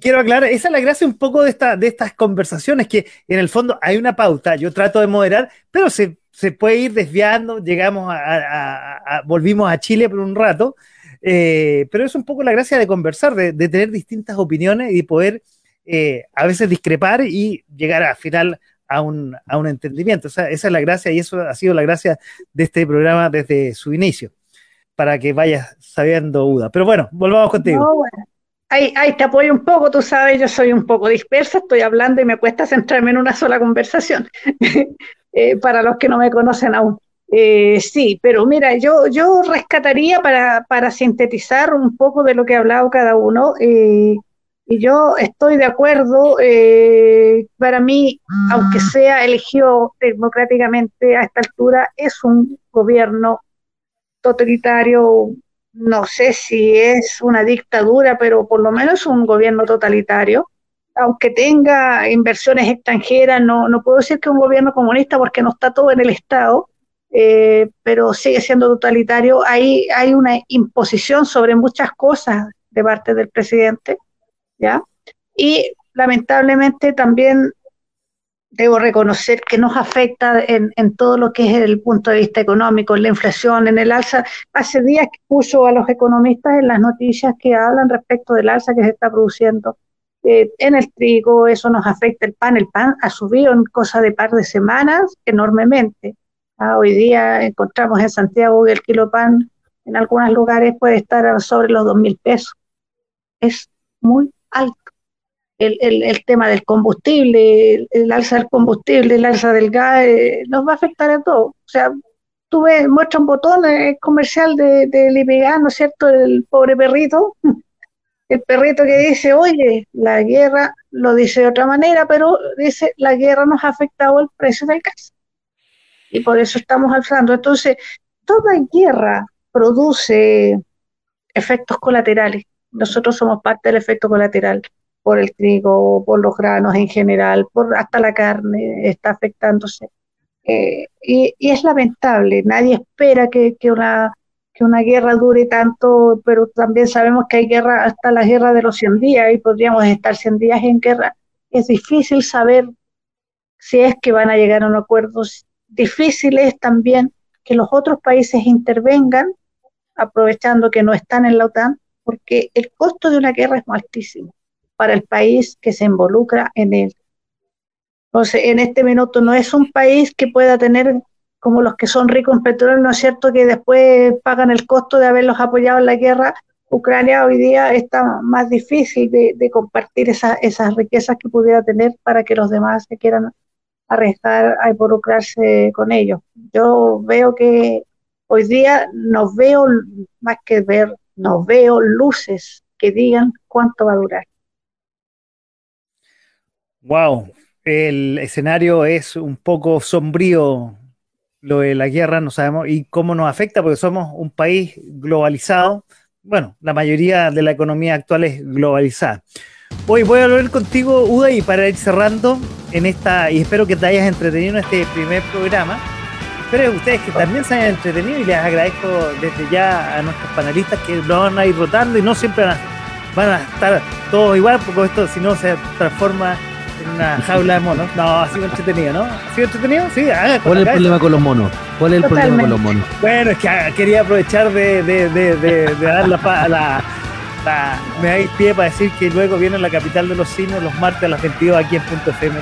quiero aclarar, esa es la gracia un poco de, esta, de estas conversaciones, que en el fondo hay una pauta, yo trato de moderar, pero se, puede ir desviando, llegamos a, volvimos a Chile por un rato, eh, pero es un poco la gracia de conversar, de, tener distintas opiniones y poder eh, a veces discrepar y llegar al final a un, a un entendimiento. O sea, esa es la gracia y eso ha sido la gracia de este programa desde su inicio para que vayas sabiendo, Uda. Pero bueno, volvamos contigo.
Ahí, te apoyo un poco, tú sabes, yo soy un poco dispersa, estoy hablando y me cuesta centrarme en una sola conversación, [laughs] eh, para los que no me conocen aún. Eh, sí, pero mira, yo, yo rescataría para, sintetizar un poco de lo que ha hablado cada uno, eh, y yo estoy de acuerdo, para mí, aunque sea elegido democráticamente a esta altura, es un gobierno totalitario, no sé si es una dictadura, pero por lo menos un gobierno totalitario. Aunque tenga inversiones extranjeras, no, no puedo decir que un gobierno comunista porque no está todo en el Estado, eh, pero sigue siendo totalitario. Hay una imposición sobre muchas cosas de parte del presidente, ¿ya? Y lamentablemente también debo reconocer que nos afecta en, todo lo que es el punto de vista económico, en la inflación, en el alza. Hace días que puso a los economistas en las noticias que hablan respecto del alza que se está produciendo eh, en el trigo, eso nos afecta el pan. El pan ha subido en cosa de par de semanas enormemente. Ah, hoy día encontramos en Santiago que el kilo pan en algunos lugares puede estar sobre los dos mil pesos. Es muy alto el, el, el, tema del combustible, el, alza del combustible, el alza del gas, eh, nos va a afectar a todos. O sea, tú ves, muestra un botón eh, comercial de, de ¿no es cierto? El pobre perrito, [laughs] el perrito que dice, oye, la guerra, lo dice de otra manera, pero dice, la guerra nos ha afectado el precio del gas. Y por eso estamos alzando. Entonces, toda guerra produce efectos colaterales. Nosotros somos parte del efecto colateral por el trigo, por los granos en general, por hasta la carne está afectándose. Eh, y, es lamentable, nadie espera que, una, que una guerra dure tanto, pero también sabemos que hay guerra hasta la guerra de los 100 días y podríamos estar 100 días en guerra. Es difícil saber si es que van a llegar a un acuerdo. Difícil es también que los otros países intervengan, aprovechando que no están en la OTAN, porque el costo de una guerra es altísimo para el país que se involucra en él. Entonces, en este minuto no es un país que pueda tener como los que son ricos en petróleo, ¿no es cierto? Que después pagan el costo de haberlos apoyado en la guerra. Ucrania hoy día está más difícil de, compartir esas riquezas que pudiera tener para que los demás se quieran arriesgar a involucrarse con ellos. Yo veo que hoy día no veo, más que ver, no veo luces que digan cuánto va a durar.
Wow, el escenario es un poco sombrío, lo de la guerra, no sabemos, y cómo nos afecta, porque somos un país globalizado. Bueno, la mayoría de la economía actual es globalizada. Hoy voy a hablar contigo, Uda, y para ir cerrando en esta, y espero que te hayas entretenido en este primer programa. Espero que ustedes que también se hayan entretenido y les agradezco desde ya a nuestros panelistas que lo van a ir rotando y no siempre van a, van a estar todos igual, porque esto si no se transforma una jaula de monos. No, ha sido entretenido, ¿no? ¿Ha sido entretenido? Sí, haga
¿Cuál es el problema con los monos? ¿Cuál es el problema con los monos?
Bueno, es que ah, quería aprovechar de, de, de, de, dar la, la, la, Me dais pie para decir que luego viene la capital de los cines los martes a las 22 aquí en punto .fm.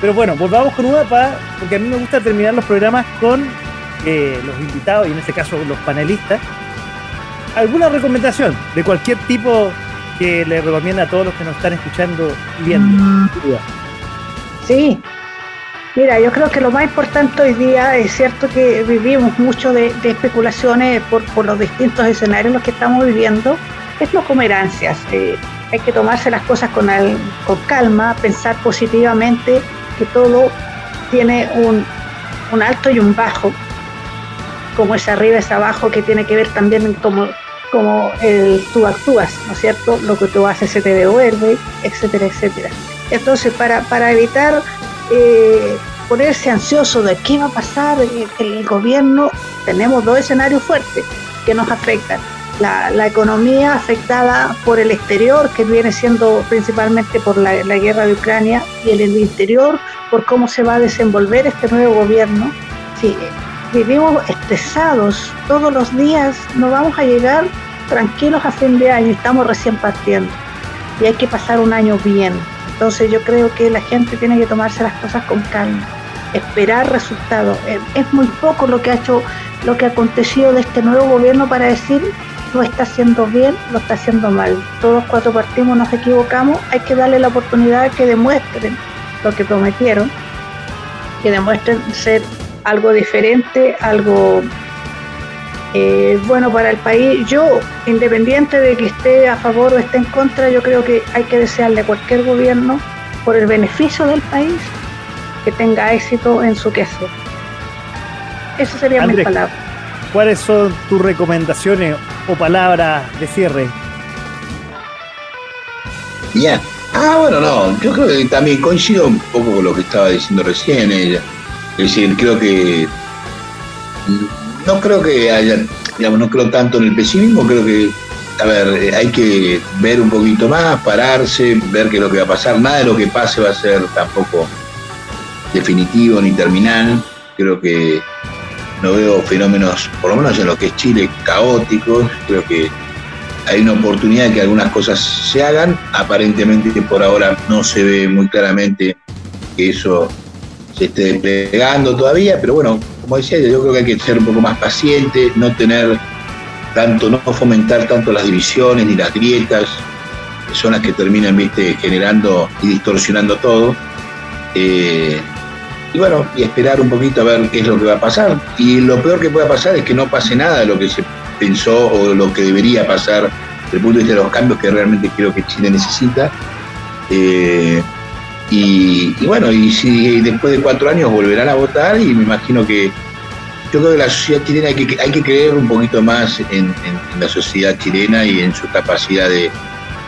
Pero bueno, volvamos con UDAPA, porque a mí me gusta terminar los programas con eh, los invitados y en este caso los panelistas. ¿Alguna recomendación de cualquier tipo que le recomienda a todos los que nos están escuchando y viendo?
Sí, mira, yo creo que lo más importante hoy día es cierto que vivimos mucho de, especulaciones por, los distintos escenarios en los que estamos viviendo, es no comer ansias. Eh, hay que tomarse las cosas con, con calma, pensar positivamente que todo tiene un, un alto y un bajo, como es arriba es abajo, que tiene que ver también como como el, tú actúas, ¿no es cierto? Lo que tú haces se te devuelve, etcétera, etcétera. Entonces, para, para evitar eh, ponerse ansioso de qué va a pasar en el gobierno, tenemos dos escenarios fuertes que nos afectan. La, la, economía afectada por el exterior, que viene siendo principalmente por la, la guerra de Ucrania, y el, el interior por cómo se va a desenvolver este nuevo gobierno. Sí, vivimos estresados todos los días, no vamos a llegar tranquilos a fin de año, estamos recién partiendo y hay que pasar un año bien. Entonces yo creo que la gente tiene que tomarse las cosas con calma, esperar resultados. Es muy poco lo que ha hecho, lo que ha acontecido de este nuevo gobierno para decir lo está haciendo bien, lo está haciendo mal. Todos cuatro partimos nos equivocamos, hay que darle la oportunidad que demuestren lo que prometieron, que demuestren ser algo diferente, algo eh, bueno para el país. Yo, independiente de que esté a favor o esté en contra, yo creo que hay que desearle a cualquier gobierno, por el beneficio del país, que tenga éxito en su queso. Eso sería mi palabra.
¿Cuáles son tus recomendaciones o palabras de cierre?
Bien. Ah, bueno, no, yo creo que también coincido un poco con lo que estaba diciendo recién ella. Es decir, creo que no creo que haya, digamos, no creo tanto en el pesimismo, creo que, a ver, eh, hay que ver un poquito más, pararse, ver qué es lo que va a pasar. Nada de lo que pase va a ser tampoco definitivo ni terminal. Creo que no veo fenómenos, por lo menos en lo que es Chile, caóticos. Creo que hay una oportunidad de que algunas cosas se hagan. Aparentemente por ahora no se ve muy claramente que eso se esté desplegando todavía, pero bueno, como decía, yo creo que hay que ser un poco más paciente, no tener tanto, no fomentar tanto las divisiones ni las grietas, que son las que terminan, viste, generando y distorsionando todo. Eh, y bueno, y esperar un poquito a ver qué es lo que va a pasar. Y lo peor que pueda pasar es que no pase nada de lo que se pensó o lo que debería pasar desde el punto de vista de los cambios que realmente creo que Chile necesita. Eh, y, bueno, y si después de cuatro años volverán a votar, y me imagino que yo creo que la sociedad chilena hay que, hay que creer un poquito más en, la sociedad chilena y en su capacidad de,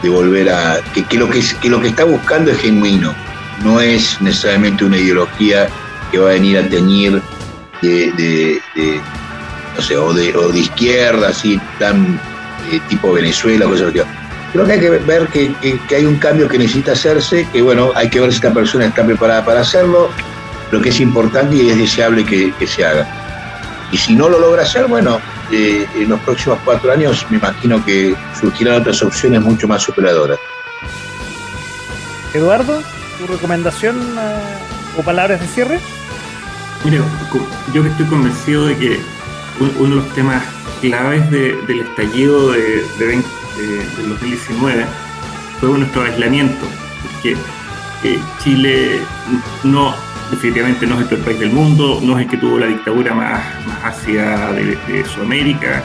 volver a. Que, lo que, que lo que está buscando es genuino, no es necesariamente una ideología que va a venir a teñir de, no sé, o de, o de izquierda, así, tan eh, tipo Venezuela, cosas así creo que hay que ver que, hay un cambio que necesita hacerse, que bueno, hay que ver si esta persona está preparada para hacerlo, lo que es importante y es deseable que, se haga. Y si no lo logra hacer, bueno, eh, en los próximos cuatro años me imagino que surgirán otras opciones mucho más superadoras.
Eduardo, ¿tu recomendación eh, o palabras de cierre?
Mire, yo estoy convencido de que uno de los temas claves del estallido de, de 20 del 2019 fue nuestro aislamiento, porque eh, Chile no, definitivamente no es el peor país del mundo, no es el que tuvo la dictadura más, más ácida de, Sudamérica,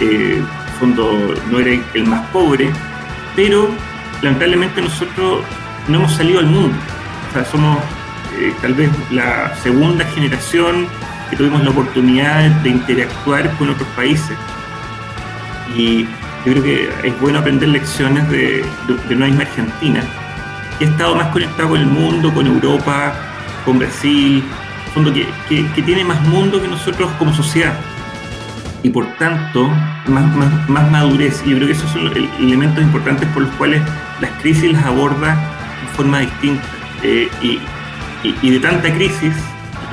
eh, fondo no era el más pobre, pero lamentablemente nosotros no hemos salido al mundo. O sea, somos eh, tal vez la segunda generación que tuvimos la oportunidad de interactuar con otros países. Y yo creo que es bueno aprender lecciones de, de, una misma Argentina, ha estado más conectado con el mundo, con Europa, con Brasil, fondo que, tiene más mundo que nosotros como sociedad y por tanto más, madurez. Y yo creo que esos son los elementos importantes por los cuales las crisis las aborda de forma distinta. Eh, y, y, y, de tanta crisis,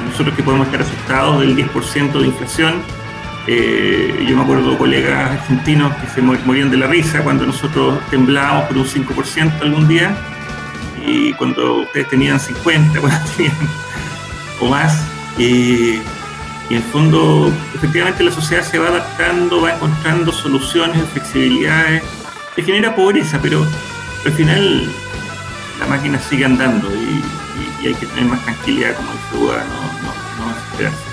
nosotros que podemos estar asustados del 10% de inflación, eh, yo me acuerdo de colegas argentinos que se morían de la risa cuando nosotros temblábamos por un 5% algún día y cuando ustedes tenían 50 [laughs] o más. y en el fondo, efectivamente, la sociedad se va adaptando, va encontrando soluciones, flexibilidades, se genera pobreza, pero al final la máquina sigue andando y, hay que tener más tranquilidad, como dice Buda, no, no, no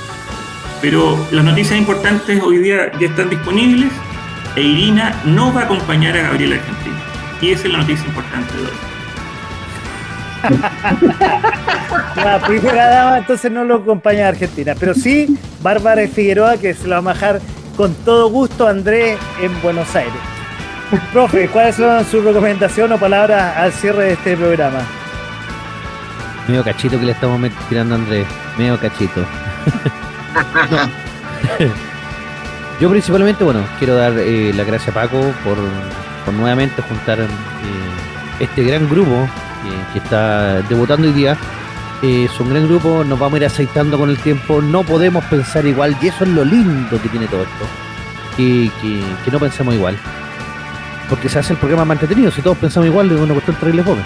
pero las noticias importantes hoy día ya están disponibles e Irina no va a acompañar a Gabriela Argentina. Y esa es la noticia importante de hoy. [laughs]
la primera dama entonces no lo acompaña a Argentina, pero sí Bárbara Figueroa que se lo va a bajar con todo gusto a Andrés en Buenos Aires. Profe, ¿cuáles son sus recomendaciones o palabras al cierre de este programa?
Medio cachito que le estamos tirando a Andrés, medio cachito. [laughs] [laughs] Yo principalmente, bueno, quiero dar eh, la gracia a Paco por, nuevamente juntar eh, este gran grupo que está debutando hoy día. Eh, es un gran grupo, nos vamos a ir aceitando con el tiempo, no podemos pensar igual y eso es lo lindo que tiene todo esto, que, que, no pensemos igual. Porque se hace el programa más entretenido, si todos pensamos igual es una cuestión terrible fome.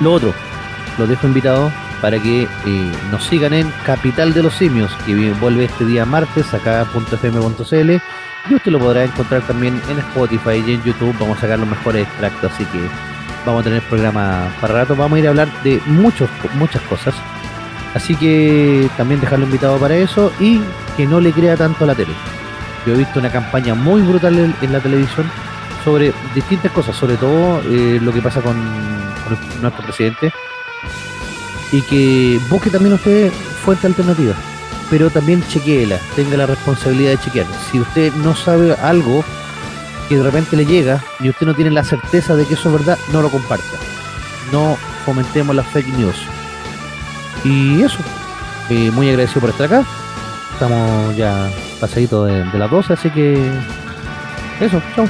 Lo otro, los dejo invitados para que eh, nos sigan en Capital de los Simios, que vuelve este día martes acá .fm.cl y usted lo podrá encontrar también en Spotify y en YouTube. Vamos a sacar los mejores extractos, así que vamos a tener programa para rato. Vamos a ir a hablar de muchos, muchas cosas. Así que también dejarlo invitado para eso y que no le crea tanto a la tele. Yo he visto una campaña muy brutal en, la televisión sobre distintas cosas, sobre todo eh, lo que pasa con nuestro presidente y que busque también usted fuente alternativa, pero también chequeela, tenga la responsabilidad de chequear. Si usted no sabe algo que de repente le llega y usted no tiene la certeza de que eso es verdad, no lo comparta. No fomentemos las fake news. Y eso, eh, muy agradecido por estar acá. estamos ya pasaditos de, de las 12, así que eso, chao.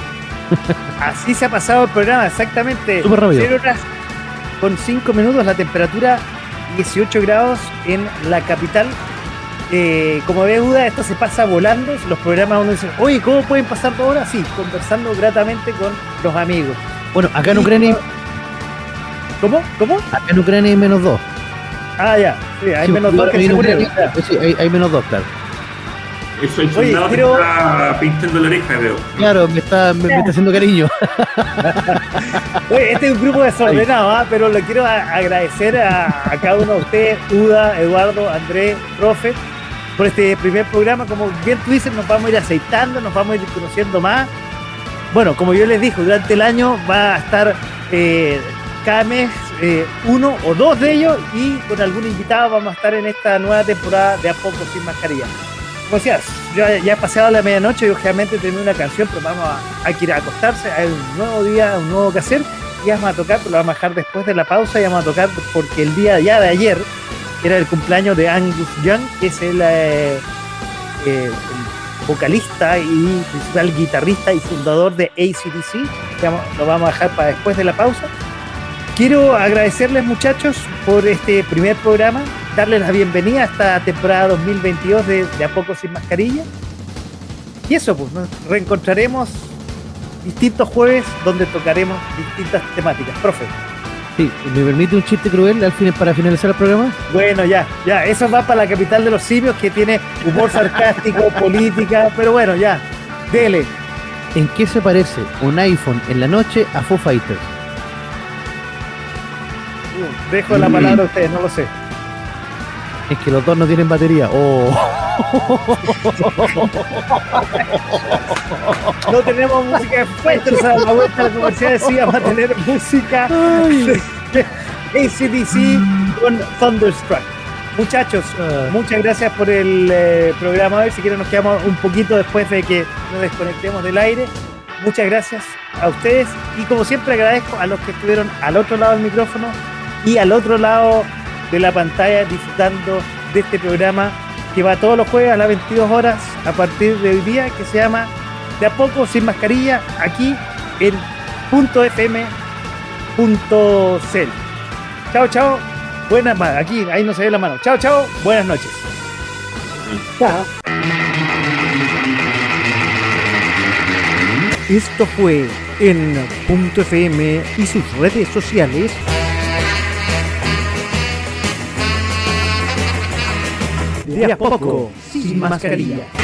[laughs]
Así se ha pasado el programa, exactamente.
Súper rápido.
0 horas con 5 minutos, la temperatura 18 grados en la capital. Eh, como ve duda, esto se pasa volando. Los programas uno dice, oye, ¿cómo pueden pasar dos horas? Sí, conversando gratamente con los amigos.
Bueno, acá en Ucrania,
¿Cómo? ¿Cómo?
acá en Ucrania hay menos 2.
Ah, ya. Sí, hay
Sí,
menos dos que
en
se
Ucrania-
murieron.
sí, hay, hay menos 2, claro.
Eso el
Oye, quiero-
está pintando la oreja, veo.
Claro, me está, me, me está haciendo cariño. [laughs]
Oye, este es un grupo desordenado, ¿ah? pero le quiero a- agradecer a, a cada uno de ustedes, Uda, Eduardo, Andrés, profe, por este primer programa. Como bien tú dices, nos vamos a ir aceitando, nos vamos a ir conociendo más. Bueno, como yo les dije, durante el año va a estar eh, cada mes eh, uno o dos de ellos y con algún invitado vamos a estar en esta nueva temporada de A Poco Sin Mascarilla. Como decías, ya, ya ha pasado la medianoche y obviamente tenemos una canción, pero vamos a, ir a acostarse, hay un nuevo día, un nuevo que hacer y vamos a tocar, pero lo vamos a dejar después de la pausa y vamos a tocar porque el día ya de ayer era el cumpleaños de Angus Young, que es el, eh, eh, el vocalista y principal guitarrista y fundador de ACDC. Lo vamos a dejar para después de la pausa. Quiero agradecerles muchachos por este primer programa, darles la bienvenida a esta temporada 2022 de, de A Poco Sin Mascarilla. Y eso, pues nos reencontraremos distintos jueves donde tocaremos distintas temáticas. Profe,
Sí, ¿me permite un chiste cruel al fin, para finalizar el programa?
bueno, ya, ya, eso va para la capital de los simios que tiene humor sarcástico, [laughs] política, pero bueno, ya, dele.
¿En qué se parece un iPhone en la noche a Foo Fighters?
Uh, Dejo la palabra a ustedes, no lo sé.
Es que los dos no tienen batería. Oh.
No tenemos música de Fighters a la vuelta la comercial, sí vamos a tener música ACDC con Thunderstruck. Muchachos, muchas gracias por el eh, programa hoy. Si quieren nos quedamos un poquito después de que nos desconectemos del aire. Muchas gracias a ustedes y como siempre agradezco a los que estuvieron al otro lado del micrófono y al otro lado de la pantalla disfrutando de este programa que va todos los jueves a las 22 horas a partir de hoy día que se llama De a poco sin mascarilla aquí en .fm.cl. Chao, chao. Buenas, aquí, ahí no se ve la mano. Chao, chao. Buenas noches.
Chao.
Esto fue en Punto FM y sus redes sociales. De a poco, sin mascarilla.